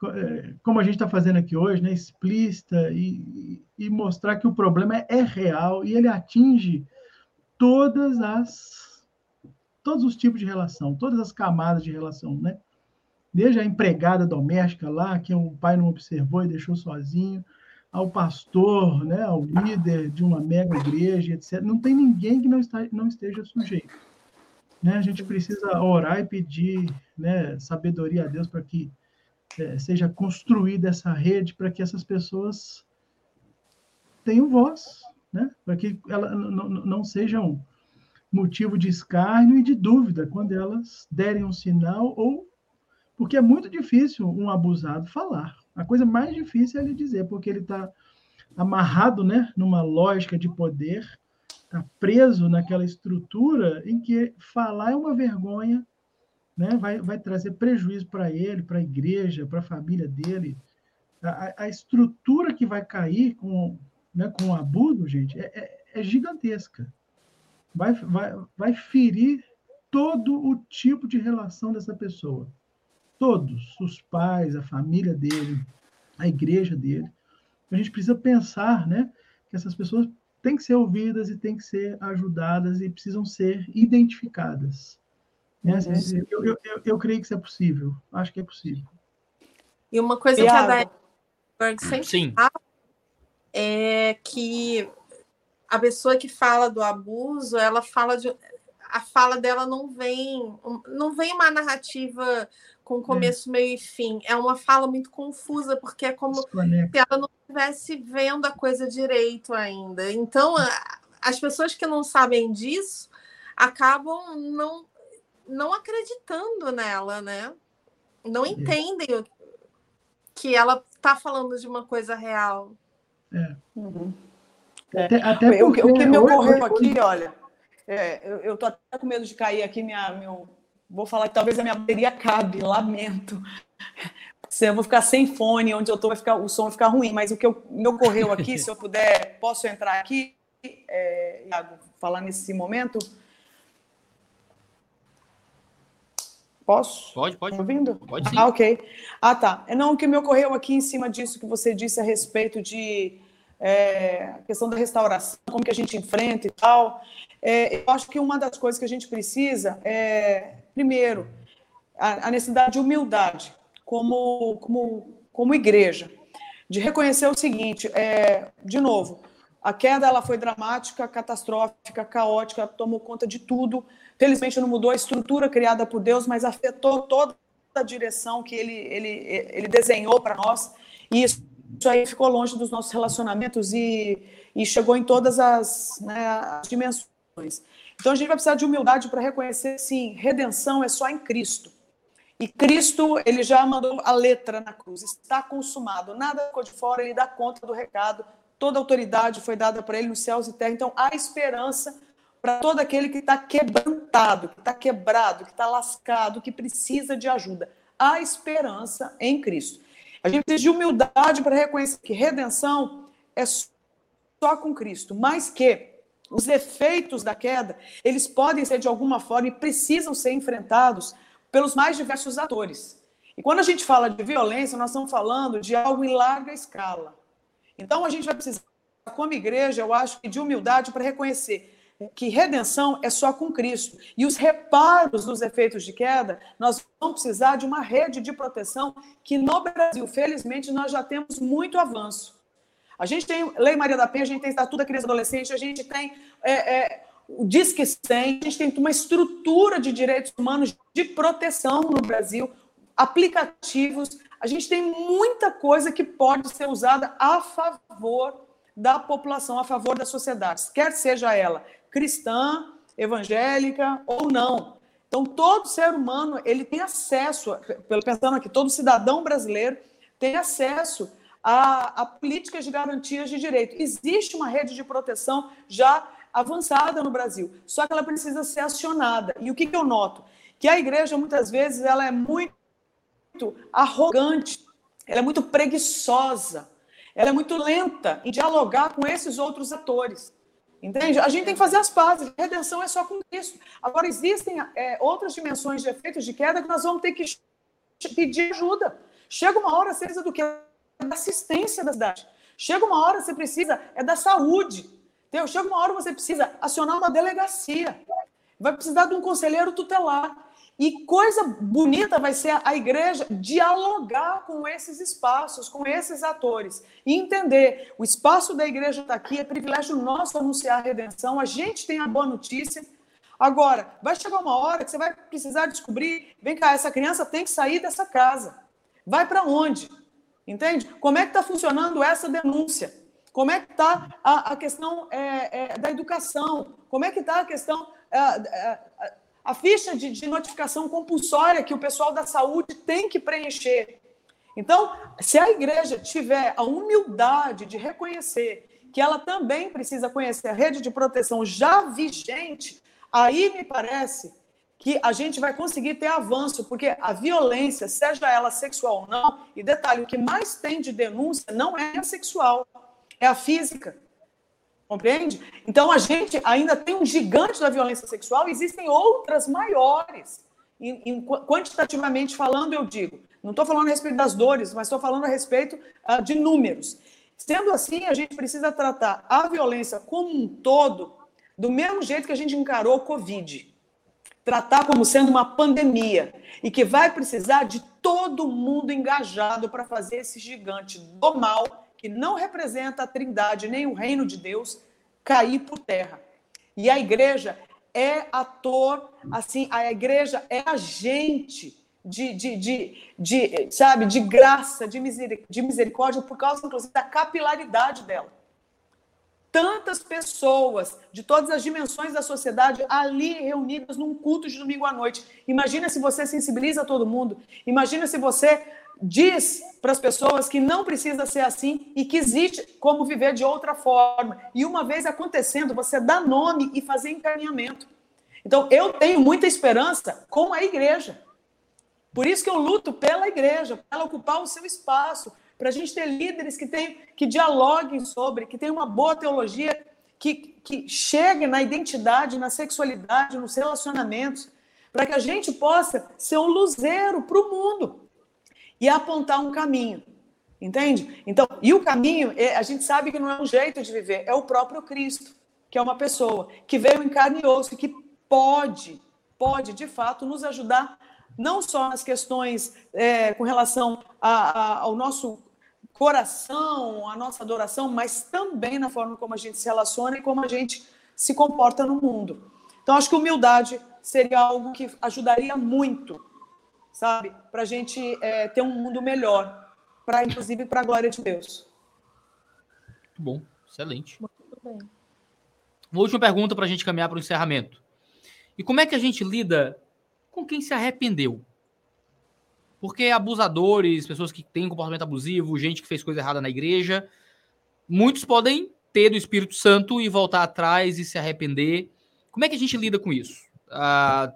é, como a gente está fazendo aqui hoje, né, explícita e, e mostrar que o problema é real e ele atinge todas as todos os tipos de relação, todas as camadas de relação, né? Desde a empregada doméstica lá, que o pai não observou e deixou sozinho, ao pastor, né, ao líder de uma mega igreja, etc. Não tem ninguém que não, está, não esteja sujeito. Né? A gente precisa orar e pedir né, sabedoria a Deus para que é, seja construída essa rede, para que essas pessoas tenham voz, né? para que elas não sejam motivo de escárnio e de dúvida quando elas derem um sinal ou porque é muito difícil um abusado falar. A coisa mais difícil é ele dizer, porque ele está amarrado, né, numa lógica de poder, está preso naquela estrutura em que falar é uma vergonha, né, vai, vai trazer prejuízo para ele, para a igreja, para a família dele. A, a, estrutura que vai cair com, né, com o abuso, gente, é, é, é gigantesca vai, vai, vai ferir todo o tipo de relação dessa pessoa. Todos, os pais, a família dele, a igreja dele. A gente precisa pensar né, que essas pessoas têm que ser ouvidas e têm que ser ajudadas e precisam ser identificadas. Né? Assim, eu, eu, eu, eu, creio que isso é possível. Acho que é possível. E uma coisa que a Diane sempre Sim. fala é que a pessoa que fala do abuso, ela fala de a fala dela não vem não vem uma narrativa com começo, é. meio e fim. É uma fala muito confusa, porque é como Desconecta. se ela não estivesse vendo a coisa direito ainda. Então, as pessoas que não sabem disso acabam não, não acreditando nela, né? Não entendem que ela está falando de uma coisa real. É. Uhum. É. Até, até o, que, o, que me ocorreu aqui, olha, é, eu estou até com medo de cair aqui minha, meu, vou falar que talvez a minha bateria acabe, lamento. Se eu vou ficar sem fone, onde eu estou, vai ficar, o som vai ficar ruim. Mas o que eu, me ocorreu aqui, se eu puder, posso entrar aqui, é, Iago, falar nesse momento? Posso? Pode, pode. Tá ouvindo? Pode sim. Ah, ok. Ah, tá. Não, o que me ocorreu aqui em cima disso que você disse a respeito de é, a questão da restauração, como que a gente enfrenta e tal. É, eu acho que uma das coisas que a gente precisa é, primeiro, a, a necessidade de humildade como, como, como igreja, de reconhecer o seguinte, é, de novo, a queda ela foi dramática, catastrófica, caótica, tomou conta de tudo. Felizmente não mudou a estrutura criada por Deus, mas afetou toda a direção que ele, ele, ele desenhou para nós. E isso isso aí ficou longe dos nossos relacionamentos e, e chegou em todas as, né, as dimensões. Então a gente vai precisar de humildade para reconhecer, sim, redenção é só em Cristo. E Cristo, ele já mandou a letra na cruz, está consumado, nada ficou de fora, ele dá conta do recado, toda autoridade foi dada para ele nos céus e terra, então há esperança para todo aquele que está quebrantado, que está quebrado, que está lascado, que precisa de ajuda. Há esperança em Cristo. A gente precisa de humildade para reconhecer que redenção é só com Cristo, mas que os efeitos da queda, eles podem ser de alguma forma e precisam ser enfrentados pelos mais diversos atores. E quando a gente fala de violência, nós estamos falando de algo em larga escala. Então a gente vai precisar, como igreja, eu acho que de humildade para reconhecer que redenção é só com Cristo. E os reparos dos efeitos de queda, nós vamos precisar de uma rede de proteção que no Brasil, felizmente, nós já temos muito avanço. A gente tem Lei Maria da Penha, a gente tem Estatuto da Criança e Adolescente, a gente tem é, é, o Disque 100, a gente tem uma estrutura de direitos humanos de proteção no Brasil, aplicativos, a gente tem muita coisa que pode ser usada a favor da população, a favor das sociedades, quer seja ela cristã, evangélica ou não. Então, todo ser humano ele tem acesso, pensando aqui, todo cidadão brasileiro tem acesso a, a políticas de garantias de direito. Existe uma rede de proteção já avançada no Brasil, só que ela precisa ser acionada. E o que, que eu noto? Que a igreja, muitas vezes, ela é muito arrogante, ela é muito preguiçosa, ela é muito lenta em dialogar com esses outros atores. Entende? A gente tem que fazer as pazes. Redenção é só com Cristo. Agora, existem é, outras dimensões de efeitos de queda que nós vamos ter que pedir ajuda. Chega uma hora, você precisa do que? Da assistência da cidade. Chega uma hora, você precisa é da saúde. Chega uma hora, você precisa acionar uma delegacia. Vai precisar de um conselheiro tutelar. E coisa bonita vai ser a igreja dialogar com esses espaços, com esses atores, e entender: o espaço da igreja está aqui, é privilégio nosso anunciar a redenção, a gente tem a boa notícia. Agora, vai chegar uma hora que você vai precisar descobrir: vem cá, essa criança tem que sair dessa casa. Vai para onde? Entende? Como é que está funcionando essa denúncia? Como é que está a, a, questão é, é, da educação? Como é que está a questão é, é, a ficha de, de notificação compulsória que o pessoal da saúde tem que preencher. Então, se a igreja tiver a humildade de reconhecer que ela também precisa conhecer a rede de proteção já vigente, aí me parece que a gente vai conseguir ter avanço, porque a violência, seja ela sexual ou não, e detalhe, o que mais tem de denúncia não é a sexual, é a física. Compreende? Então a gente ainda tem um gigante da violência sexual, existem outras maiores. Em, em, quantitativamente falando, eu digo. Não estou falando a respeito das dores, mas estou falando a respeito uh, de números. Sendo assim, a gente precisa tratar a violência como um todo do mesmo jeito que a gente encarou o Covid. Tratar como sendo uma pandemia e que vai precisar de todo mundo engajado para fazer esse gigante do mal que não representa a trindade nem o reino de Deus, cair por terra. E a igreja é ator, assim, a igreja é agente de, de, de, de sabe, de graça, de, de misericórdia, por causa, inclusive, da capilaridade dela. Tantas pessoas de todas as dimensões da sociedade ali reunidas num culto de domingo à noite. Imagina se você sensibiliza todo mundo. Imagina se você diz para as pessoas que não precisa ser assim e que existe como viver de outra forma. E uma vez acontecendo, você dá nome e fazer encaminhamento. Então, eu tenho muita esperança com a igreja. Por isso que eu luto pela igreja, para ela ocupar o seu espaço, para a gente ter líderes que, tem, que dialoguem sobre, que tenham uma boa teologia, que, que chegue na identidade, na sexualidade, nos relacionamentos, para que a gente possa ser um luzeiro para o mundo e apontar um caminho. Entende? Então, e o caminho, é, a gente sabe que não é um jeito de viver, é o próprio Cristo, que é uma pessoa que veio em carne e osso, que pode, pode de fato nos ajudar, não só nas questões é, com relação a, a, ao nosso coração, a nossa adoração, mas também na forma como a gente se relaciona e como a gente se comporta no mundo. Então, acho que humildade seria algo que ajudaria muito sabe? Para a gente é, ter um mundo melhor, para inclusive para a glória de Deus. Muito bom, excelente. Muito bem. Uma última pergunta para a gente caminhar para o encerramento. E como é que a gente lida com quem se arrependeu? Porque abusadores, pessoas que têm comportamento abusivo, gente que fez coisa errada na igreja, muitos podem ter do Espírito Santo e voltar atrás e se arrepender. Como é que a gente lida com isso? A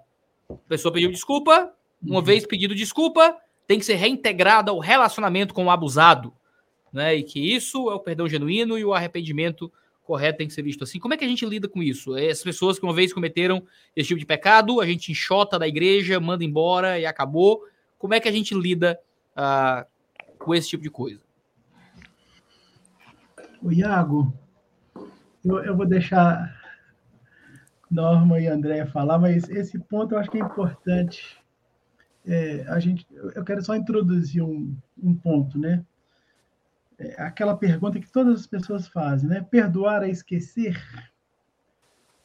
pessoa pediu desculpa, uma uhum. vez pedido desculpa, tem que ser reintegrada ao relacionamento com o abusado, né? E que isso é o perdão genuíno e o arrependimento correto tem que ser visto assim. Como é que a gente lida com isso? As pessoas que uma vez cometeram esse tipo de pecado, a gente enxota da igreja, manda embora e acabou. Como é que a gente lida uh, com esse tipo de coisa? O Iago, eu, eu vou deixar Norma e André falar, mas esse ponto eu acho que é importante. É, a gente, eu quero só introduzir um, um ponto, né? É aquela pergunta que todas as pessoas fazem, né? Perdoar é esquecer?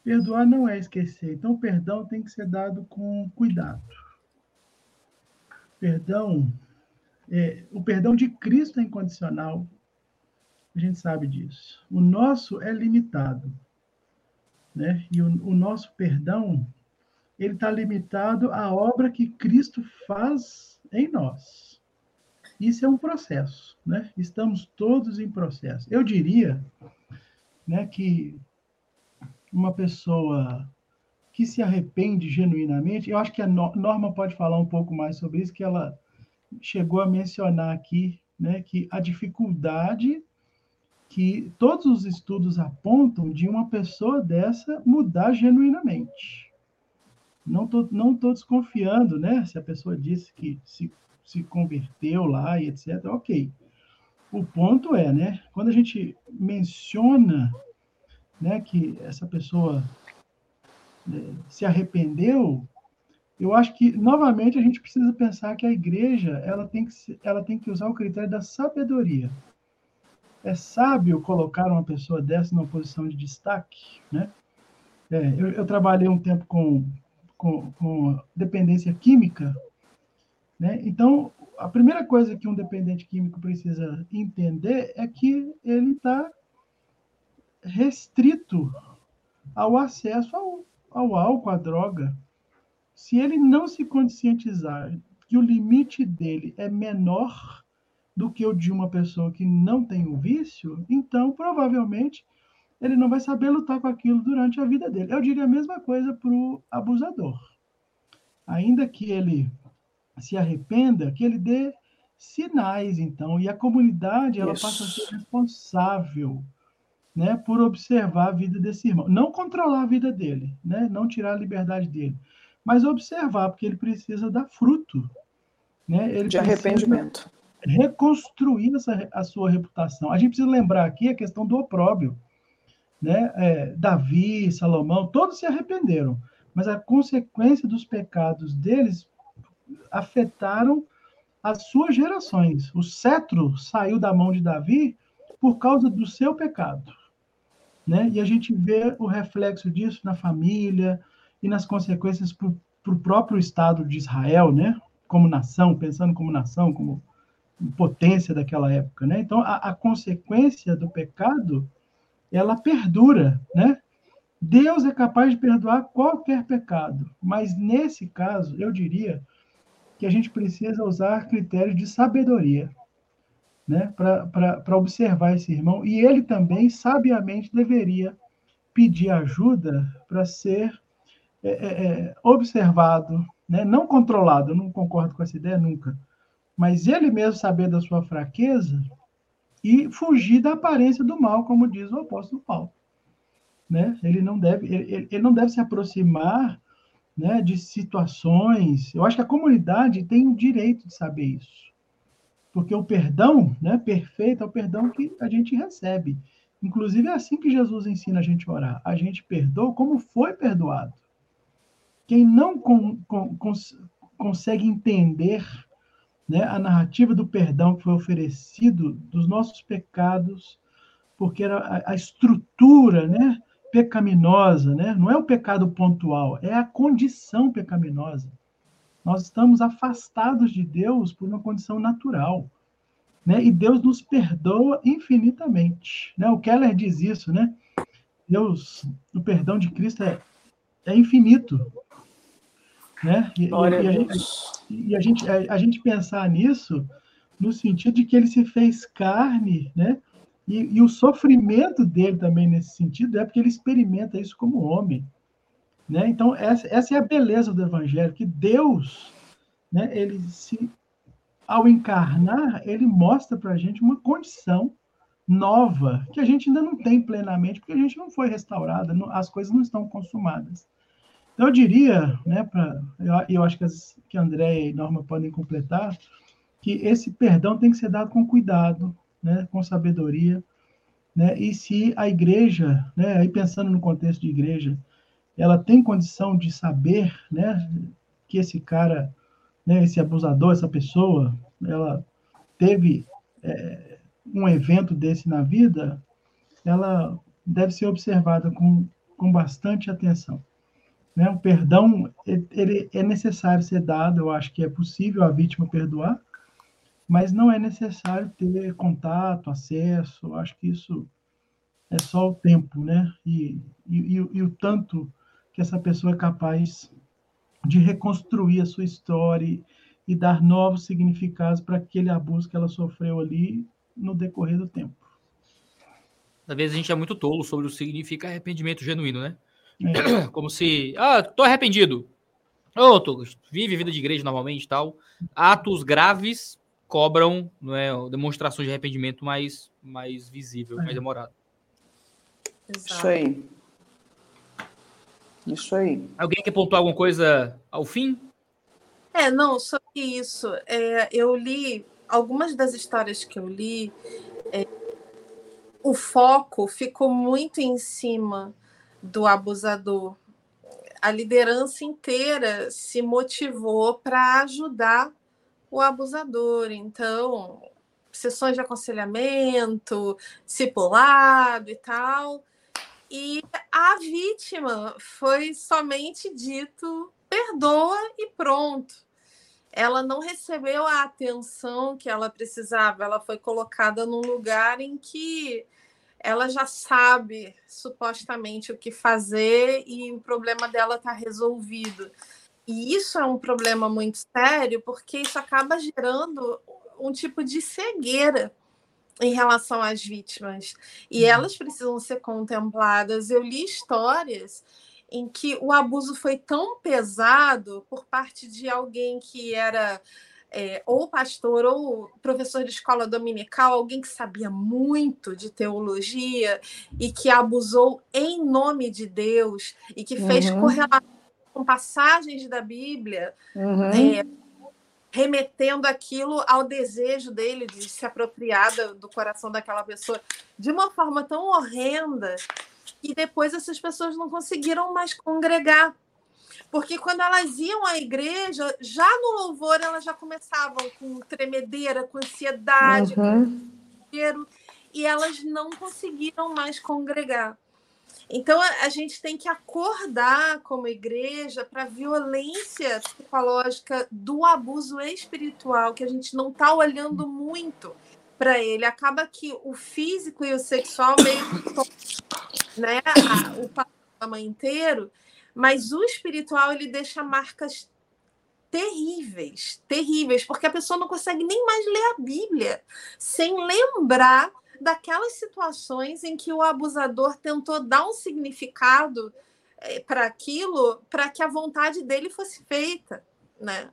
Perdoar não é esquecer. Então, perdão tem que ser dado com cuidado. Perdão, é, o perdão de Cristo é incondicional. A gente sabe disso. O nosso é limitado. Né? E o, o nosso perdão, ele está limitado à obra que Cristo faz em nós. Isso é um processo, né? Estamos todos em processo. Eu diria, né, que uma pessoa que se arrepende genuinamente, eu acho que a Norma pode falar um pouco mais sobre isso, que ela chegou a mencionar aqui, né, que a dificuldade que todos os estudos apontam de uma pessoa dessa mudar genuinamente. Não estou não tô desconfiando, né? Se a pessoa disse que se, se converteu lá e etc. Ok. O ponto é, né? Quando a gente menciona né, que essa pessoa né, se arrependeu, eu acho que novamente a gente precisa pensar que a igreja ela tem que, ela tem que usar o critério da sabedoria é sábio colocar uma pessoa dessa numa posição de destaque, né? É, eu, eu, trabalhei um tempo com, com, com, dependência química, né? Então, a primeira coisa que um dependente químico precisa entender é que ele está restrito ao acesso ao, ao álcool, à droga. Se ele não se conscientizar que o limite dele é menor do que o de uma pessoa que não tem o vício, então provavelmente ele não vai saber lutar com aquilo durante a vida dele. Eu diria a mesma coisa para o abusador. Ainda que ele se arrependa, que ele dê sinais, então, e a comunidade ela Isso. passa a ser responsável né, por observar a vida desse irmão. Não controlar a vida dele, né, não tirar a liberdade dele, mas observar, porque ele precisa dar fruto. Né, ele de arrependimento reconstruir essa, a sua reputação. A gente precisa lembrar aqui a questão do opróbio. Né? É, Davi, Salomão, todos se arrependeram, mas a consequência dos pecados deles afetaram as suas gerações. O cetro saiu da mão de Davi por causa do seu pecado. Né? E a gente vê o reflexo disso na família e nas consequências para o próprio Estado de Israel, né? como nação, pensando como nação, como potência daquela época, né? Então a, a, consequência do pecado ela perdura, né? Deus é capaz de perdoar qualquer pecado, mas nesse caso eu diria que a gente precisa usar critérios de sabedoria, né? Para observar esse irmão e ele também sabiamente deveria pedir ajuda para ser é, é, é, observado, né? Não controlado. Eu não concordo com essa ideia nunca mas ele mesmo saber da sua fraqueza e fugir da aparência do mal, como diz o apóstolo Paulo. Né? Ele, não deve, ele, ele não deve se aproximar né, de situações. Eu acho que a comunidade tem o direito de saber isso. Porque o perdão né, perfeito é o perdão que a gente recebe. Inclusive, é assim que Jesus ensina a gente a orar. A gente perdoa como foi perdoado. Quem não com, consegue entender né, a narrativa do perdão que foi oferecido dos nossos pecados, porque era a, a estrutura né, pecaminosa, né, não é o pecado pontual, é a condição pecaminosa. Nós estamos afastados de Deus por uma condição natural. Né? E Deus nos perdoa infinitamente. Né? O Keller diz isso, né? Deus, o perdão de Cristo é, é infinito. Né? E, e, a gente, e a gente, a, a, gente pensar nisso no sentido de que ele se fez carne, né? E, e, o sofrimento dele também nesse sentido é porque ele experimenta isso como homem, né? Então essa, essa é a beleza do evangelho, que Deus, né? Ele se ao encarnar, ele mostra para a gente uma condição nova que a gente ainda não tem plenamente, porque a gente não foi restaurada, as coisas não estão consumadas. Eu diria, né, pra, eu, eu acho que, as, que André e Norma podem completar, que esse perdão tem que ser dado com cuidado, né, com sabedoria, né, e se a igreja, né, aí pensando no contexto de igreja, ela tem condição de saber, né, que esse cara, né, esse abusador, essa pessoa, ela teve é, um evento desse na vida, ela deve ser observada com, com bastante atenção. Né? O perdão ele é necessário ser dado, eu acho que é possível a vítima perdoar, mas não é necessário ter contato, acesso, eu acho que isso é só o tempo, né? E, e, e, o tanto que essa pessoa é capaz de reconstruir a sua história e dar novos significados para aquele abuso que ela sofreu ali no decorrer do tempo. Às vezes a gente é muito tolo sobre o que significa arrependimento genuíno, né? É. Como se, ah, tô arrependido. Ô, oh, tô, vive vida de igreja normalmente tal. Atos graves cobram não é, demonstrações de arrependimento mais, mais visível, é. mais demorado. Exato. Isso aí. Isso aí. Alguém quer pontuar alguma coisa ao fim? É, não, só que isso. É, eu li algumas das histórias que eu li. É, o foco ficou muito em cima do abusador. A liderança inteira se motivou para ajudar o abusador. Então, sessões de aconselhamento, discipulado e tal. E a vítima foi somente dito perdoa e pronto. Ela não recebeu a atenção que ela precisava, ela foi colocada num lugar em que ela já sabe supostamente o que fazer e o problema dela está resolvido. E isso é um problema muito sério, porque isso acaba gerando um tipo de cegueira em relação às vítimas. E uhum. elas precisam ser contempladas. Eu li histórias em que o abuso foi tão pesado por parte de alguém que era é, ou pastor ou professor de escola dominical, alguém que sabia muito de teologia e que abusou em nome de Deus e que fez uhum. correlação com passagens da Bíblia, uhum. é, remetendo aquilo ao desejo dele de se apropriar do coração daquela pessoa de uma forma tão horrenda e depois essas pessoas não conseguiram mais congregar porque quando elas iam à igreja, já no louvor elas já começavam com tremedeira, com ansiedade, uhum. com e elas não conseguiram mais congregar. Então a, gente tem que acordar como igreja para a violência psicológica do abuso espiritual, que a gente não está olhando muito para ele. Acaba que o físico e o sexual meio que né, o panorama inteiro mas o espiritual ele deixa marcas terríveis, terríveis, porque a pessoa não consegue nem mais ler a Bíblia sem lembrar daquelas situações em que o abusador tentou dar um significado eh, para aquilo, para que a vontade dele fosse feita, né?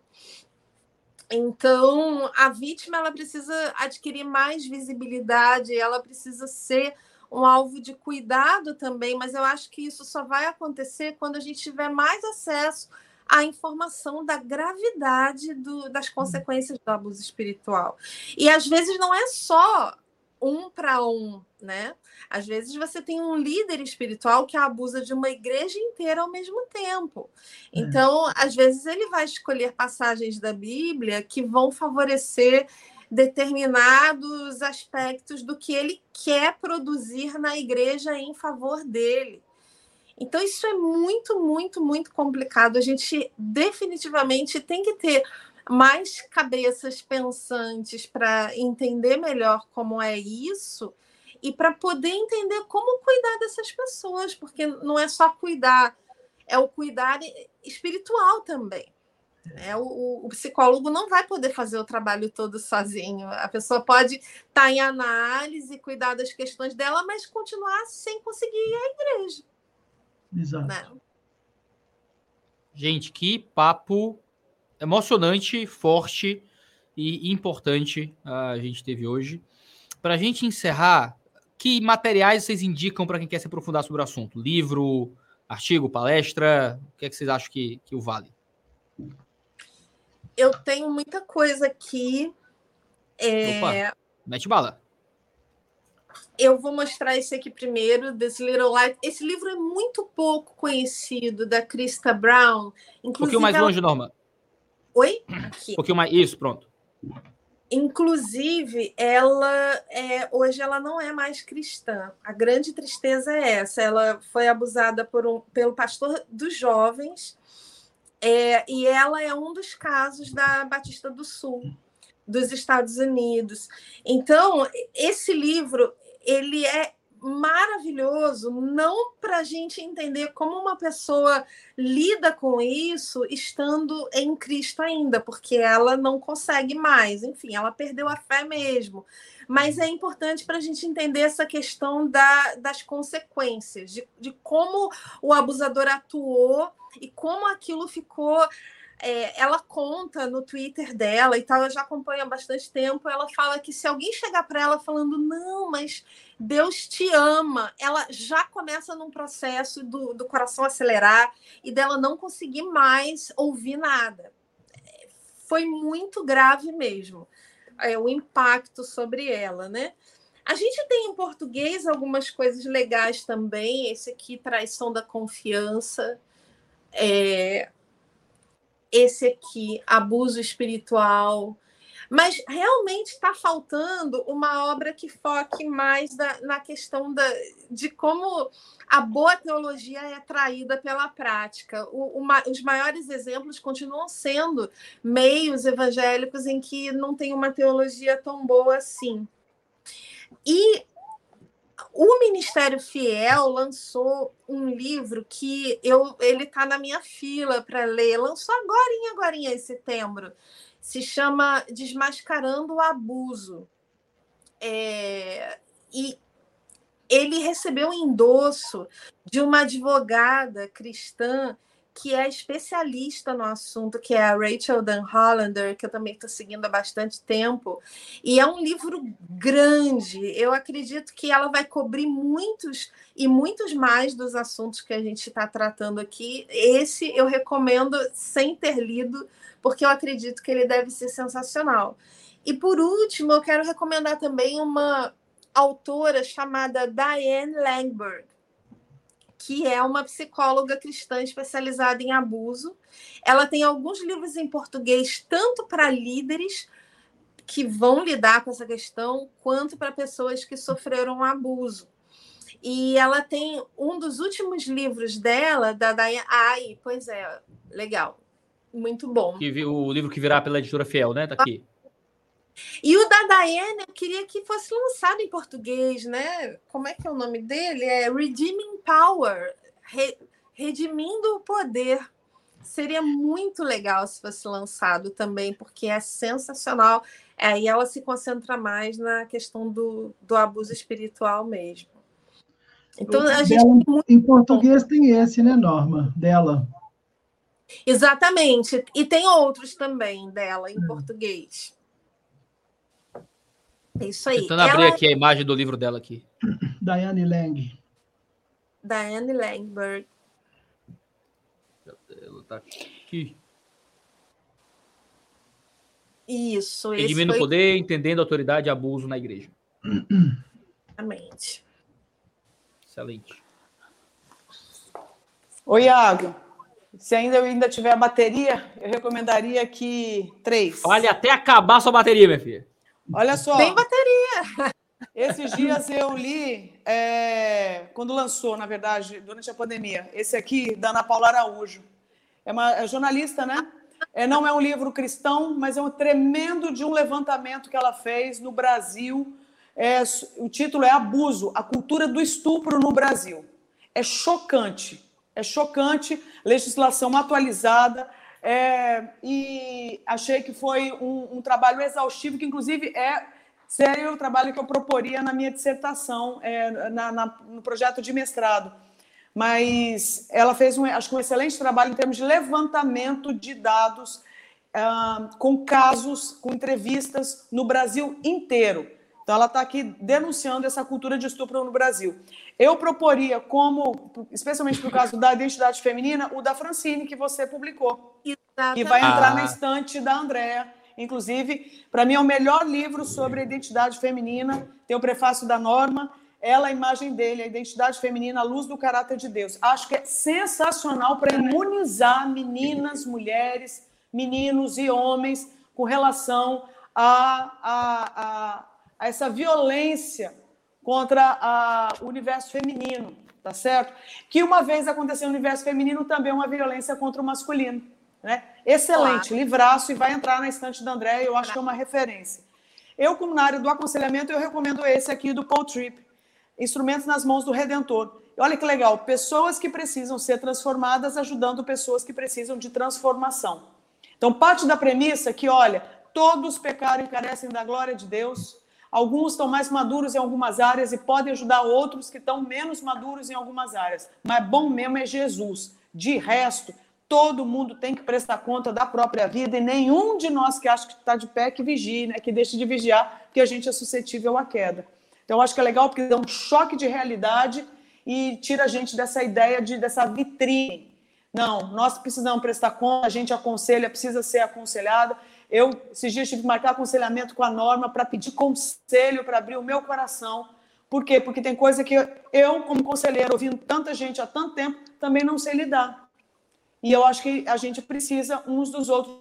Então, a vítima ela precisa adquirir mais visibilidade, ela precisa ser um alvo de cuidado também, mas eu acho que isso só vai acontecer quando a gente tiver mais acesso à informação da gravidade do, das uhum. consequências do abuso espiritual. E às vezes não é só um para um, né? Às vezes você tem um líder espiritual que abusa de uma igreja inteira ao mesmo tempo. É. Então, às vezes ele vai escolher passagens da Bíblia que vão favorecer determinados aspectos do que ele quer produzir na igreja em favor dele. Então, isso é muito, muito, muito complicado. A gente definitivamente tem que ter mais cabeças pensantes para entender melhor como é isso e para poder entender como cuidar dessas pessoas, porque não é só cuidar, é o cuidar espiritual também. É, o, o, psicólogo não vai poder fazer o trabalho todo sozinho. A pessoa pode estar tá em análise, cuidar das questões dela, mas continuar sem conseguir ir à igreja. Exato. Né? Gente, que papo emocionante, forte e importante a gente teve hoje. Para a gente encerrar, que materiais vocês indicam para quem quer se aprofundar sobre o assunto? Livro, artigo, palestra? O que, é que vocês acham que, que o vale? Eu tenho muita coisa aqui. É... Opa, mete bala. Eu vou mostrar esse aqui primeiro, This Little Light. Esse livro é muito pouco conhecido, da Krista Brown. Inclusive, um pouquinho mais ela... longe, Norma. Oi? Aqui. Um pouquinho mais. Isso, pronto. Inclusive, ela é, hoje ela não é mais cristã. A grande tristeza é essa. Ela foi abusada por um, pelo pastor dos jovens é, e ela é um dos casos da Batista do Sul, dos Estados Unidos. Então, esse livro ele é maravilhoso, não para a gente entender como uma pessoa lida com isso estando em Cristo ainda, porque ela não consegue mais, enfim, ela perdeu a fé mesmo. Mas é importante para a gente entender essa questão da, das consequências, de, de como o abusador atuou e como aquilo ficou é, ela conta no Twitter dela e tal, eu já acompanho há bastante tempo. Ela fala que se alguém chegar para ela falando, não, mas Deus te ama, ela já começa num processo do, do coração acelerar e dela não conseguir mais ouvir nada. Foi muito grave mesmo é, o impacto sobre ela, né? A gente tem em português algumas coisas legais também. Esse aqui, Traição da Confiança. É, esse aqui, abuso espiritual. Mas realmente está faltando uma obra que foque mais da, na questão da, de como a boa teologia é traída pela prática. O, os maiores exemplos continuam sendo meios evangélicos em que não tem uma teologia tão boa assim. E o Ministério Fiel lançou um livro que eu, ele está na minha fila para ler. Lançou agora, em agora em setembro. Se chama Desmascarando o Abuso. É, e ele recebeu um endosso de uma advogada cristã que é especialista no assunto, que é a Rachel Dan Hollander, que eu também estou seguindo há bastante tempo. E é um livro grande. Eu acredito que ela vai cobrir muitos e muitos mais dos assuntos que a gente está tratando aqui. Esse eu recomendo sem ter lido, porque eu acredito que ele deve ser sensacional. E por último, eu quero recomendar também uma autora chamada Diane Langberg que é uma psicóloga cristã especializada em abuso. Ela tem alguns livros em português, tanto para líderes que vão lidar com essa questão, quanto para pessoas que sofreram abuso. E ela tem um dos últimos livros dela, da Diane. Ai, pois é, legal. Muito bom. O livro que virá pela editora Fiel, né? Tá aqui. E o da Diane, eu queria que fosse lançado em português, né? Como é que é o nome dele? É Redeeming Power, Re Redimindo o Poder. Seria muito legal se fosse lançado também, porque é sensacional. Aí é, ela se concentra mais na questão do, do abuso espiritual mesmo. Então, a gente dela, em português tem esse, né, Norma? Dela. Exatamente. E tem outros também dela em é. português. É isso aí. Tentando abrir aqui a imagem do livro dela aqui. Diane Lang. Diane Langberg. Ela tá aqui. Isso. Redimindo foi... poder, entendendo autoridade e abuso na igreja. Exatamente. Excelente. Oi, Iago. Se ainda eu ainda tiver a bateria, eu recomendaria que três. Olha, até acabar sua bateria, minha filha. Olha só. Tem bateria. Esses dias eu li, é, quando lançou, na verdade, durante a pandemia, esse aqui, da Ana Paula Araújo. É uma é jornalista, né? É, não é um livro cristão, mas é um tremendo de um levantamento que ela fez no Brasil. É, o título é Abuso, a cultura do estupro no Brasil. É chocante, é chocante, legislação atualizada, É, e achei que foi um, um, trabalho exaustivo, que inclusive é seria o trabalho que eu proporia na minha dissertação, é, na, na, no projeto de mestrado. Mas ela fez, um, acho que um excelente trabalho em termos de levantamento de dados ah, com casos, com entrevistas no Brasil inteiro. Então, ela está aqui denunciando essa cultura de estupro no Brasil. Eu proporia, como, especialmente no caso da identidade feminina, o da Francine, que você publicou. Exatamente. Que vai entrar ah. na estante da Andréa. Inclusive, para mim, é o melhor livro sobre a identidade feminina. Tem o prefácio da Norma. Ela, a imagem dele, a identidade feminina, a luz do caráter de Deus. Acho que é sensacional para imunizar meninas, mulheres, meninos e homens com relação a, a, a a essa violência contra o universo feminino, tá certo? Que uma vez aconteceu no universo feminino também uma violência contra o masculino, né? Excelente, claro. livraço e vai entrar na estante da André, eu acho que é uma referência. Eu, como na área do aconselhamento, eu recomendo esse aqui do Paul Tripp, Instrumentos nas Mãos do Redentor. Olha que legal, pessoas que precisam ser transformadas ajudando pessoas que precisam de transformação. Então, parte da premissa que, olha, todos pecaram e carecem da glória de Deus, Alguns estão mais maduros em algumas áreas e podem ajudar outros que estão menos maduros em algumas áreas. Mas bom mesmo é Jesus. De resto, todo mundo tem que prestar conta da própria vida e nenhum de nós que acha que está de pé que vigie, né? que deixe de vigiar, porque a gente é suscetível à queda. Então, acho que é legal porque dá um choque de realidade e tira a gente dessa ideia de dessa vitrine. Não, nós precisamos prestar conta, a gente aconselha, precisa ser aconselhada. Eu, esses dias, tive que marcar aconselhamento com a Norma para pedir conselho, para abrir o meu coração. Por quê? Porque tem coisa que eu, como conselheiro, ouvindo tanta gente há tanto tempo, também não sei lidar. E eu acho que a gente precisa uns dos outros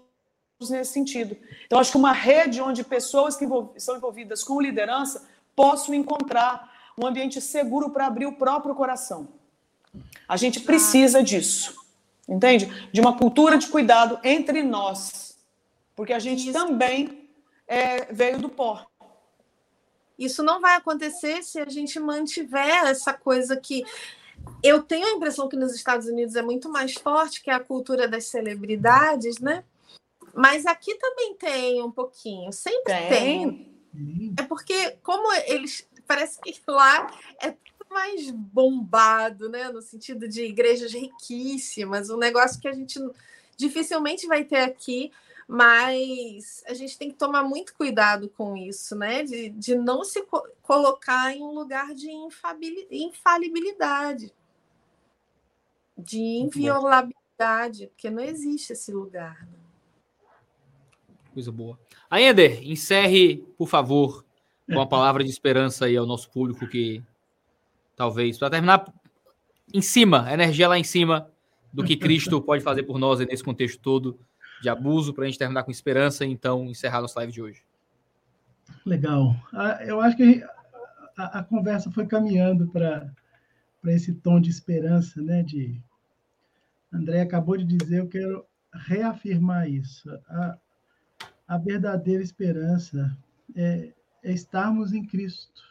nesse sentido. Então, acho que uma rede onde pessoas que são envolvidas com liderança possam encontrar um ambiente seguro para abrir o próprio coração. A gente precisa disso, entende? De uma cultura de cuidado entre nós porque a gente Isso. também é, veio do pó. Isso não vai acontecer se a gente mantiver essa coisa que eu tenho a impressão que nos Estados Unidos é muito mais forte, que é a cultura das celebridades, né? Mas aqui também tem um pouquinho, sempre tem. tem. É porque, como eles. Parece que lá é tudo mais bombado, né? No sentido de igrejas riquíssimas, um negócio que a gente dificilmente vai ter aqui mas a gente tem que tomar muito cuidado com isso, né? De, de não se co colocar em um lugar de infalibilidade, de inviolabilidade, porque não existe esse lugar. Né? Coisa boa. Aender, encerre, por favor, com uma palavra de esperança aí ao nosso público que talvez, para terminar em cima, energia lá em cima do que Cristo pode fazer por nós nesse contexto todo de abuso, para a gente terminar com esperança e então encerrar nossa live de hoje. Legal. Ah, eu acho que a, conversa foi caminhando para esse tom de esperança, né? De André acabou de dizer, eu quero reafirmar isso. A, a verdadeira esperança é, é estarmos em Cristo.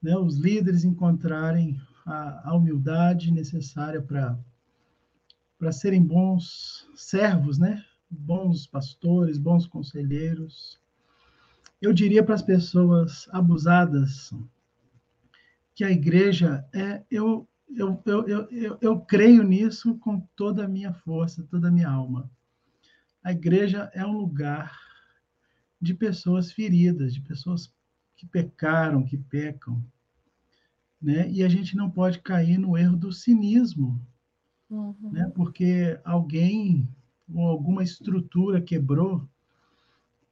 Né? Os líderes encontrarem a, a humildade necessária para para serem bons servos, né? Bons pastores, bons conselheiros. Eu diria para as pessoas abusadas que a igreja é eu eu, eu, eu, eu, creio nisso com toda a minha força, toda a minha alma. A igreja é um lugar de pessoas feridas, de pessoas que pecaram, que pecam. Né? E a gente não pode cair no erro do cinismo, uhum. né? porque alguém ou alguma estrutura quebrou,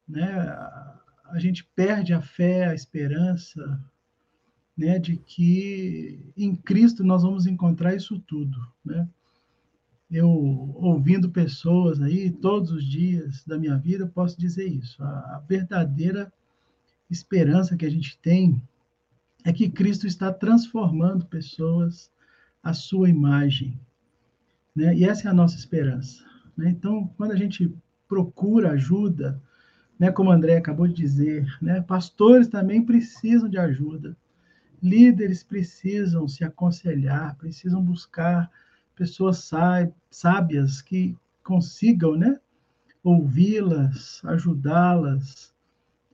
né? a gente perde a fé, a esperança né? de que em Cristo nós vamos encontrar isso tudo. Né? Eu, ouvindo pessoas aí todos os dias da minha vida, posso dizer isso. A, a verdadeira esperança que a gente tem é que Cristo está transformando pessoas à sua imagem. Né? E essa é a nossa esperança. Né? Então, quando a gente procura ajuda, né, como o André acabou de dizer, né, pastores também precisam de ajuda. Líderes precisam se aconselhar, precisam buscar pessoas sábias que consigam, né, ouvi-las, ajudá-las,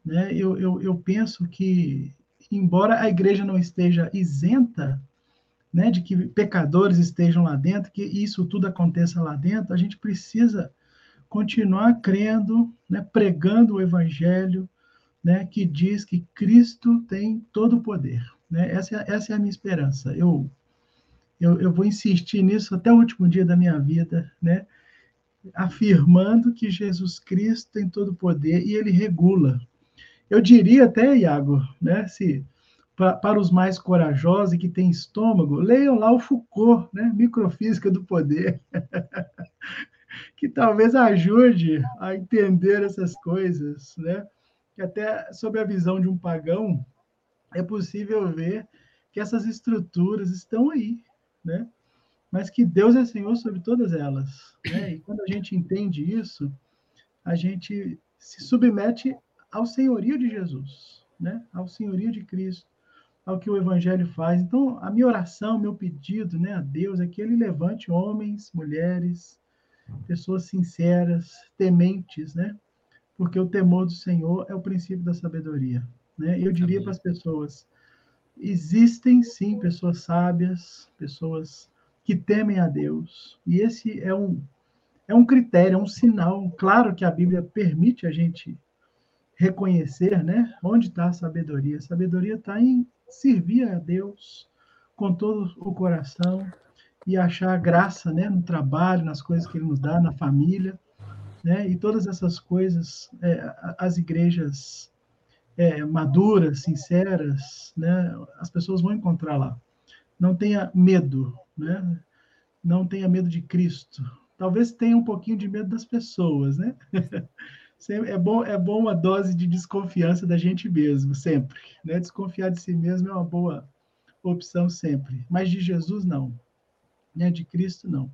né? Eu, eu, eu penso que, embora a igreja não esteja isenta, né, de que pecadores estejam lá dentro, que isso tudo aconteça lá dentro, a gente precisa continuar crendo, né, pregando o evangelho, né, que diz que Cristo tem todo o poder. Né? Essa, é, essa é a minha esperança. Eu, eu, eu vou insistir nisso até o último dia da minha vida, né? afirmando que Jesus Cristo tem todo o poder e ele regula. Eu diria até, Iago, né, se para os mais corajosos e que têm estômago, leiam lá o Foucault, né, Microfísica do Poder, que talvez ajude a entender essas coisas, né? Que até sob a visão de um pagão é possível ver que essas estruturas estão aí, né? Mas que Deus é Senhor sobre todas elas, né? E quando a gente entende isso, a gente se submete ao senhorio de Jesus, né? Ao senhorio de Cristo, ao que o Evangelho faz. Então, a minha oração, meu pedido, né, a Deus é que Ele levante homens, mulheres, pessoas sinceras, tementes, né? Porque o temor do Senhor é o princípio da sabedoria, né? Eu diria para as pessoas: existem sim pessoas sábias, pessoas que temem a Deus, e esse é um é um critério, é um sinal. Claro que a Bíblia permite a gente reconhecer, né? Onde está a sabedoria? A sabedoria está em servir a Deus com todo o coração e achar graça, né? No trabalho, nas coisas que Ele nos dá, na família, né? E todas essas coisas, é, as igrejas é, maduras, sinceras, né? As pessoas vão encontrar lá. Não tenha medo, né? Não tenha medo de Cristo. Talvez tenha um pouquinho de medo das pessoas, né? é bom, é bom uma dose de desconfiança da gente mesmo, sempre. Né? Desconfiar de si mesmo é uma boa opção sempre. Mas de Jesus, não. Né? De Cristo, não.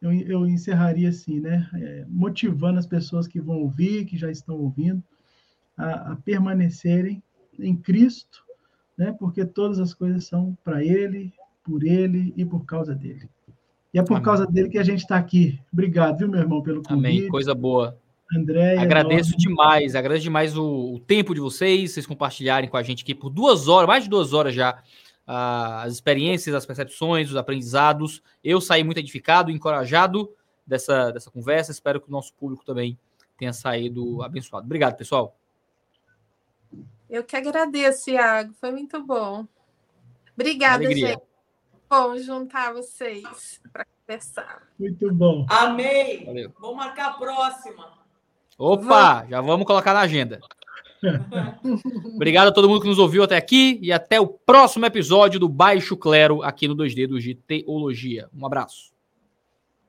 Eu, eu encerraria assim, né? É, motivando as pessoas que vão ouvir, que já estão ouvindo, a, a permanecerem em Cristo, né? porque todas as coisas são para Ele, por Ele e por causa dele. E é por Amém. causa dele que a gente está aqui. Obrigado, viu, meu irmão, pelo convite. Amém. Coisa boa. André. Agradeço demais, agradeço demais o, o, tempo de vocês, vocês compartilharem com a gente aqui por duas horas, mais de duas horas já, uh, as experiências, as percepções, os aprendizados. Eu saí muito edificado, encorajado dessa, dessa conversa. Espero que o nosso público também tenha saído abençoado. Obrigado, pessoal. Eu que agradeço, Iago. Foi muito bom. Obrigada, Alegria. gente. Bom juntar vocês para conversar. Muito bom. Amei. Valeu. Vamos marcar a próxima. Opa, já vamos colocar na agenda. Obrigado a todo mundo que nos ouviu até aqui e até o próximo episódio do Baixo Clero aqui no 2D do de Teologia. Um abraço.